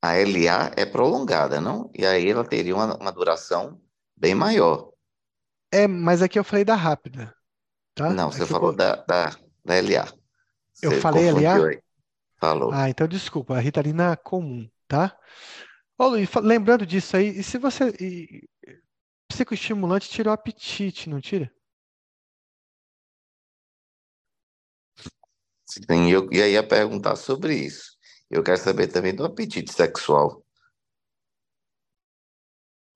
Speaker 3: A LA é prolongada, não? E aí ela teria uma, uma duração bem maior.
Speaker 1: É, mas aqui eu falei da rápida, tá?
Speaker 3: Não, você falou eu... da, da, da LA.
Speaker 1: Eu você falei LA? Aí.
Speaker 3: Falou.
Speaker 1: Ah, então desculpa, a Ritalina comum, tá? Ô, Luiz, lembrando disso aí, e se você psicoestimulante tira o apetite, não tira?
Speaker 3: Sim, eu ia perguntar sobre isso. Eu quero saber também do apetite sexual.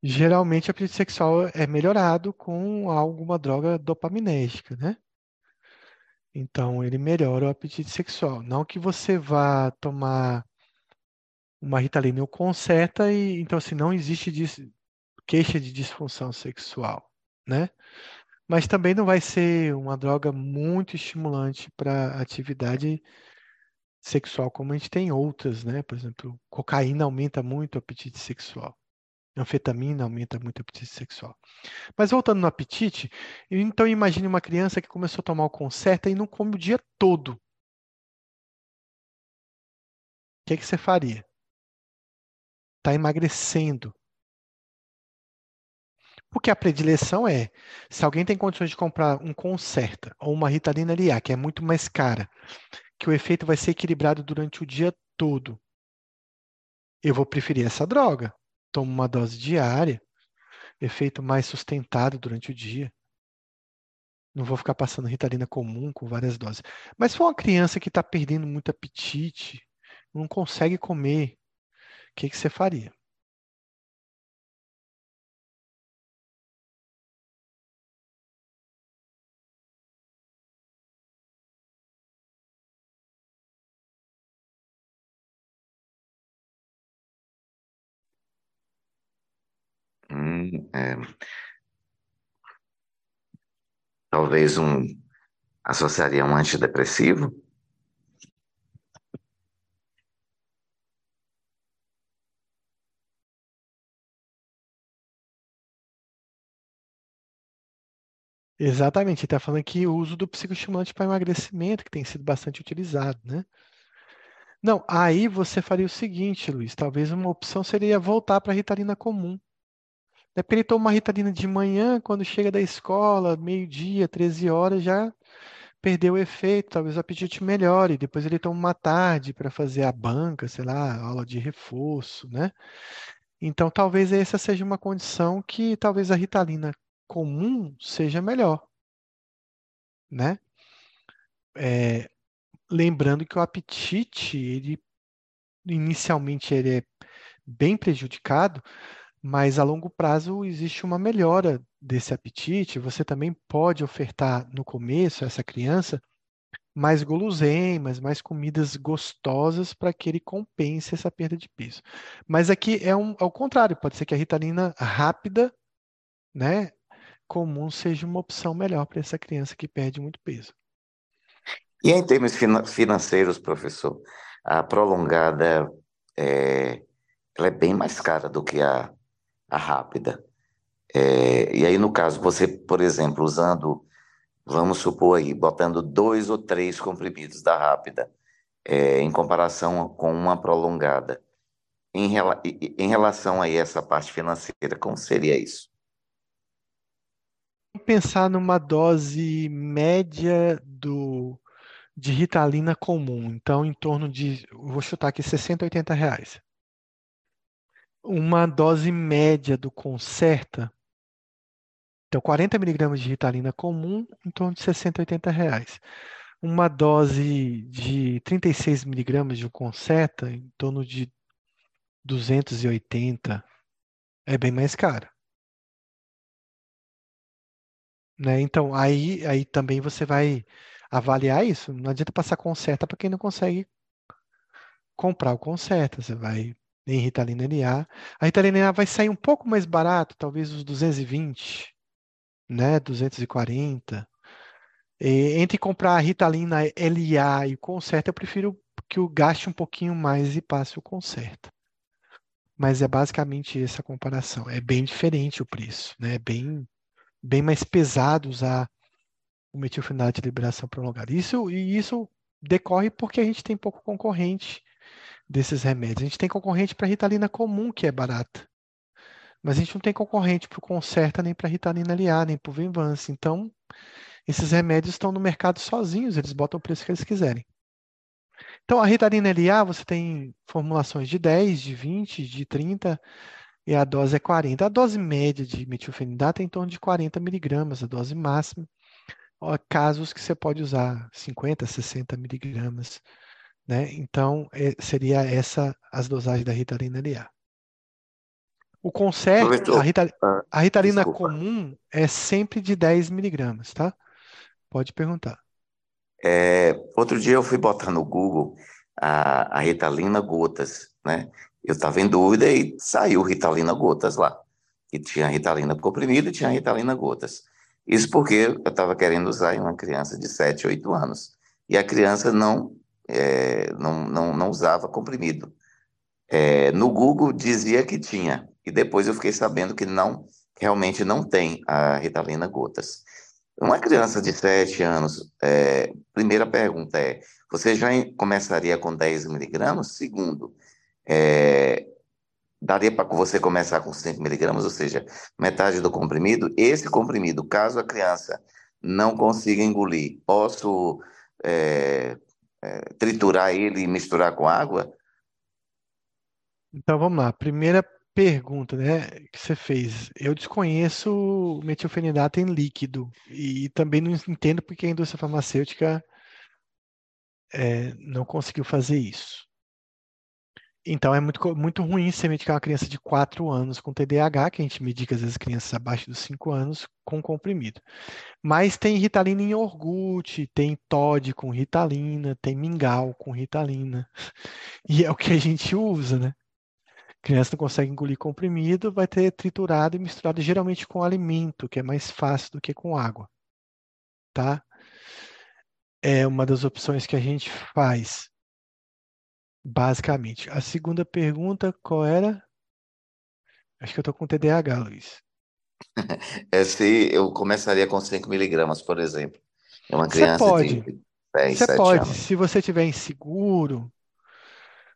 Speaker 1: Geralmente, o apetite sexual é melhorado com alguma droga dopaminérgica, né? Então, ele melhora o apetite sexual. Não que você vá tomar uma Ritalina ou Concerta e então assim não existe queixa de disfunção sexual, né? Mas também não vai ser uma droga muito estimulante para atividade sexual, como a gente tem outras, né? Por exemplo, cocaína aumenta muito o apetite sexual. Anfetamina aumenta muito o apetite sexual. Mas voltando no apetite, então imagine uma criança que começou a tomar o Concerta e não come o dia todo. O que, é que você faria? Está emagrecendo. Porque a predileção é, se alguém tem condições de comprar um Concerta ou uma Ritalina LA, que é muito mais cara, que o efeito vai ser equilibrado durante o dia todo, eu vou preferir essa droga. Tomo uma dose diária, efeito mais sustentado durante o dia. Não vou ficar passando ritalina comum com várias doses. Mas se for uma criança que está perdendo muito apetite, não consegue comer, o que, que você faria?
Speaker 3: É, talvez um associaria um antidepressivo.
Speaker 1: Exatamente, está falando aqui o uso do psicoestimulante para emagrecimento, que tem sido bastante utilizado, né? Não, aí você faria o seguinte, Luiz, talvez uma opção seria voltar para a ritalina comum. É porque ele toma uma ritalina de manhã, quando chega da escola, meio-dia, 13 horas, já perdeu o efeito, talvez o apetite melhore. Depois ele toma uma tarde para fazer a banca, sei lá, aula de reforço, né? Então talvez essa seja uma condição que talvez a ritalina comum seja melhor, né? É, lembrando que o apetite, ele inicialmente ele é bem prejudicado, mas a longo prazo existe uma melhora desse apetite. Você também pode ofertar no começo a essa criança mais guloseimas, mais comidas gostosas para que ele compense essa perda de peso. Mas aqui é um, ao contrário, pode ser que a ritalina rápida, né, comum seja uma opção melhor para essa criança que perde muito peso.
Speaker 3: E em termos financeiros, professor, a prolongada é, ela é bem mais cara do que a a rápida. É, e aí, no caso, você, por exemplo, usando, vamos supor aí, botando dois ou três comprimidos da rápida, é, em comparação com uma prolongada, em, em relação a essa parte financeira, como seria isso?
Speaker 1: Pensar numa dose média do, de Ritalina comum, então em torno de, vou chutar aqui, 60, 80 reais uma dose média do Concerta, então 40 miligramas de Ritalina comum, em torno de 60, 80 reais. Uma dose de 36 miligramas de Concerta, em torno de 280, é bem mais cara. Né? Então, aí, aí também você vai avaliar isso. Não adianta passar Concerta para quem não consegue comprar o Concerta. Você vai em Ritalina LA. A Ritalina LA vai sair um pouco mais barato, talvez os 220, né, 240. E, entre comprar a Ritalina LA e o Concerta, eu prefiro que eu gaste um pouquinho mais e passe o Concerta. Mas é basicamente essa comparação. É bem diferente o preço, né? É bem, bem mais pesado usar o metilfenidato de liberação prolongada. Isso, e isso decorre porque a gente tem pouco concorrente desses remédios. A gente tem concorrente para Ritalina comum, que é barata. Mas a gente não tem concorrente para o Concerta, nem para a Ritalina LA, nem para o Venvance. Então, esses remédios estão no mercado sozinhos, eles botam o preço que eles quiserem. Então, a Ritalina LA, você tem formulações de 10, de 20, de 30, e a dose é 40. A dose média de metilfenidato é em torno de 40 miligramas, a dose máxima. Casos que você pode usar 50, 60 miligramas né? Então, é, seria essa as dosagens da Ritalina LA. O conserto, a, ah, a Ritalina Desculpa. comum é sempre de 10 miligramas, tá? Pode perguntar.
Speaker 3: É, outro dia eu fui botar no Google a, a Ritalina gotas, né? Eu estava em dúvida e saiu Ritalina gotas lá. E tinha Ritalina comprimido e tinha Ritalina gotas. Isso porque eu estava querendo usar em uma criança de 7, 8 anos. E a criança não é, não, não, não usava comprimido. É, no Google dizia que tinha, e depois eu fiquei sabendo que não, realmente não tem a Ritalina gotas. Uma criança de 7 anos, é, primeira pergunta é, você já começaria com 10 miligramas? Segundo, é, daria para você começar com 5 miligramas, ou seja, metade do comprimido? Esse comprimido, caso a criança não consiga engolir, posso é, é, triturar ele e misturar com água?
Speaker 1: Então vamos lá. Primeira pergunta, né, que você fez. Eu desconheço metilfenidato em líquido e também não entendo porque a indústria farmacêutica é, não conseguiu fazer isso. Então é muito, muito ruim você medicar uma criança de 4 anos com TDAH, que a gente medica às vezes crianças abaixo dos 5 anos com comprimido. Mas tem ritalina em iogurte, tem Todd com ritalina, tem mingau com ritalina. E é o que a gente usa, né? criança não consegue engolir comprimido, vai ter triturado e misturado geralmente com alimento, que é mais fácil do que com água. Tá? É uma das opções que a gente faz, basicamente. A segunda pergunta, qual era? Acho que eu estou com TDAH, Luiz.
Speaker 3: É se eu começaria com 5 miligramas, por exemplo. É uma criança
Speaker 1: você pode.
Speaker 3: de 10,
Speaker 1: Você pode.
Speaker 3: anos.
Speaker 1: Se você estiver inseguro,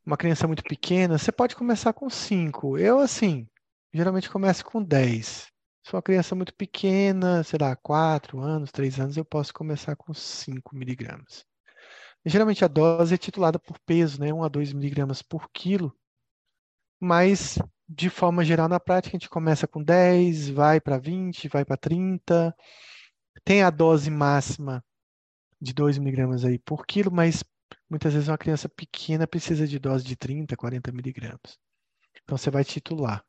Speaker 1: uma criança muito pequena, você pode começar com 5. Eu, assim, geralmente começo com 10. Se uma criança muito pequena, sei lá, 4 anos, 3 anos, eu posso começar com 5 miligramas. Geralmente a dose é titulada por peso, né? 1 a 2 miligramas por quilo. Mas, de forma geral, na prática, a gente começa com 10, vai para 20, vai para 30. Tem a dose máxima de 2 miligramas aí por quilo, mas Muitas vezes uma criança pequena precisa de dose de 30, 40 miligramas. Então você vai titular.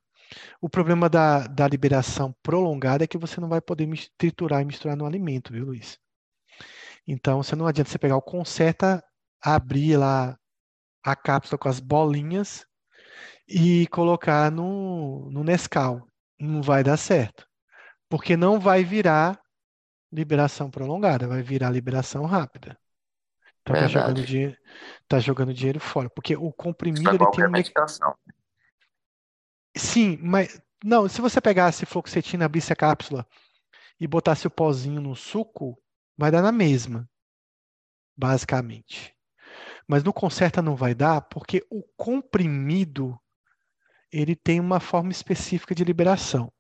Speaker 1: O problema da, da liberação prolongada é que você não vai poder triturar e misturar no alimento, viu, Luiz? Então você não adianta você pegar o conserta, abrir lá a cápsula com as bolinhas e colocar no, no Nescau. Não vai dar certo. Porque não vai virar liberação prolongada, vai virar liberação rápida. Então tá jogando dinheiro, tá jogando dinheiro fora, porque o comprimido ele tem um
Speaker 3: medicação.
Speaker 1: Sim, mas não, se você pegasse fluoxetina, abrisse a cápsula e botasse o pozinho no suco, vai dar na mesma, basicamente. Mas no conserta não vai dar, porque o comprimido ele tem uma forma específica de liberação.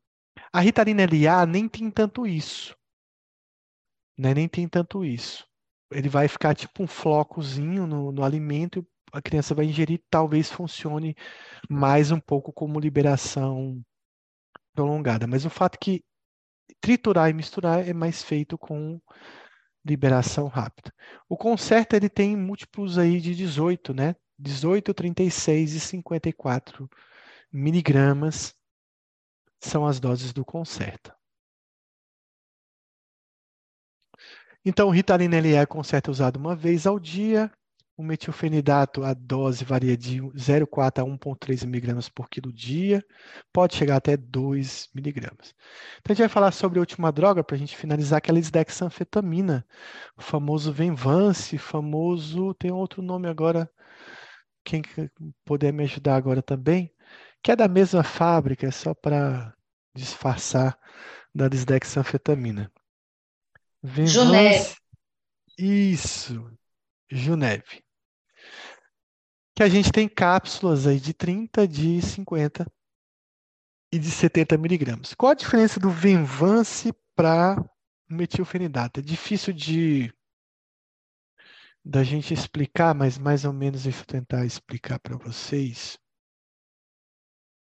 Speaker 1: A Ritalina LA nem tem tanto isso. Né? Nem tem tanto isso ele vai ficar tipo um flocozinho no, no alimento, a criança vai ingerir, talvez funcione mais um pouco como liberação prolongada. Mas o fato é que triturar e misturar é mais feito com liberação rápida. O concerto ele tem múltiplos aí de 18, né? 18, 36 e 54 miligramas são as doses do concerta. Então, o Ritalina LE é concerto usado uma vez ao dia. O metilfenidato, a dose varia de 0,4 a 1,3 miligramas por quilo dia. Pode chegar até 2 miligramas. Então, a gente vai falar sobre a última droga para a gente finalizar, que é a lisdexanfetamina. O famoso Venvance, famoso... Tem outro nome agora, quem puder me ajudar agora também, que é da mesma fábrica, é só para disfarçar da lisdexanfetamina.
Speaker 2: Juneve.
Speaker 1: Isso, Juneve. Que a gente tem cápsulas aí de 30, de 50 e de 70 miligramas. Qual a diferença do Venvance para metilfenidato? É difícil de da gente explicar, mas mais ou menos deixa eu tentar explicar para vocês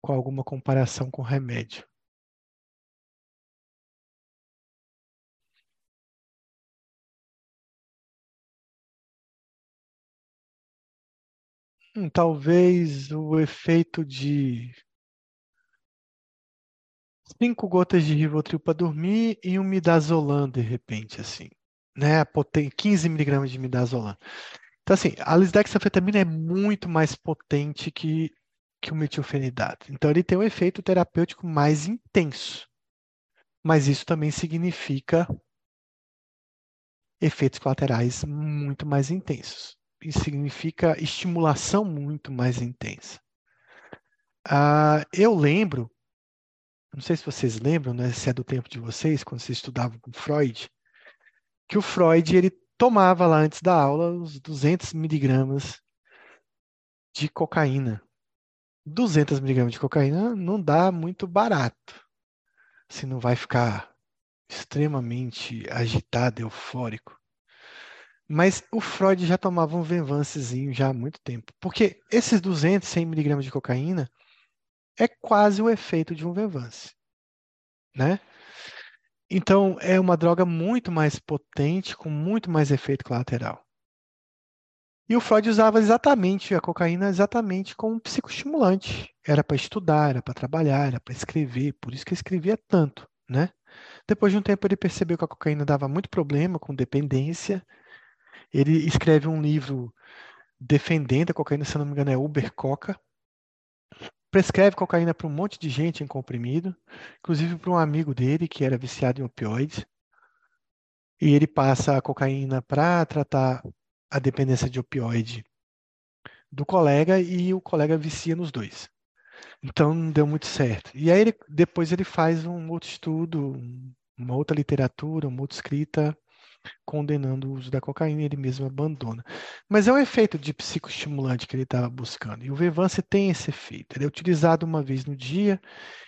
Speaker 1: com alguma comparação com remédio. Talvez o efeito de cinco gotas de Rivotril para dormir e um midazolam de repente, assim, né? Poten 15 miligramas de midazolam. Então, assim, a lisdexanfetamina é muito mais potente que, que o metilfenidato. Então, ele tem um efeito terapêutico mais intenso. Mas isso também significa efeitos colaterais muito mais intensos significa estimulação muito mais intensa. Ah, eu lembro não sei se vocês lembram, né, se é do tempo de vocês, quando vocês estudavam com Freud, que o Freud ele tomava lá antes da aula os 200 miligramas de cocaína. 200 miligramas de cocaína não dá muito barato. Se não vai ficar extremamente agitado, eufórico. Mas o Freud já tomava um Venvancezinho já há muito tempo. Porque esses 200, 100 miligramas de cocaína é quase o efeito de um Venvance. Né? Então, é uma droga muito mais potente, com muito mais efeito colateral. E o Freud usava exatamente a cocaína exatamente como psicoestimulante. Era para estudar, era para trabalhar, era para escrever, por isso que escrevia tanto, né? Depois de um tempo ele percebeu que a cocaína dava muito problema com dependência. Ele escreve um livro defendendo a cocaína, se não me engano é Uber Coca. Prescreve cocaína para um monte de gente em comprimido, inclusive para um amigo dele que era viciado em opioides. E ele passa a cocaína para tratar a dependência de opioide do colega e o colega vicia nos dois. Então não deu muito certo. E aí ele, depois ele faz um outro estudo, uma outra literatura, uma outra escrita condenando o uso da cocaína ele mesmo abandona. Mas é um efeito de psicoestimulante que ele estava buscando. E o Vevance tem esse efeito. Ele é utilizado uma vez no dia,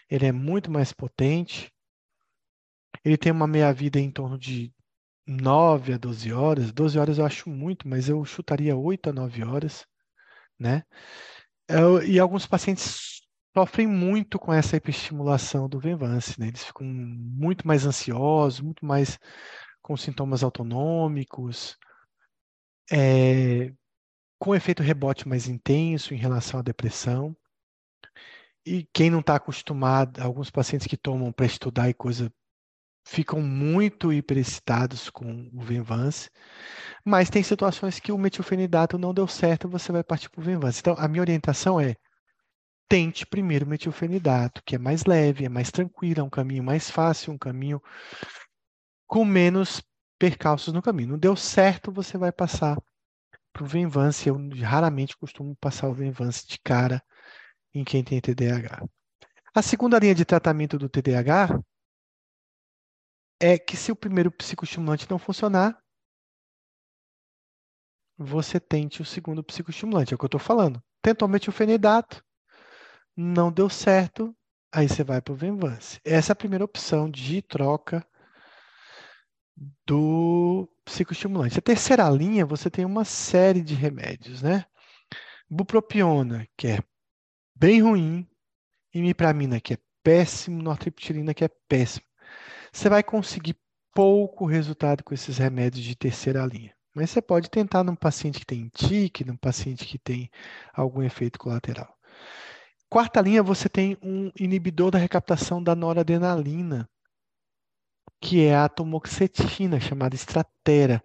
Speaker 1: ele é muito mais potente, ele tem uma meia-vida em torno de 9 a 12 horas. 12 horas eu acho muito, mas eu chutaria 8 a 9 horas, né? Eu, e alguns pacientes sofrem muito com essa hiperestimulação do Venvance, né? Eles ficam muito mais ansiosos, muito mais com sintomas autonômicos, é, com efeito rebote mais intenso em relação à depressão. E quem não está acostumado, alguns pacientes que tomam para estudar e coisa ficam muito hiperexcitados com o Venvance, mas tem situações que o metilfenidato não deu certo, você vai partir para o Venvance. Então, a minha orientação é tente primeiro o metilfenidato, que é mais leve, é mais tranquilo, é um caminho mais fácil, um caminho com menos percalços no caminho. Não deu certo, você vai passar para o Venvance. Eu raramente costumo passar o Venvance de cara em quem tem TDAH. A segunda linha de tratamento do TDAH é que se o primeiro psicoestimulante não funcionar, você tente o segundo psicoestimulante. É o que eu estou falando. Tentou metilfenidato, não deu certo, aí você vai para o Venvance. Essa é a primeira opção de troca do psicoestimulante. A terceira linha, você tem uma série de remédios, né? Bupropiona, que é bem ruim, imipramina, que é péssimo, nortriptilina, que é péssimo você vai conseguir pouco resultado com esses remédios de terceira linha. Mas você pode tentar num paciente que tem tique, num paciente que tem algum efeito colateral. Quarta linha, você tem um inibidor da recaptação da noradrenalina, que é a atomoxetina, chamada Stratera.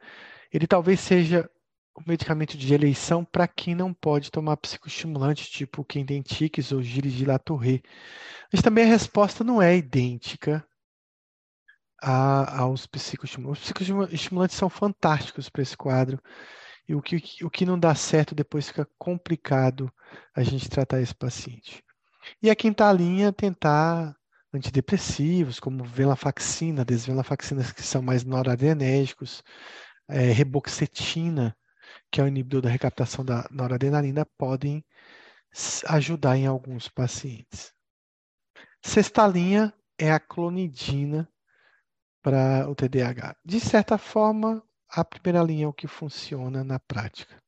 Speaker 1: Ele talvez seja o medicamento de eleição para quem não pode tomar psicoestimulante, tipo quem tem tiques ou gires de. Mas também a resposta não é idêntica a, aos psicoestimulantes. Os psicoestimulantes são fantásticos para esse quadro. E o que, o que não dá certo depois fica complicado a gente tratar esse paciente. E a quinta linha, tentar antidepressivos, como venlafaxina, desvenlafaxinas que são mais noradrenérgicos, é, reboxetina, que é o inibidor da recaptação da noradrenalina, podem ajudar em alguns pacientes. Sexta linha é a clonidina, para o TDAH. De certa forma, a primeira linha é o que funciona na prática.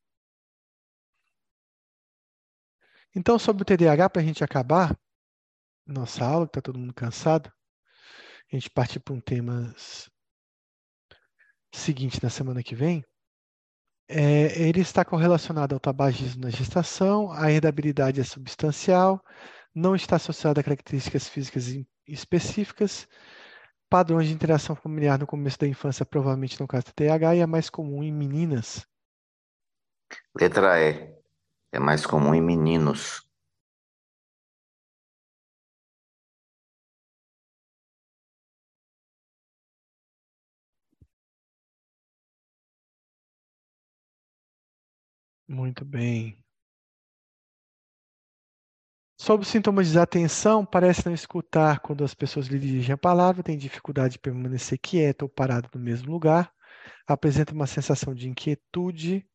Speaker 1: Então, sobre o TDAH, para a gente acabar nossa aula, que está todo mundo cansado, a gente partir para um tema seguinte na semana que vem. É, ele está correlacionado ao tabagismo na gestação, a herdabilidade é substancial, não está associado a características físicas específicas Padrões de interação familiar no começo da infância, provavelmente no caso do TH, e é mais comum em meninas.
Speaker 3: Letra E. É mais comum em meninos.
Speaker 1: Muito bem. Sobre os sintomas de desatenção, parece não escutar quando as pessoas lhe dirigem a palavra, tem dificuldade de permanecer quieta ou parado no mesmo lugar, apresenta uma sensação de inquietude,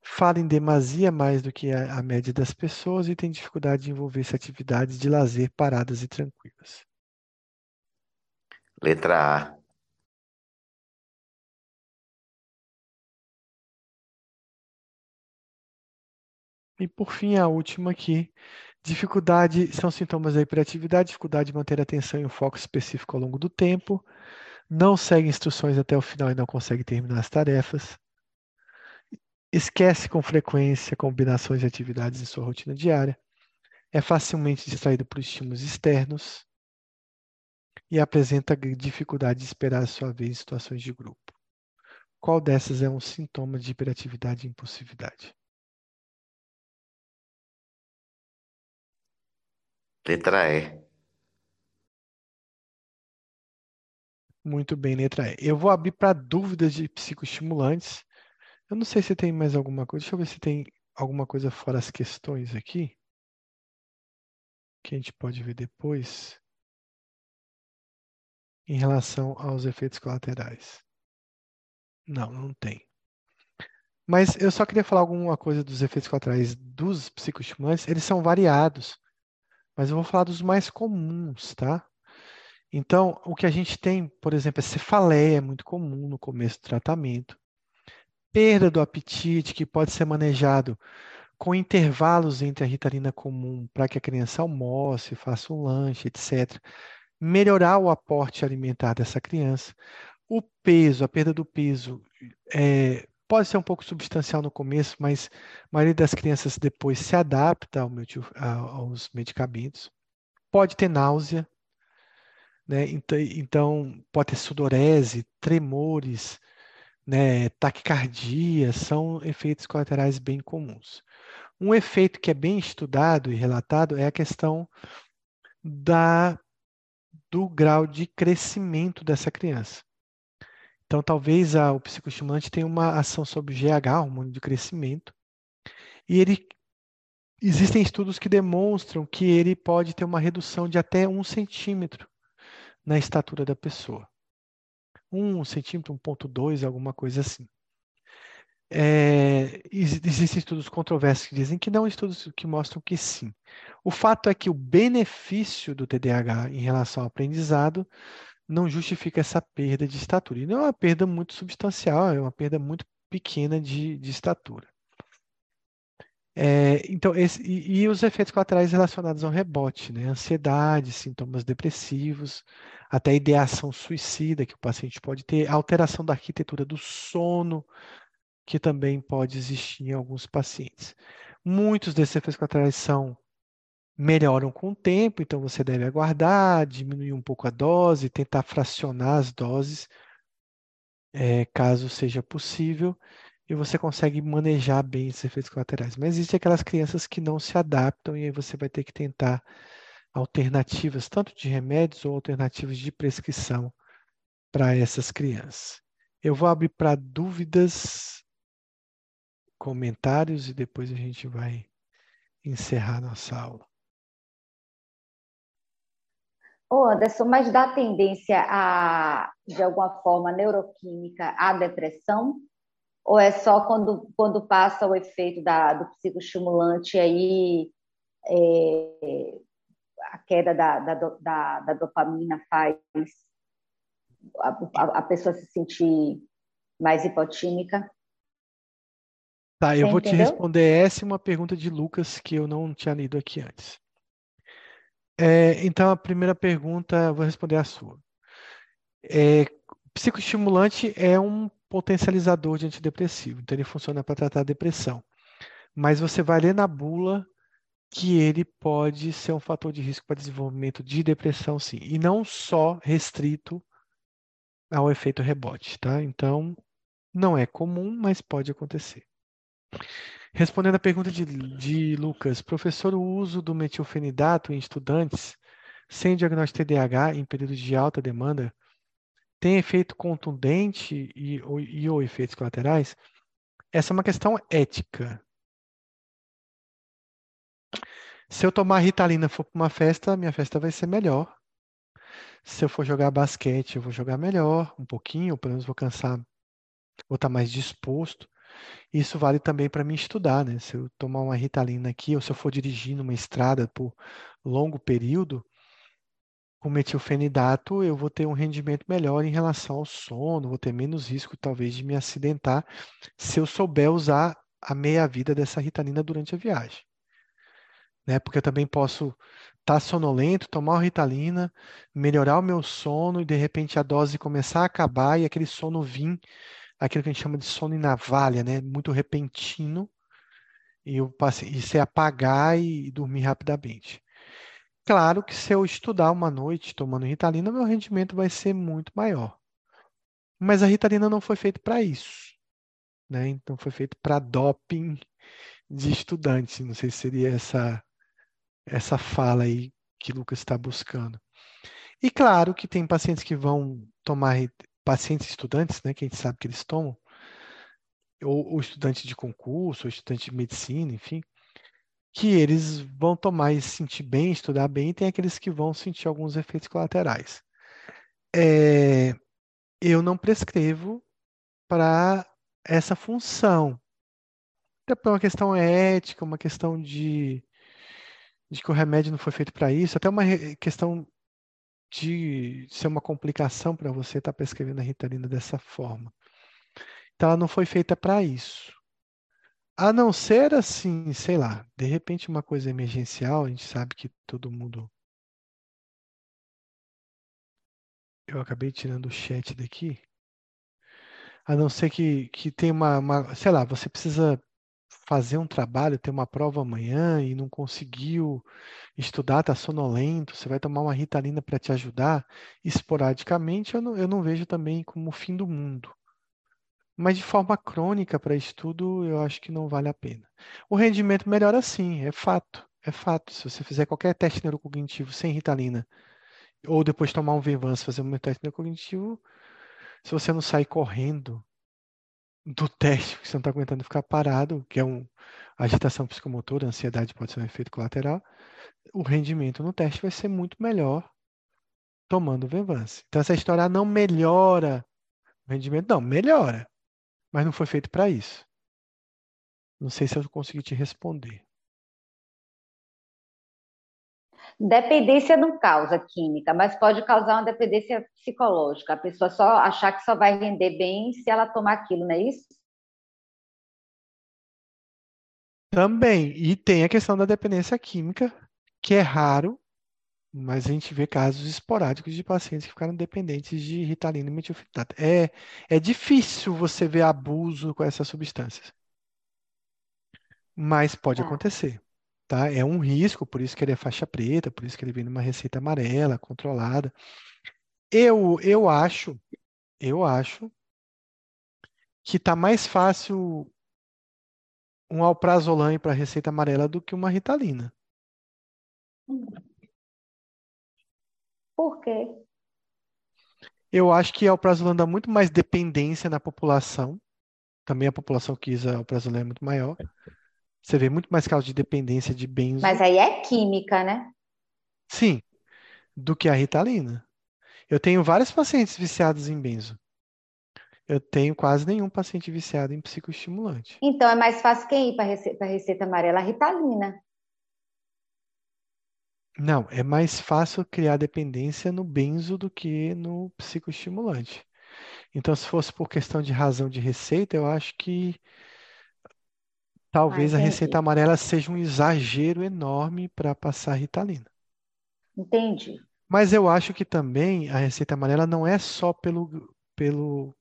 Speaker 1: fala em demasia mais do que a, a média das pessoas e tem dificuldade de envolver-se atividades de lazer paradas e tranquilas.
Speaker 3: Letra A.
Speaker 1: E por fim, a última aqui, dificuldade, são sintomas da hiperatividade, dificuldade de manter a atenção e o foco específico ao longo do tempo, não segue instruções até o final e não consegue terminar as tarefas, esquece com frequência combinações de atividades em sua rotina diária, é facilmente distraído por estímulos externos e apresenta dificuldade de esperar a sua vez em situações de grupo. Qual dessas é um sintoma de hiperatividade e impulsividade?
Speaker 3: Letra E.
Speaker 1: Muito bem, letra E. Eu vou abrir para dúvidas de psicoestimulantes. Eu não sei se tem mais alguma coisa. Deixa eu ver se tem alguma coisa fora as questões aqui. Que a gente pode ver depois. Em relação aos efeitos colaterais. Não, não tem. Mas eu só queria falar alguma coisa dos efeitos colaterais dos psicoestimulantes. Eles são variados, mas eu vou falar dos mais comuns, tá? Então, o que a gente tem, por exemplo, é cefaleia, é muito comum no começo do tratamento perda do apetite, que pode ser manejado com intervalos entre a ritalina comum para que a criança almoce, faça um lanche, etc. Melhorar o aporte alimentar dessa criança. O peso, a perda do peso, é, pode ser um pouco substancial no começo, mas a maioria das crianças depois se adapta ao, aos medicamentos. Pode ter náusea, né? então, pode ter sudorese, tremores, né, taquicardia, são efeitos colaterais bem comuns. Um efeito que é bem estudado e relatado é a questão da, do grau de crescimento dessa criança. Então, talvez a, o psicoestimulante tenha uma ação sobre o GH, hormônio de crescimento, e ele existem estudos que demonstram que ele pode ter uma redução de até um centímetro na estatura da pessoa. 1 centímetro, 1,2, alguma coisa assim. É, existem estudos controversos que dizem que não, estudos que mostram que sim. O fato é que o benefício do TDAH em relação ao aprendizado não justifica essa perda de estatura. E não é uma perda muito substancial, é uma perda muito pequena de, de estatura. É, então, esse, e, e, os efeitos colaterais relacionados ao rebote, né? Ansiedade, sintomas depressivos, até ideação suicida que o paciente pode ter, alteração da arquitetura do sono, que também pode existir em alguns pacientes. Muitos desses efeitos colaterais são melhoram com o tempo, então você deve aguardar, diminuir um pouco a dose, tentar fracionar as doses, é, caso seja possível, e você consegue manejar bem esses efeitos colaterais. Mas existem aquelas crianças que não se adaptam e aí você vai ter que tentar alternativas, tanto de remédios ou alternativas de prescrição para essas crianças. Eu vou abrir para dúvidas, comentários e depois a gente vai encerrar nossa aula.
Speaker 2: Ô Anderson, mas dá tendência a, de alguma forma, neuroquímica à depressão? Ou é só quando, quando passa o efeito da, do psicoestimulante aí é, a queda da, da, da, da dopamina faz a, a, a, pessoa se sentir mais hipotímica.
Speaker 1: Tá, eu Você vou entendeu? te responder essa e uma pergunta de Lucas que eu não tinha lido aqui antes. É, então, a primeira pergunta, vou responder a sua. É, psicoestimulante é um potencializador de antidepressivo, então ele funciona para tratar a depressão. Mas você vai ler na bula que ele pode ser um fator de risco para desenvolvimento de depressão, sim, e não só restrito ao efeito rebote, tá? Então, não é comum, mas pode acontecer. Respondendo à pergunta de, de Lucas, professor, o uso do metilfenidato em estudantes sem diagnóstico TDAH em períodos de alta demanda tem efeito contundente e, e ou efeitos colaterais? Essa é uma questão ética, Se eu tomar Ritalina for para uma festa, minha festa vai ser melhor. Se eu for jogar basquete, eu vou jogar melhor, um pouquinho, pelo menos vou cansar, vou estar mais disposto. Isso vale também para mim estudar, né? Se eu tomar uma Ritalina aqui, ou se eu for dirigir numa estrada por longo período, com metilfenidato eu vou ter um rendimento melhor em relação ao sono, vou ter menos risco talvez de me acidentar se eu souber usar a meia-vida dessa Ritalina durante a viagem. Né? Porque eu também posso estar tá sonolento, tomar uma Ritalina, melhorar o meu sono e de repente a dose começar a acabar e aquele sono vir aquilo que a gente chama de sono em navalha, né? Muito repentino, e, eu e se apagar e dormir rapidamente. Claro que se eu estudar uma noite tomando Ritalina, meu rendimento vai ser muito maior. Mas a Ritalina não foi feita para isso. Né? Então foi feito para doping de estudantes. Não sei se seria essa, essa fala aí que Lucas está buscando. E claro que tem pacientes que vão tomar pacientes estudantes, né, que a gente sabe que eles tomam, ou, ou estudante de concurso, ou estudante de medicina, enfim, que eles vão tomar e se sentir bem, estudar bem, e tem aqueles que vão sentir alguns efeitos colaterais. É, eu não prescrevo para essa função. Até por uma questão ética, uma questão de, de que o remédio não foi feito para isso, até uma questão de ser uma complicação para você estar tá prescrevendo a Ritalina dessa forma. Então, ela não foi feita para isso. A não ser assim, sei lá, de repente uma coisa emergencial, a gente sabe que todo mundo. Eu acabei tirando o chat daqui. A não ser que, que tem uma, uma, sei lá, você precisa fazer um trabalho, ter uma prova amanhã e não conseguiu estudar, está sonolento, você vai tomar uma ritalina para te ajudar, esporadicamente, eu não, eu não vejo também como o fim do mundo. Mas de forma crônica para estudo, eu acho que não vale a pena. O rendimento melhora sim, é fato. É fato. Se você fizer qualquer teste neurocognitivo sem ritalina, ou depois tomar um Venvance, fazer um teste neurocognitivo, se você não sair correndo do teste, porque você não está aguentando ficar parado, que é um agitação psicomotora, ansiedade pode ser um efeito colateral, o rendimento no teste vai ser muito melhor tomando Venvance. Então essa história não melhora o rendimento, não, melhora, mas não foi feito para isso. Não sei se eu consegui te responder.
Speaker 2: Dependência não causa química, mas pode causar uma dependência psicológica. A pessoa só achar que só vai render bem se ela tomar aquilo, não é isso?
Speaker 1: Também. E tem a questão da dependência química, que é raro, mas a gente vê casos esporádicos de pacientes que ficaram dependentes de ritalina e metilfenidato. É, é difícil você ver abuso com essas substâncias. Mas pode é. acontecer. Tá? É um risco, por isso que ele é faixa preta, por isso que ele vem numa receita amarela, controlada. Eu, eu acho, eu acho que está mais fácil um alprazolam para receita amarela do que uma ritalina.
Speaker 2: Por quê?
Speaker 1: Eu acho que alprazolam dá muito mais dependência na população. Também a população que usa alprazolam é muito maior. Você vê muito mais casos de dependência de benzo.
Speaker 2: Mas aí é química, né?
Speaker 1: Sim, do que a ritalina. Eu tenho vários pacientes viciados em benzo. Eu tenho quase nenhum paciente viciado em psicoestimulante.
Speaker 2: Então é mais fácil quem ir para receita, receita amarela? A ritalina.
Speaker 1: Não, é mais fácil criar dependência no benzo do que no psicoestimulante. Então, se fosse por questão de razão de receita, eu acho que Talvez a receita amarela seja um exagero enorme para passar Ritalina.
Speaker 2: Entendi.
Speaker 1: Mas eu acho que também a receita amarela não é só pelo, pelo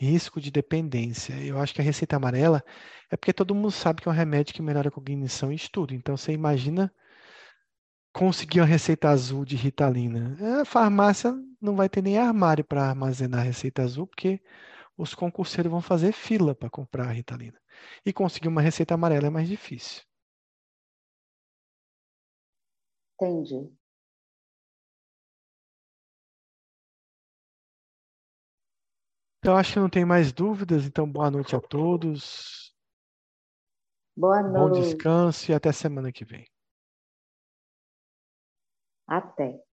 Speaker 1: risco de dependência. Eu acho que a receita amarela é porque todo mundo sabe que é um remédio que melhora a cognição e estudo. Então você imagina conseguir uma receita azul de Ritalina. A farmácia não vai ter nem armário para armazenar a receita azul, porque os concurseiros vão fazer fila para comprar a Ritalina. E conseguir uma receita amarela é mais difícil.
Speaker 2: Entendi.
Speaker 1: Então, acho que não tem mais dúvidas. Então, boa noite a todos.
Speaker 2: Boa noite.
Speaker 1: Bom descanso e até semana que vem.
Speaker 2: Até.